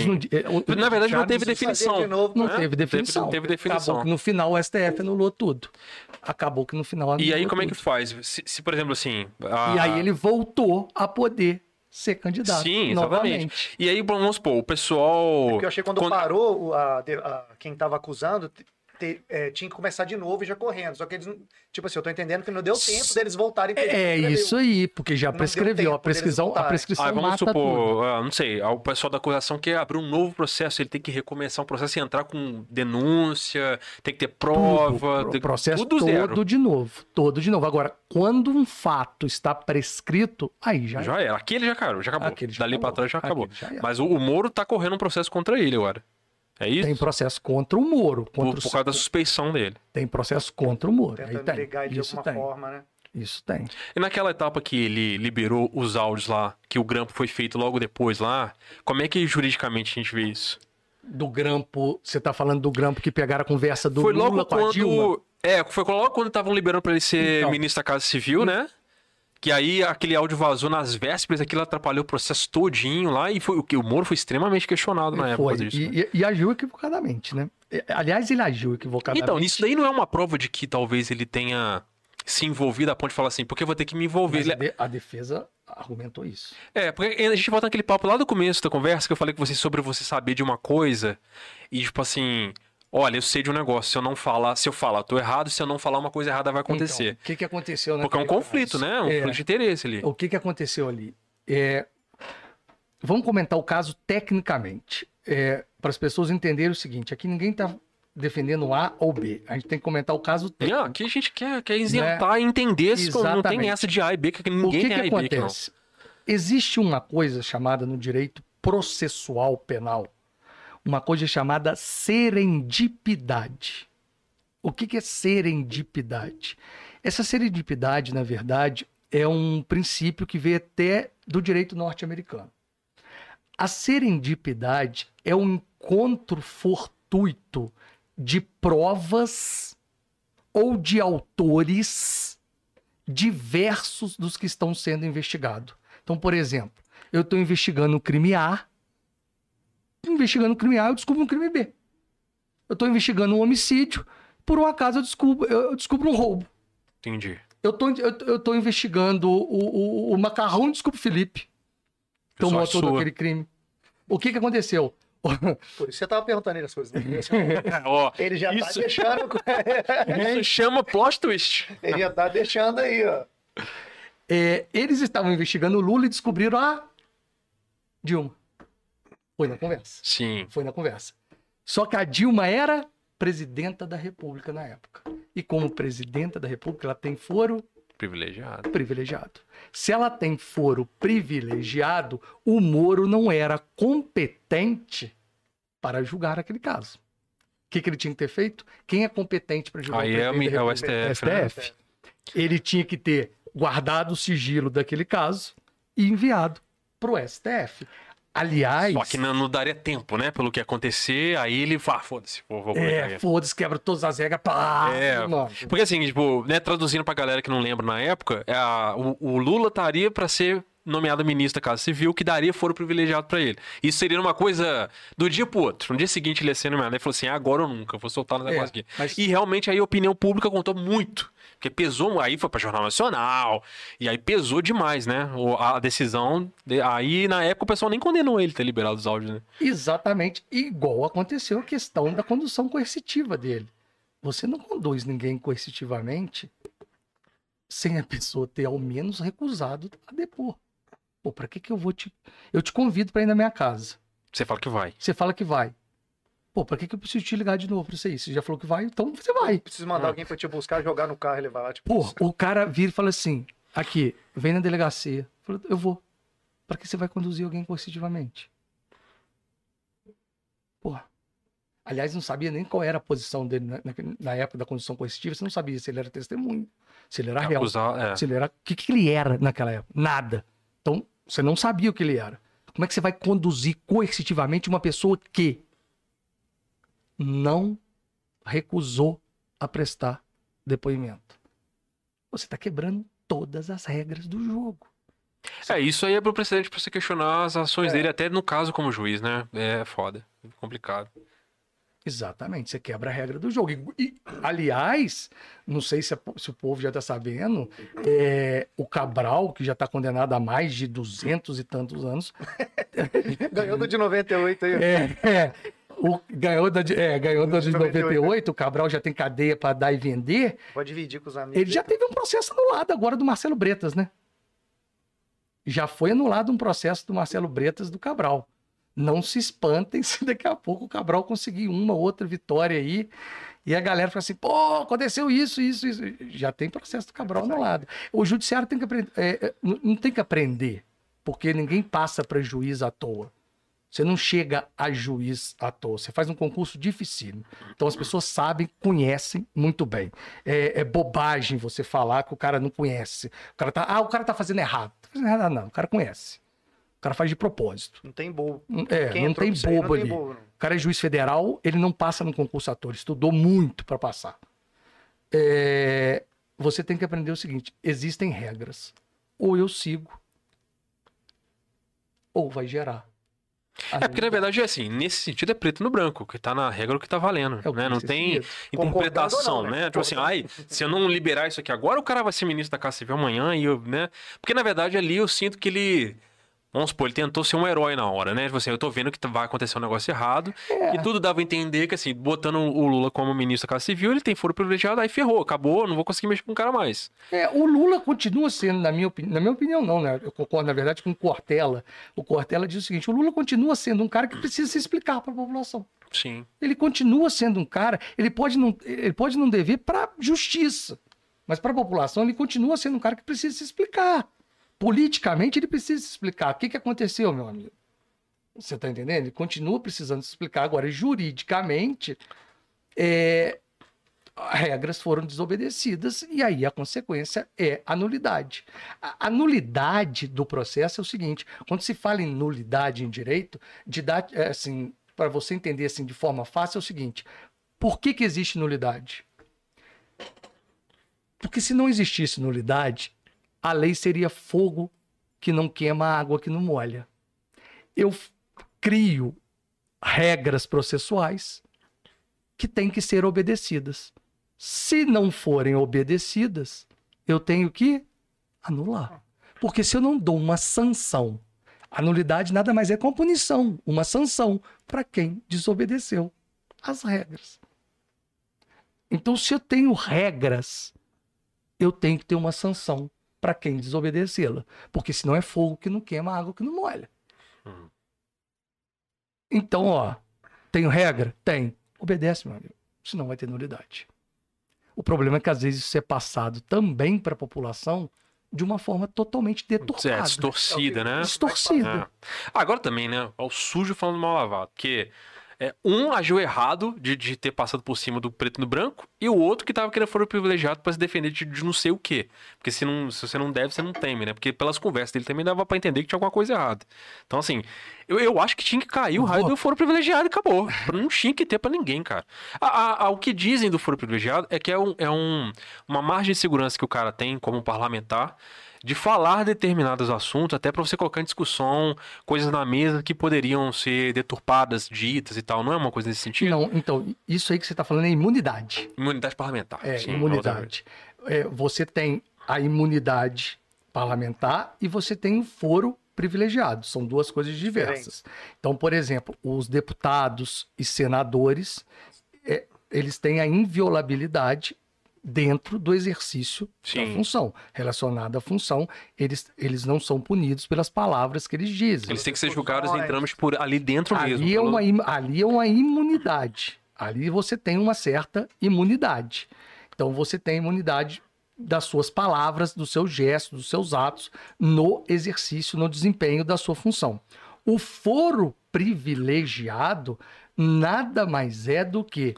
Não é, o- Na verdade, não teve definição. de novo, Não né? teve definição. Não teve definição. Acabou que no final o STF anulou tudo. Acabou que no final E aí, como é que tudo. faz? Se, se, por exemplo, assim. a- E aí ele voltou a poder ser candidato Sim, exatamente. novamente. E aí, vamos supor, o pessoal. Porque eu achei que quando, parou a, a- quem estava acusando, te- te- é, tinha que começar de novo e já correndo. Só que eles, não- tipo assim, eu tô entendendo que não deu tempo deles voltarem. pra ele É escrever isso aí, porque já Não prescreveu. A prescrição, a prescrição Ah, vamos supor, ah, não sei, o pessoal da acusação quer abrir um novo processo, ele tem que recomeçar um processo e entrar com denúncia, tem que ter prova, Tudo, o processo tudo todo zero. de novo, todo de novo. Agora, quando um fato está prescrito, aí já, Já era. Aquele já acabou, já acabou. Aquele já Dali pra acabou. trás já acabou. Já. Mas o, o Moro tá correndo um processo contra ele agora. É isso? tem processo contra o Moro, por, contra o por causa da suspeição dele. tem processo contra o Moro. Aí Tentando tem. ligar ele de Isso alguma tem. forma, né? Isso tem. E naquela etapa que ele liberou os áudios lá, que o grampo foi feito logo depois lá, como é que juridicamente a gente vê isso? Do grampo, você tá falando do grampo que pegaram a conversa do foi Lula logo com a Dilma? quando. É, foi logo quando estavam liberando pra ele ser Então. ministro da Casa Civil, né? Que aí aquele áudio vazou nas vésperas, aquilo atrapalhou o processo todinho lá e foi o Moro foi extremamente questionado na época Foi. disso. E, né? e- agiu equivocadamente, né? Aliás, ele agiu equivocadamente. Então, isso daí não é uma prova de que talvez ele tenha se envolvido a ponto de falar assim, porque eu vou ter que me envolver. Mas de- a defesa argumentou isso. É, porque a gente volta naquele papo lá do começo da conversa que eu falei com você sobre você saber de uma coisa e tipo assim, olha, eu sei de um negócio, se eu não falar, se eu falar, tô errado, se eu não falar uma coisa errada vai acontecer. Então, o que, que aconteceu porque é um conflito, caso? né? Um É, conflito de interesse ali. O que, que aconteceu ali? É, vamos comentar o caso tecnicamente. É, para as pessoas entenderem o seguinte: aqui ninguém está defendendo A ou B. A gente tem que comentar o caso técnico. ah, aqui a gente quer, quer isentar e entender se não tem Né? Essa de A e B, que o ninguém que, tem que A e B não. acontece? Existe uma coisa chamada no direito processual penal, uma coisa chamada serendipidade. O que, é serendipidade? Essa serendipidade, na verdade, é um princípio que veio até do direito norte-americano. A serendipidade é um encontro fortuito de provas ou de autores diversos dos que estão sendo investigados. Então, por exemplo, eu estou investigando o crime A, investigando o crime A, eu descubro um crime B. Eu estou investigando um homicídio, por um acaso eu descubro, eu eu descubro um roubo. Entendi. Eu tô, eu, eu tô investigando o, o, o macarrão descubro o Felipe, que é o Só a motor sua. daquele crime. O que, que aconteceu? Por isso você tava perguntando ele as coisas. Ó, Ele já Isso. tá deixando. isso chama plot twist. ele já tá deixando aí, ó. É, eles estavam investigando o Lula e descobriram a Dilma. Foi na conversa. Sim. Foi na conversa. Só que a Dilma era presidenta da República na época. E como presidenta da República, ela tem foro Privilegiado. privilegiado. Se ela tem foro privilegiado, o Moro não era competente para julgar aquele caso. O que, que ele tinha que ter feito? Quem é competente para julgar Aí o é, da é o República? STF, né? STF. Ele tinha que ter guardado o sigilo daquele caso e enviado para o STF. Aliás, Só que não, não daria tempo, né? Pelo que acontecer, aí ele fala, ah, foda-se, vou, vou é, foda-se, quebra todas as regras. Pá, É, mano. Porque assim, tipo, né, traduzindo pra galera que não lembra na época, é a- o, o Lula estaria pra ser nomeado ministro da Casa Civil, que daria foro privilegiado pra ele. Isso seria uma coisa do dia pro outro. No dia seguinte ele ia ser nomeado. Ele falou assim, agora ou nunca, vou soltar no É, negócio aqui. mas- E realmente aí a opinião pública contou muito. Porque pesou, aí foi pra Jornal Nacional, e aí pesou demais, né? A decisão. de- aí na época o pessoal nem condenou ele ter liberado os áudios, né? Exatamente igual aconteceu a questão da condução coercitiva dele. Você não conduz ninguém coercitivamente sem a pessoa ter ao menos recusado a depor. Pô, pra que que eu vou te... Eu te convido pra ir na minha casa. Você fala que vai. Você fala que vai. Pô, pra que que eu preciso te ligar de novo pra isso aí? Você já falou que vai, então você vai. Preciso mandar Ah. alguém pra te buscar, jogar no carro e levar lá. Tipo, Pô, o cara vira e fala assim: aqui, vem na delegacia. Eu falo, eu vou. Pra que você vai conduzir alguém coercitivamente? Pô. Aliás, não sabia nem qual era a posição dele na, na- na época da condução coercitiva. Você não sabia se ele era testemunho, se ele era réu, Acusar, é. se ele era. O que, que ele era naquela época? Nada. Então, você não sabia o que ele era. Como é que você vai conduzir coercitivamente uma pessoa que não recusou a prestar depoimento? Você está quebrando todas as regras do jogo. É, isso aí é pro precedente pra você questionar as ações É. dele, até no caso como juiz, né? É foda. É complicado. Exatamente, você quebra a regra do jogo. E, e, aliás, não sei se, a- se o povo já está sabendo, é, o Cabral, que já está condenado a mais de duzentos e tantos anos, ganhou do de 98 aí. é, é, o, ganhou da de, é, ganhou da de 98, 98, o Cabral já tem cadeia para dar e vender. Pode dividir com os amigos. Ele já teve um processo anulado agora do Marcelo Bretas, né? Já foi anulado um processo do Marcelo Bretas do Cabral. Não se espantem se daqui a pouco o Cabral conseguir uma outra vitória aí e a galera fala assim, pô, aconteceu isso, isso, isso. Já tem processo do Cabral anulado. O judiciário tem que aprender, é, é, não não tem que aprender, porque ninguém passa para juiz à toa. Você não chega a juiz à toa. Você faz um concurso dificílimo. Então as pessoas sabem, conhecem muito bem. É, é bobagem você falar que o cara não conhece. O cara tá, ah, o cara tá fazendo errado. Tá fazendo errado, não. O cara conhece. O cara faz de propósito. Não tem bobo. É, Quem não tem bobo não tem ali. bobo, não. O cara é juiz federal, ele não passa no concurso ator. Estudou muito para passar. É, você tem que aprender o seguinte: existem regras. Ou eu sigo, ou vai gerar. É porque na verdade é assim, nesse sentido é preto no branco, que tá na regra o que tá valendo, É né? Não tem interpretação, não, né? né? Tipo assim, ai, se eu não liberar isso aqui agora, o cara vai ser ministro da Casa Civil amanhã e eu, né? Porque na verdade ali eu sinto que ele Vamos supor, ele tentou ser um herói na hora, né? Tipo assim, eu tô vendo que vai acontecer um negócio errado. É. E tudo dava a entender que, assim, botando o Lula como ministro da Casa Civil, ele tem foro privilegiado, aí ferrou, acabou, não vou conseguir mexer com o cara mais. É, o Lula continua sendo, na minha, opini- na minha opinião, não, né? Eu concordo, na verdade, com o Cortella. O Cortella diz o seguinte: o Lula continua sendo um cara que precisa se explicar para a população. Sim. Ele continua sendo um cara, ele pode não, ele pode não dever para justiça, mas para a população ele continua sendo um cara que precisa se explicar. Politicamente ele precisa se explicar. O que, que aconteceu, meu amigo? Você está entendendo? Ele continua precisando se explicar. Agora, juridicamente, é, regras foram desobedecidas e aí a consequência é a nulidade. A, a nulidade do processo é o seguinte: quando se fala em nulidade em direito, é, assim, para você entender assim de forma fácil, é o seguinte: por que, que existe nulidade? Porque se não existisse nulidade, a lei seria fogo que não queima, água que não molha. Eu crio regras processuais que têm que ser obedecidas. Se não forem obedecidas, eu tenho que anular. Porque se eu não dou uma sanção A nulidade nada mais é que uma punição, uma sanção para quem desobedeceu as regras. Então, se eu tenho regras, eu tenho que ter uma sanção para quem desobedecê-la. Porque senão é fogo que não queima, água que não molha. Uhum. Então, ó, tenho regra? Tem. Obedece, meu amigo. Senão vai ter nulidade. O problema é que às vezes isso é passado também para a população de uma forma totalmente deturpada. É, distorcida, né? Distorcida. É. Agora também, né? Ao sujo falando mal lavado. Porque é, um agiu errado de, de ter passado por cima do preto no branco e o outro que tava querendo foro privilegiado para se defender de, de, não sei o quê. Porque se, não, se você não deve, você não teme, né? Porque pelas conversas dele também dava para entender que tinha alguma coisa errada. Então, assim, eu, eu acho que tinha que cair o raio do foro privilegiado e acabou. Não tinha que ter para ninguém, cara. A, a, a, o que dizem do foro privilegiado é que é, um, é um, uma margem de segurança que o cara tem como parlamentar de falar determinados assuntos, até para você colocar em discussão coisas na mesa que poderiam ser deturpadas, ditas e tal. Não é uma coisa nesse sentido? Não, então, isso aí que você está falando é imunidade. Imunidade parlamentar. É, sim, imunidade. É, você tem a imunidade parlamentar e você tem o foro privilegiado. São duas coisas diversas. Então, por exemplo, os deputados e senadores, é, eles têm a inviolabilidade dentro do exercício Sim. da função. Relacionada à função, eles, eles não são punidos pelas palavras que eles dizem. Eles têm que ser julgados em trâmite por ali dentro ali mesmo. É uma, ali é uma imunidade. Ali você tem uma certa imunidade. Então você tem imunidade das suas palavras, dos seus gestos, dos seus atos no exercício, no desempenho da sua função. O foro privilegiado nada mais é do que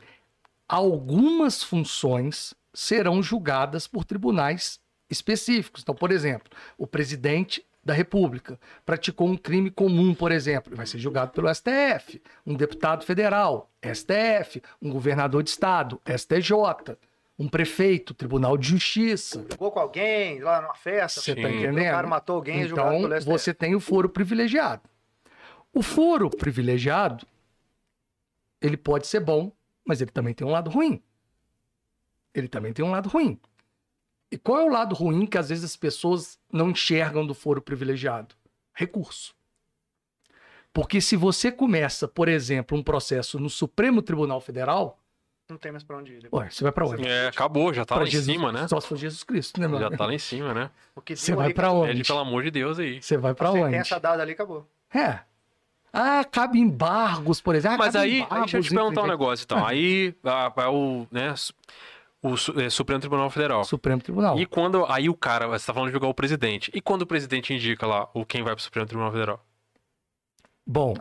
algumas funções serão julgadas por tribunais específicos. Então, por exemplo, o presidente da República praticou um crime comum, por exemplo, vai ser julgado pelo STF, um deputado federal, STF, um governador de estado, STJ, um prefeito, Tribunal de Justiça. Jogou com alguém lá numa festa, você tá entendendo? O cara matou alguém, então, julgado pelo STF. você tem o foro privilegiado. O foro privilegiado, ele pode ser bom, mas ele também tem um lado ruim ele também tem um lado ruim. E qual é o lado ruim que às vezes as pessoas não enxergam do foro privilegiado? Recurso. Porque se você começa, por exemplo, um processo no Supremo Tribunal Federal. Não tem mais pra onde ir. Ué, você vai pra onde? É, acabou, já tá pra lá Jesus, em cima, né? Só se for Jesus Cristo, né, mano? Já tá lá em cima, né? Você vai pra onde? Pede pelo amor de Deus aí. Você vai pra onde? essa dada ali, acabou. É. Ah, cabe embargos, por exemplo. Ah, Mas aí, aí, deixa eu te perguntar um negócio, então. Aí, a, a, o, né, o é, Supremo Tribunal Federal. Supremo Tribunal. E quando. Aí o cara, você tá falando de jogar o presidente. E quando o presidente indica lá o quem vai pro Supremo Tribunal Federal? Bom.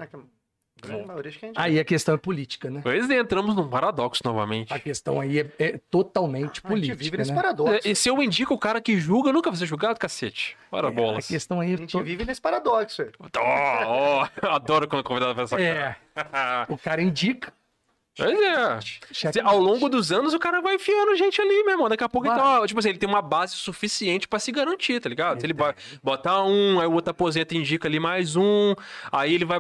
Aí a questão é política, né? Pois é, entramos num paradoxo novamente. A questão aí é, é totalmente política. A gente vive nesse né? paradoxo. E se eu indico o cara que julga, nunca vai ser julgado, cacete. Para é, bolas. A questão aí. É a gente to... vive nesse paradoxo. Oh, oh, adoro quando convidado faz essa é. cara. o cara indica, Pois é. Ao longo dos anos, o cara vai enfiando gente ali, meu irmão. Daqui a pouco, então, tipo assim, ele tem uma base suficiente para se garantir, tá ligado? Se ele botar um, aí o outro aposenta indica ali mais um, aí ele vai.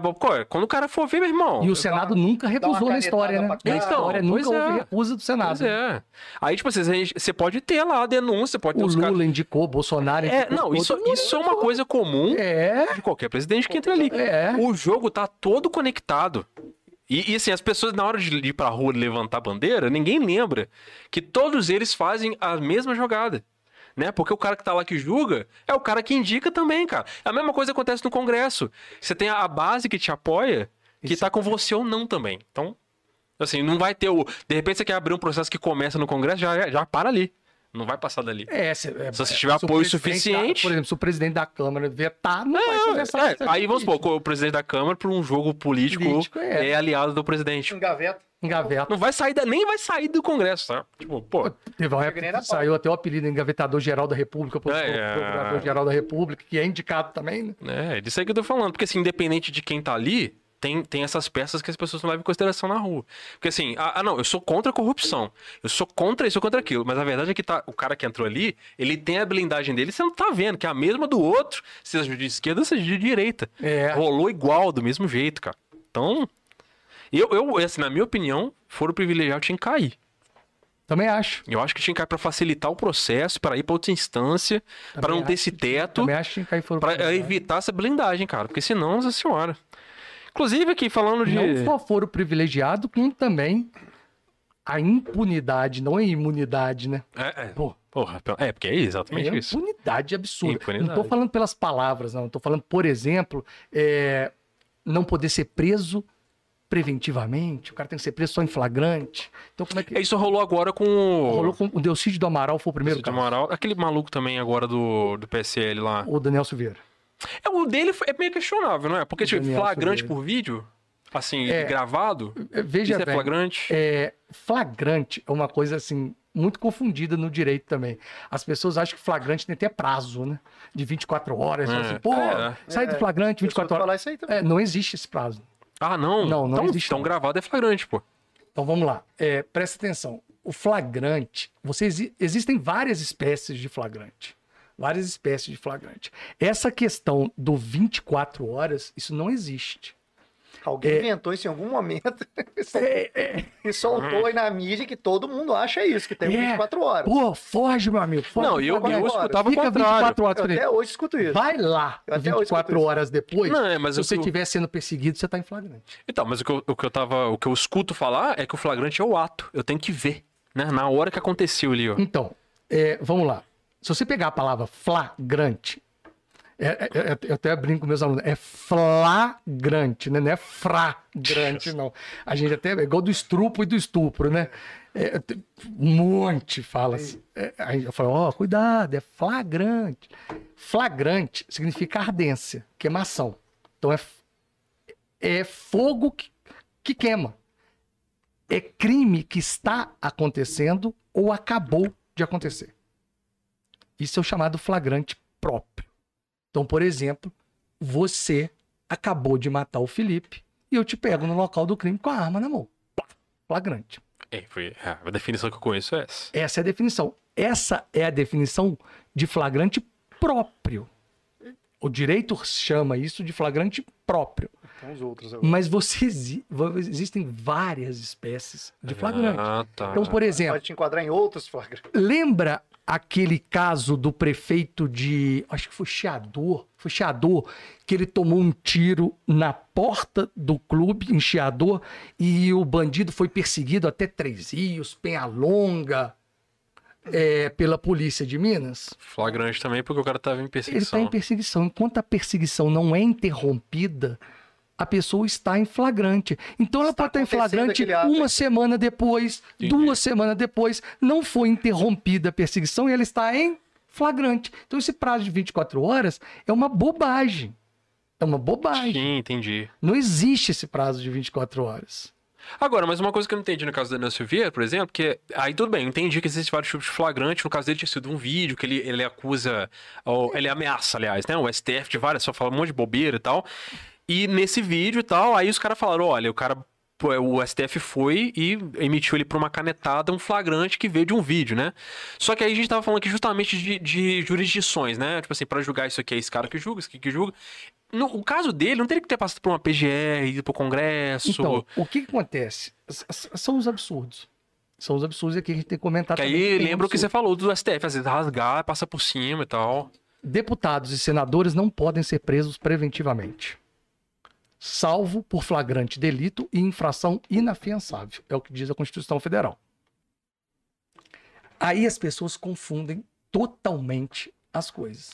Quando o cara for ver, meu irmão. E o Senado nunca recusou na história, né? Na história nunca houve é. recusa do Senado. Pois é. Aí, tipo assim, você pode ter lá a denúncia, pode ter O Lula cara... indicou, Bolsonaro indicou. É, não, isso, isso é uma coisa comum é. de qualquer presidente que entra ali. É. O jogo tá todo conectado. E, e, assim, as pessoas, na hora de ir pra rua levantar a bandeira, ninguém lembra que todos eles fazem a mesma jogada. Né? Porque o cara que tá lá que julga é o cara que indica também, cara. A mesma coisa acontece no Congresso. Você tem a base que te apoia, que Isso. tá com você ou não também. Então, assim, não vai ter o. De repente você quer abrir um processo que começa no Congresso, já, já para ali. Não vai passar dali. É, se, é, se você tiver apoio suficiente. por exemplo, se o presidente da Câmara vetar, não é, vai conversar é, Aí vamos supor, o presidente da Câmara, por um jogo político, político é. é. aliado do presidente. Engaveta. Engaveta. Não vai sair, da, nem vai sair do Congresso, tá? Tipo, pô. Teve uma época que saiu até o apelido Engavetador Geral da República, é, Procurador Geral da República, que é indicado também, né? É, disso aí que eu tô falando. Porque assim, independente de quem tá ali, tem, tem essas peças que as pessoas não levam em consideração na rua. Porque assim, ah, ah, não, eu sou contra a corrupção. Eu sou contra isso, eu sou contra aquilo. Mas a verdade é que tá, o cara que entrou ali, ele tem a blindagem dele, você não tá vendo, que é a mesma do outro, seja de esquerda, seja de direita. É. Rolou igual, do mesmo jeito, cara. Então, eu, eu assim, na minha opinião, foro privilegiado tinha que cair. Também acho. Eu acho que tinha que cair pra facilitar o processo, para ir pra outra instância, para não ter esse teto, Também acho que tinha que cair fora para privilegiado. evitar essa blindagem, cara. Porque senão, nossa senhora. Inclusive, aqui falando de. Não só foro privilegiado, como também a impunidade, não é imunidade, né? É, é. Pô, Porra, é, porque é exatamente é isso. impunidade absurda. Impunidade. Não tô falando pelas palavras, não. Tô falando, por exemplo, é, não poder ser preso preventivamente. O cara tem que ser preso só em flagrante. Então, como é que. É, Isso rolou agora com o. Rolou com o Delcídio do Amaral, foi o primeiro Cid caso. Amaral. Aquele maluco também agora do, do PSL lá. O Daniel Silveira. É, o dele é meio questionável, não é? Porque, tipo, flagrante Silveira. por vídeo, assim, É. gravado, É, Veja isso é bem, flagrante. é, flagrante é uma coisa assim muito confundida no direito também. As pessoas acham que flagrante tem até prazo, né? De 24 horas. É, Assim, Pô, é. sai do É, flagrante Eu escuto 24 horas. falar isso aí também. É, não existe esse prazo. Ah, não? Não, não então, existe, Então não. gravado é flagrante, pô. Então vamos lá. É, presta atenção. O flagrante, você exi- existem várias espécies de flagrante. Várias espécies de flagrante. Essa questão do 24 horas, isso não existe. Alguém É. inventou isso em algum momento É, é, e soltou aí na mídia que todo mundo acha isso, que tem É. 24 horas. pô, foge, meu amigo. Foge Não, eu, eu escutava Fica contrário. 24 horas. Eu até hoje escuto isso. Vai lá, Eu até hoje 24 escuto isso. horas depois. Não, é, mas se você que eu- estiver sendo perseguido, você tá em flagrante. Então, mas o que, eu, o que eu tava. O que eu escuto falar é que o flagrante é o ato. Eu tenho que ver, né? Na hora que aconteceu ali, ó. Então, é, vamos lá. Se você pegar a palavra flagrante, é, é- é- eu até brinco com meus alunos, é flagrante, né? Não é fragrante, não. A gente até é igual do estrupo e do estupro, né? É, um monte fala assim. É, aí eu falo, ó, cuidado, é flagrante. Flagrante significa ardência, queimação. Então é, é fogo que, que queima. É crime que está acontecendo ou acabou de acontecer. Isso é o chamado flagrante próprio. Então, por exemplo, você acabou de matar o Felipe e eu te pego no local do crime com a arma na mão. Plá, Flagrante. É, foi, é, a definição que eu conheço é essa. Essa é a definição. Essa é a definição de flagrante próprio. O direito chama isso de flagrante próprio. Tem uns outros agora. Mas você exi- existem várias espécies de flagrante. Ah, tá. Então, por exemplo, Pode te enquadrar em outros flagrantes. Lembra aquele caso do prefeito de. Acho que foi Chiador. Foi Chiador, que ele tomou um tiro na porta do clube, em Chiador, e o bandido foi perseguido até Três Rios, Penhalonga, é, pela polícia de Minas? Flagrante também, porque o cara tava em Ele está perseguição. em perseguição. Enquanto a perseguição não é interrompida, a pessoa está em flagrante. Então ela Está pode estar em flagrante uma semana depois, Entendi. duas semanas depois, não foi interrompida a perseguição e ela está em flagrante. Então esse prazo de 24 horas é uma bobagem. É uma bobagem. Sim, entendi. Não existe esse prazo de 24 horas. Agora, mas uma coisa que eu não entendi no caso do Daniel Silveira, por exemplo, que aí tudo bem, eu entendi que existem vários tipos de flagrante. No caso dele tinha sido um vídeo que ele, ele acusa, ou ele ameaça, aliás, né? O STF de várias, só fala um monte de bobeira e tal. E nesse vídeo e tal, aí os caras falaram: olha, o cara. O STF foi e emitiu ele por uma canetada um flagrante que veio de um vídeo, né? Só que aí a gente tava falando aqui justamente de, de jurisdições, né? Tipo assim, pra julgar isso aqui é esse cara que julga, esse aqui que julga. No, o caso dele não teria que ter passado por uma PGR, ido pro Congresso. Então, o que, que acontece? S- São os absurdos. São os absurdos aqui a gente tem que comentar Que também. aí lembra o que você falou do STF, às vezes rasgar, passa por cima e tal. Deputados e senadores não podem ser presos preventivamente, salvo por flagrante delito e infração inafiançável. É o que diz a Constituição Federal. Aí as pessoas confundem totalmente as coisas.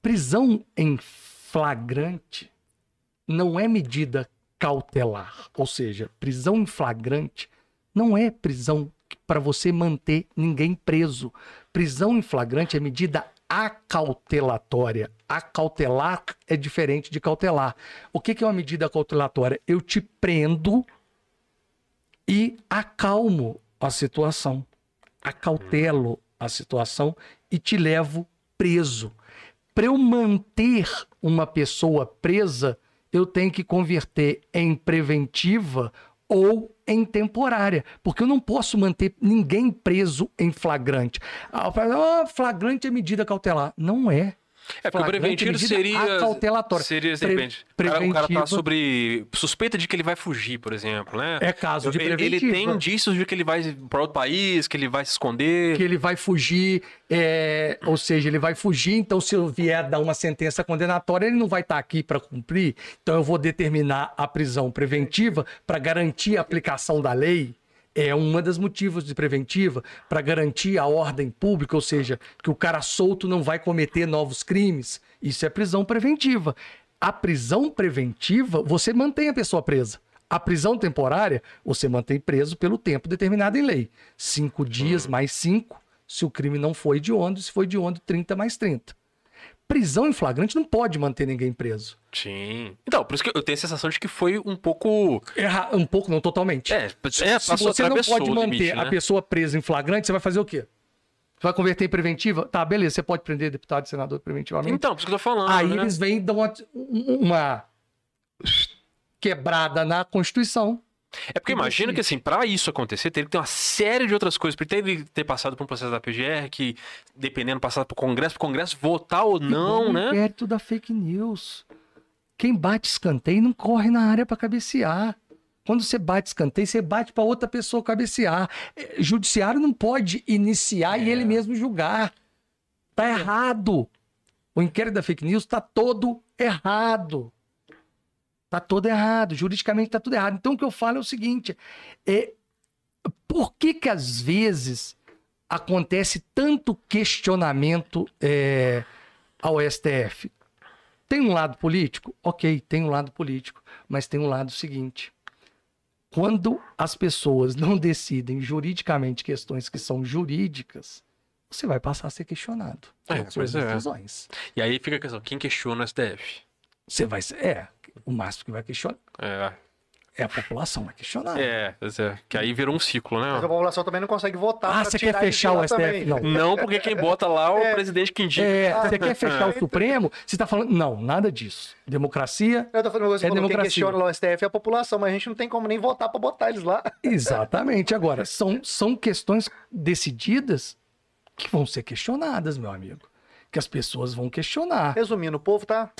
Prisão em flagrante não é medida cautelar, ou seja, prisão em flagrante não é prisão para você manter ninguém preso. Prisão em flagrante é medida acautelatória. Acautelar é diferente de cautelar. O que que é uma medida cautelatória? Eu te prendo e acalmo a situação. Acautelo a situação e te levo preso. Para eu manter uma pessoa presa, eu tenho que converter em preventiva ou em temporária, porque eu não posso manter ninguém preso em flagrante. Ah, fala, "Ah, flagrante é medida cautelar. Não é. É, porque o preventivo seria. Seria, de Pre- repente, o cara- o cara tá sobre suspeita de que ele vai fugir, por exemplo, né? É caso de ele, ele preventiva. tem indícios de que ele vai para outro país, que ele vai se esconder. que ele vai fugir, é, ou seja, ele vai fugir, então se eu vier dar uma sentença condenatória, ele não vai estar aqui para cumprir, então eu vou determinar a prisão preventiva para garantir a aplicação da lei. É uma das motivos de preventiva para garantir a ordem pública, ou seja, que o cara solto não vai cometer novos crimes. Isso é prisão preventiva. A prisão preventiva, você mantém a pessoa presa. A prisão temporária, você mantém preso pelo tempo determinado em lei. Cinco dias mais cinco, se o crime não foi hediondo, se foi hediondo, 30 mais 30. Prisão em flagrante não pode manter ninguém preso. Sim. Então, por isso que eu tenho a sensação de que foi um pouco. Erra um pouco, não totalmente. É, é se você não pode manter limite, a né? pessoa presa em flagrante, você vai fazer o quê? Você vai converter em preventiva? Tá, beleza, você pode prender deputado e senador preventivamente. Então, por isso que eu tô falando. Aí né? eles vêm e dão uma, uma quebrada na Constituição. É porque imagina que, assim, pra isso acontecer, teria que ter uma série de outras coisas. Porque teria que ter passado por um processo da PGR, que, dependendo, passar pro Congresso, pro Congresso votar ou não, né? inquérito da fake news. Quem bate escanteio não corre na área para cabecear. Quando você bate escanteio, você bate para outra pessoa cabecear. É, Judiciário não pode iniciar e ele mesmo julgar. Tá errado. O inquérito da fake news tá todo errado. Tá todo errado. Juridicamente tá tudo errado. Então o que eu falo é o seguinte: é, por que que às vezes acontece tanto questionamento é, ao STF? Tem um lado político? Ok, tem um lado político. Mas tem um lado seguinte. Quando as pessoas não decidem juridicamente questões que são jurídicas, você vai passar a ser questionado. É, pois é. decisões. E aí fica a questão: quem questiona o STF? Você vai ser. É, o máximo que vai questionar É, é a população, vai questionar. é, é. Que aí virou um ciclo, Mas a né? população também não consegue votar. Ah, você quer fechar o STF? também. Não. Não, porque quem bota lá é o presidente que indica. É, você quer fechar o Supremo? Você está falando. Não, nada disso. Democracia. Eu tô falando, você É falou, quem democracia. questiona lá o STF é a população, mas a gente não tem como nem votar pra botar eles lá. Exatamente. Agora, são, são questões decididas que vão ser questionadas, meu amigo. Que as pessoas vão questionar. Resumindo, o povo tá.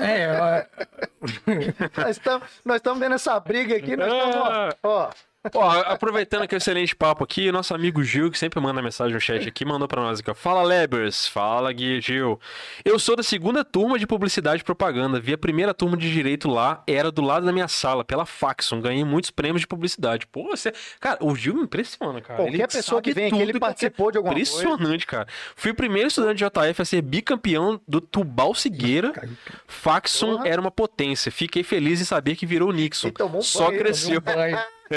É, é, Nós estamos nós estamos vendo essa briga aqui, nós estamos. Ó, ó, Ó, aproveitando que é um excelente papo aqui, nosso amigo Gil, que sempre manda mensagem no chat aqui, mandou pra nós aqui, ó. Fala, Lebers. Fala, Gui, Gil. Eu sou da segunda turma de publicidade e propaganda. Vi a primeira turma de direito lá, era do lado da minha sala, pela Faxon. Ganhei muitos prêmios de publicidade. Pô, você... Cara, o Gil me impressiona, cara. Qualquer Ele pessoa que vem aqui, ele e participou de alguma coisa. Impressionante, cara. Fui o primeiro estudante de JF a ser bicampeão do Tubal Cigueira. Faxon Porra. era uma potência. Fiquei feliz em saber que virou o Nixon. Só banho, cresceu.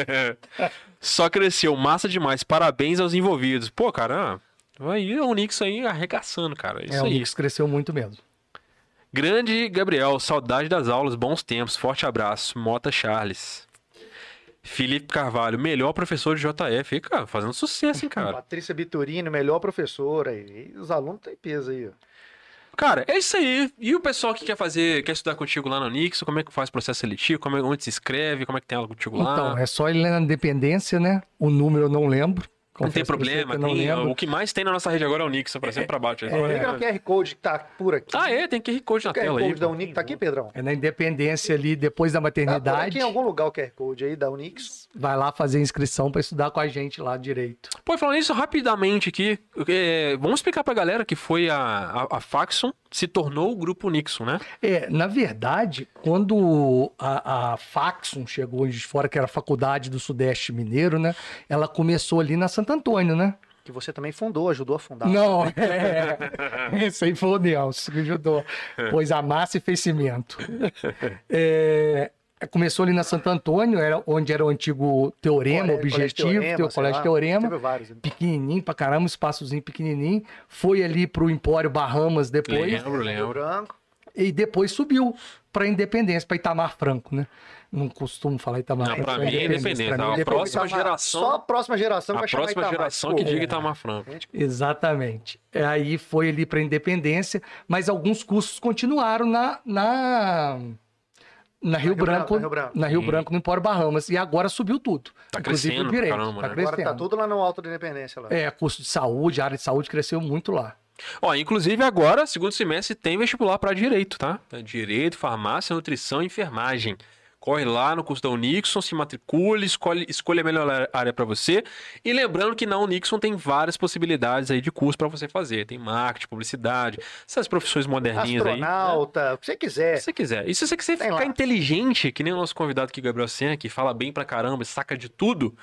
Só cresceu, massa demais. Parabéns aos envolvidos. Pô, cara, aí o Nix aí arregaçando, cara. Isso É, o aí. Knicks cresceu muito mesmo. Grande Gabriel, saudade das aulas, bons tempos. Forte abraço. Mota Charles. Felipe Carvalho, melhor professor de JF. Aí, cara, fazendo sucesso, hein, cara. Patrícia Biturino, melhor professora. E os alunos têm peso aí, ó. Cara, é isso aí. E o pessoal que quer fazer, quer estudar contigo lá no Nix, como é que faz o processo seletivo? Como é, onde se inscreve? Como é que tem aula contigo lá? Então, é só ele na Independência, né? O número eu não lembro. Não tem Confesso pra você problema. não tem- lembro. o que mais tem na nossa rede agora é o Nix, pra cima e pra baixo. Ó, Liga no QR Code que tá por aqui. Ah, é? Tem QR Code na O QR tela aí. Code da Unix tá aqui, Pedrão? É na Independência ali, depois da Tá aqui maternidade. em algum lugar o QR Code aí da Unix. Vai lá fazer inscrição para estudar com a gente lá direito. Pô, falando isso rapidamente aqui, é, vamos explicar pra galera que foi a, a, a Faxon se tornou o grupo Nixon, né? É, na verdade, quando a, a Faxon chegou de fora, que era a Faculdade do Sudeste Mineiro, né? Ela começou ali na Santo Antônio, né? Que você também fundou, ajudou a fundar. Não, é. Esse aí foi o Nelson que ajudou. Pôs a massa e fez cimento. É, começou ali na Santo Antônio, era onde era o antigo Teorema, Colégio- colégio Objetivo, Teorema, teu sei Colégio lá. Teorema. Teve vários. né? Pequenininho pra caramba, um espaçozinho pequenininho. Foi ali pro Empório Bahamas depois. Lembro, lembro. Branco. E depois subiu para Independência, para Itamar Franco, né? Não costumo falar Itamar Não, Franco. pra mim é Independência. pra mim A é próxima. Itamar- geração- Só a próxima geração A vai chamar próxima Itamar. geração que diga Itamar Franco. Exatamente. É, Aí foi ali para Independência, mas alguns cursos continuaram na, na, na Rio Rio Branco, Branco, na Rio Branco. na Rio Hum. Branco, no Empório Bahamas. E agora subiu tudo. Tá inclusive crescendo o direito. caramba, tá né? crescendo. Agora tá tudo lá no Alto da Independência. Lá. É, curso de saúde, área de saúde cresceu muito lá. Ó, inclusive agora, segundo semestre, tem vestibular para direito, tá? Direito, farmácia, nutrição e enfermagem. Corre lá no curso da Unixon, se matricule, escolhe, escolha a melhor área para você. E lembrando que na Unixon tem várias possibilidades aí de curso para você fazer. Tem marketing, publicidade, essas profissões moderninhas aí. né? Astronauta, o que você quiser. Se você quiser. E se você quiser Tem ficar lá. inteligente, que nem o nosso convidado aqui, Gabriel Senna, que fala bem pra caramba, saca de tudo,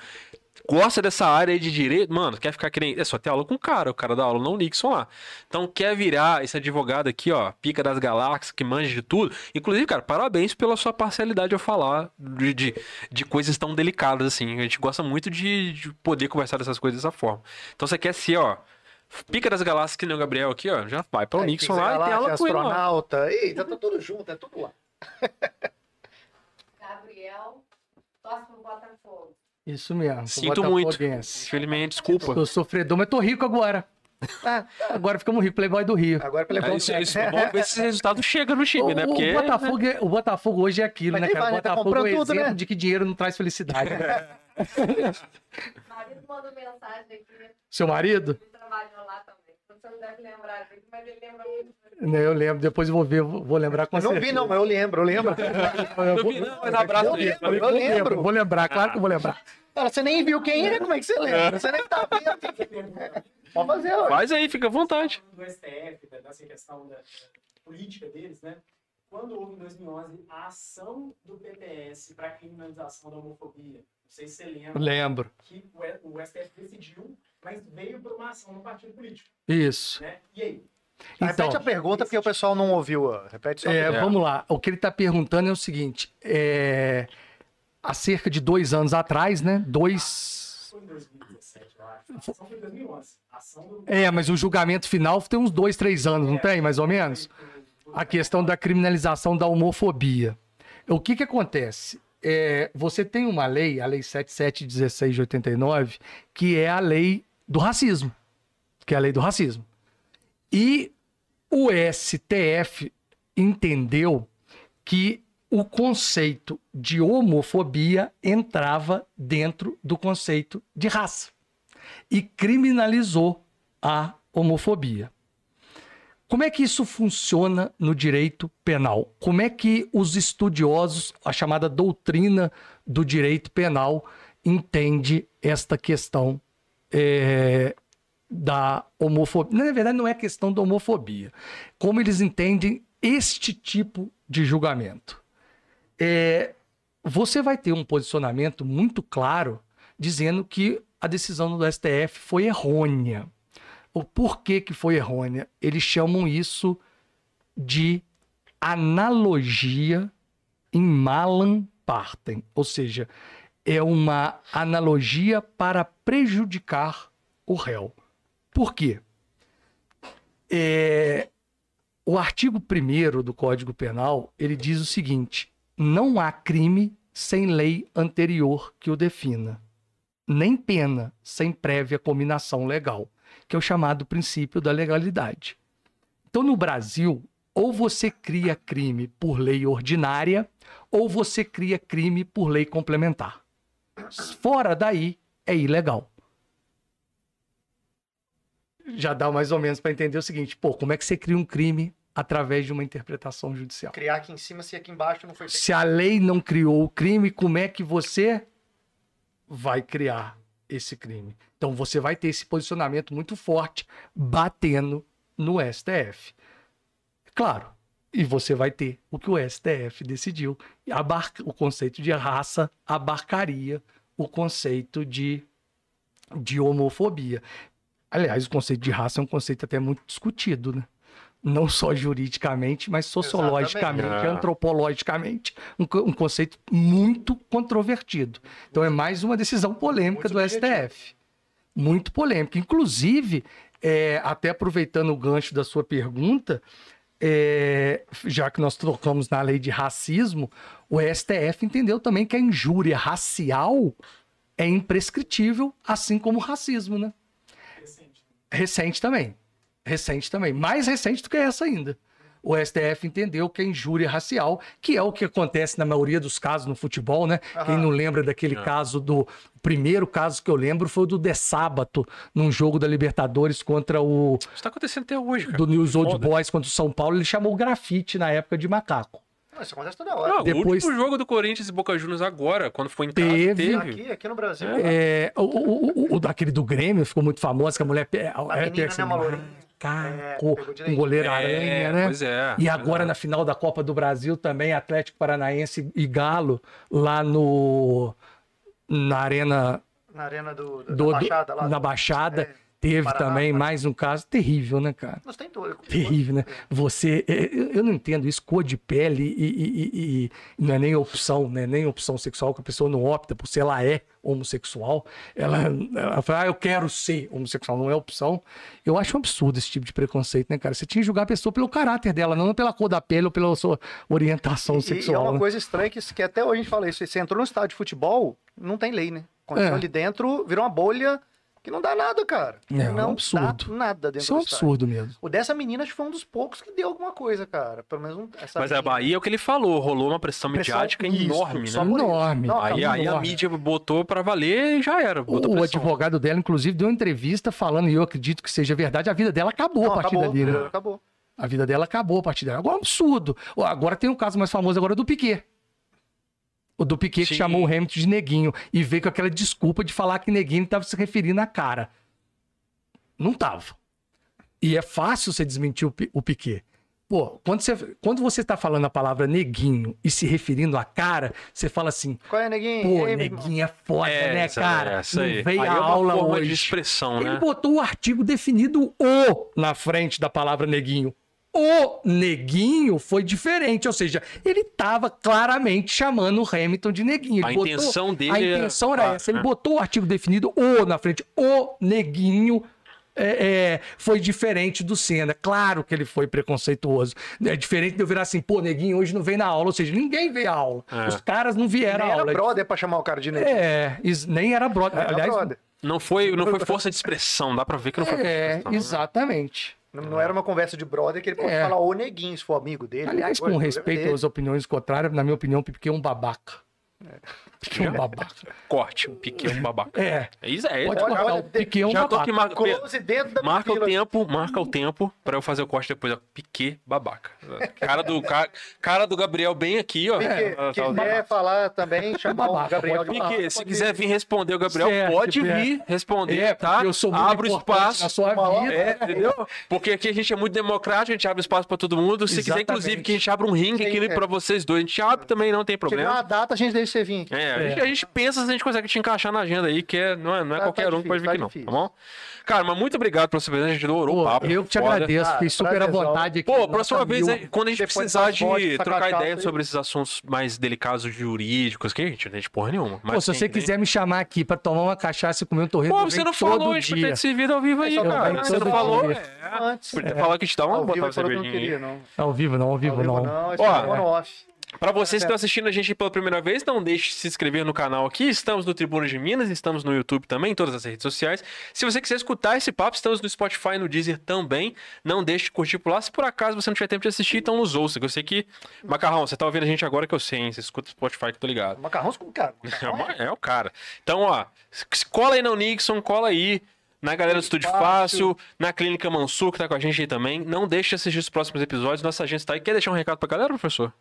gosta dessa área de direito, mano, quer ficar que nem. É só ter aula com o cara, o cara dá aula no Nixon lá. Então quer virar esse advogado aqui, ó, pica das galáxias, que manja de tudo. Inclusive, cara, parabéns pela sua parcialidade ao falar de, de, de coisas tão delicadas assim. A gente gosta muito de, de poder conversar dessas coisas dessa forma. Então você quer ser, ó. Pica das galáxias que nem o Gabriel aqui, ó. Já vai para o Aí, Nixon lá e tem Galáxia, aula com ele astronauta. Eita, tá tudo junto, é tudo lá. Gabriel, torce pro Botafogo. Isso mesmo. Sinto muito. Infelizmente, desculpa. Sou sofredor, mas tô rico agora. Ah, Agora ficamos ricos, Playboy do Rio. agora É isso, é isso. Ver se esse resultado chega no time, O, né? o Porque. Botafogo, é- o Botafogo hoje é aquilo, Mas né, cara? O né? Tá Botafogo é o comprando tudo, exemplo né? de que dinheiro não traz felicidade. O marido mandou mensagem aqui, Seu marido? ele trabalhou lá também. Você não deve lembrar dele, mas ele lembra muito. Né, Eu lembro, depois eu vou ver, vou lembrar com Eu não vi, não, mas eu lembro, eu lembro. Eu vi, não, mas abraço Eu lembro, eu vou lembrar, lembro. Vou lembrar, claro que eu vou lembrar. Cara, você nem viu quem é, como é que você lembra? Você nem tá vendo. Pode fazer, ó. Faz aí, fica à vontade. do STF, da- dessa questão da, política deles, né? Quando houve em 2011 a ação do PPS para criminalização da homofobia, não sei se você lembra, Lembro. que o STF decidiu, mas veio por uma ação no partido político, Isso. né? E aí? Então, Repete a pergunta porque o pessoal não ouviu. Repete só. É, É. vamos lá. O que ele está perguntando é o seguinte: é, há cerca de dois anos atrás, né? Dois. Foi em 2017, eu acho. A ação foi em 2011. A ação do... É, mas o julgamento final tem uns dois, três anos, não tem, mais ou menos? A questão da criminalização da homofobia. O que que acontece? É, você tem uma lei, a Lei 7716 de 89, que é a lei do racismo. Que é a lei do racismo. E o STF entendeu que o conceito de homofobia entrava dentro do conceito de raça e criminalizou a homofobia. Como é que isso funciona no direito penal? Como é que os estudiosos, a chamada doutrina do direito penal, entende esta questão é, da homofobia? Na verdade, não é questão da homofobia. Como eles entendem este tipo de julgamento? É, você vai ter um posicionamento muito claro dizendo que a decisão do STF foi errônea. O porquê que foi errônea? Eles chamam isso de analogia em malam partem, ou seja, é uma analogia para prejudicar o réu. Por quê? É, o artigo 1 do Código Penal, ele diz o seguinte: não há crime sem lei anterior que o defina, nem pena sem prévia combinação legal, que é o chamado princípio da legalidade. Então, no Brasil, ou você cria crime por lei ordinária, ou você cria crime por lei complementar. Fora daí, é ilegal. Já dá mais ou menos para entender o seguinte: pô, como é que você cria um crime através de uma interpretação judicial? Criar aqui em cima se aqui embaixo não foi feito. Se a lei não criou o crime, como é que você vai criar esse crime? Então você vai ter esse posicionamento muito forte batendo no STF. Claro, e você vai ter o que o STF decidiu. Abarca- o conceito de raça abarcaria o conceito de, de homofobia. Aliás, o conceito de raça é um conceito até muito discutido, né? Não só juridicamente, mas sociologicamente, Exatamente. antropologicamente. Um, um conceito muito controvertido. Então é mais uma decisão polêmica Muito do. STF. Muito polêmica. Inclusive, é, até aproveitando o gancho da sua pergunta, é, já que nós trocamos na lei de racismo, o STF entendeu também que a injúria racial é imprescritível, assim como o racismo, né? Recente. Recente também. Recente também. Mais recente do que essa ainda. O STF entendeu que é injúria racial, que é o que acontece na maioria dos casos no futebol, né? Quem não lembra daquele É. caso do. O primeiro caso que eu lembro foi o do De Sábato, num jogo da Libertadores contra o. Isso tá acontecendo até hoje, cara. do News Old Foda. Boys contra o São Paulo. Ele chamou grafite na época de macaco. Não, Isso acontece toda hora. Não, Depois- O último jogo do Corinthians e Boca Juniors agora, quando foi em casa, Teve. teve. Aqui, aqui no Brasil. É, o, o, o- o daquele do Grêmio ficou muito famoso, que a mulher. É, A menina, né, uma lourinha? Macaco, pegou um direito. goleiro É, aranha, né? Pois é. E agora na final da Copa do Brasil também, Atlético Paranaense e Galo, lá no. Na Arena Na arena do, da do, do- Baixada lá. na Baixada. É, Teve Paraná, também Paraná. mais um caso terrível, né, cara? Nós tem tudo. Terrível, né? Você. é, Eu eu não entendo isso, cor de pele e, e- e- não é nem opção, né? Nem opção sexual, que a pessoa não opta por se ela é homossexual. Ela, ela fala, ah, eu quero ser homossexual, não é opção. Eu acho um absurdo esse tipo de preconceito, né, cara? Você tinha que julgar a pessoa pelo caráter dela, não pela cor da pele ou pela sua orientação E, e é sexual. uma né? coisa estranha que, que até hoje a gente fala isso. Você entrou no estádio de futebol, não tem lei, né? Continua É. ali dentro, virou uma bolha que não dá nada, cara. É, é um não absurdo. dá nada dentro Isso é um do estádio. absurdo mesmo. O dessa menina acho que foi um dos poucos que deu alguma coisa, cara. Pelo menos um, essa Mas a menina. Bahia é o que ele falou, rolou uma pressão, Pressão- midiática isso, enorme, né? Enorme. Não, Aí, aí a mídia botou pra valer e já era. Botou O pressão. advogado dela, inclusive, deu uma entrevista falando, e eu acredito que seja verdade, a vida dela acabou Não, a partir acabou, dali, né? acabou. A vida dela acabou a partir dela. Agora é um absurdo. Agora tem um caso mais famoso agora do Piquet. O do Piquet que chamou o Hamilton de neguinho e veio com aquela desculpa de falar que neguinho estava se referindo à cara. Não tava. E é fácil você desmentir o, Pi- o Piquet. Pô, quando você, quando você tá falando a palavra neguinho e se referindo à cara, você fala assim, Qual é, neguinho? pô, Ei, neguinho é foda, É, né, essa- cara? essa Não aí. veio Aí a é uma aula forma hoje. de expressão, Ele né? botou o artigo definido o na frente da palavra neguinho. O neguinho foi diferente, ou seja, ele estava claramente chamando o Hamilton de neguinho. Ele A botou- intenção dele A é- intenção era claro, essa. Ele né? botou o artigo definido o na frente. O neguinho é, é, foi diferente do Senna. Claro que ele foi preconceituoso. É diferente de eu virar assim, pô, neguinho hoje não vem na aula. Ou seja, ninguém veio à aula. É. Os caras não vieram Nem à era aula. brother pra chamar o cara de neguinho. É, nem era brother. Era Aliás, brother. Não foi, não foi força de expressão, dá pra ver que não foi força de é, expressão. né? exatamente. Não, não era uma conversa de brother que ele pode É. falar o neguinho, se for amigo dele. Aliás, com problema respeito dele. às opiniões contrárias, na minha opinião, o Piquet é um babaca. Piquet é um babaca. Corte, um pequeno babaca. É, É isso aí. pode Olha, O Piquet é um Já tô babaca. aqui, marca, Close dentro da marca o tempo, marca o tempo pra eu fazer o corte depois. Ó. Piquet, babaca. Cara do, cara, cara do Gabriel bem aqui, ó. Piquet, Ah, tá- quiser falar também, chamar o babaca, Gabriel pode de falar. Piquet, se quiser vir responder o Gabriel, Certo, pode é. vir responder, É, tá? eu sou muito Abre o importante espaço. na sua Uma vida. É, entendeu? Porque aqui a gente é muito democrático, a gente abre espaço pra todo mundo. Se quiser, Exatamente. inclusive, que a gente abra um ringue aqui é. pra vocês dois, a gente abre também, não tem Chegar problema. uma data, a gente deixa você vir. É, a, É. Gente, a gente pensa se a gente consegue te encaixar na agenda aí, que é, não é, não é Tá- qualquer tá um que pode vir difícil, aqui, tá não, difícil. tá bom? Cara, mas muito obrigado pela sua presença, a gente adorou o papo. eu que te foda. agradeço, fiquei super à vontade aqui. Pô, próxima vez, mil. quando a gente precisar de trocar ideia sobre esses assuntos mais delicados jurídicos, que a gente não tem porra nenhuma. Mas Pô, se você quiser me chamar aqui pra tomar uma cachaça e comer um torresmo, Pô, você não falou, a gente vai ter dia. que ser vida ao vivo aí, É, cara. Você não falou. É. Antes. Podia falar que a gente dá uma Ao vivo não cervejinha. queria, aí. não. Ao vivo não, ao vivo Ao vivo não. não, Ó, é Pra vocês que estão assistindo a gente pela primeira vez, não deixe de se inscrever no canal aqui. Estamos no Tribuna de Minas, estamos no YouTube também, em todas as redes sociais. Se você quiser escutar esse papo, estamos no Spotify e no Deezer também. Não deixe de curtir por lá. Se por acaso você não tiver tempo de assistir, então nos ouça. que Eu sei que. Macarrão, você tá ouvindo a gente agora que eu sei, hein? Você escuta o Spotify que eu tô ligado. Macarrões com cara. É, uma- é o cara. Então, ó, cola aí no Nixon, cola aí. Na galera do Estúdio Fácil, na Clínica Mansur, que tá com a gente aí também. Não deixe de assistir os próximos episódios. Nossa agência tá aí. Quer deixar um recado pra galera, professor?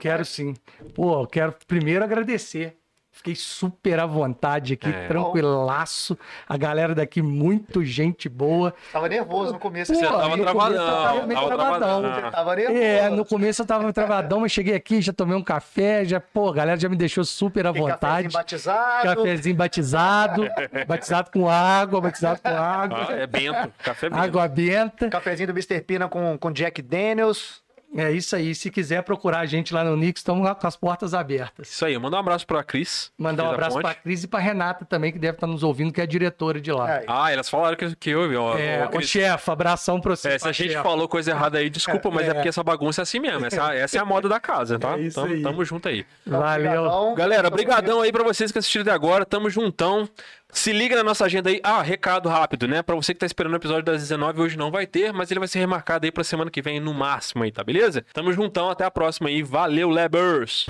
Quero sim. Pô, eu quero primeiro agradecer. Fiquei super à vontade aqui, É. tranquilaço. A galera daqui, muito gente boa. Tava nervoso no começo. Você Pô, tava no travadão. tava meio Tava travadão. travadão. Você tava nervoso. É, no começo eu tava travadão, mas cheguei aqui, já tomei um café, já, pô, a galera já me deixou super à Tem cafezinho vontade. batizado. Cafezinho batizado, batizado com água, batizado com Ah, água, é bento. Café bento. água benta. Cafezinho do Mr. Pina com, com Jack Daniels. É isso aí. Se quiser procurar a gente lá no Nix, estamos lá com as portas abertas. Isso aí, manda um abraço pra Cris. Mandar um abraço Ponte. pra Cris e pra Renata também, que deve estar nos ouvindo, que é a diretora de lá. É, Ah, elas falaram que, que houve, ó. É, ô, chefe, abração pra você. É, se a gente chefe. falou coisa errada aí, desculpa, mas é. É. porque essa bagunça é assim mesmo. Essa, essa é a moda da casa, tá? É isso tamo, aí. tamo junto aí. Valeu. Galera, brigadão aí pra vocês que assistiram até agora. Tamo juntão. Se liga na nossa agenda aí. Ah, recado rápido, né? Pra você que tá esperando o episódio das 19, hoje não vai ter, mas ele vai ser remarcado aí pra semana que vem no máximo aí, tá beleza? Tamo juntão, até a próxima aí. Valeu, Lebers!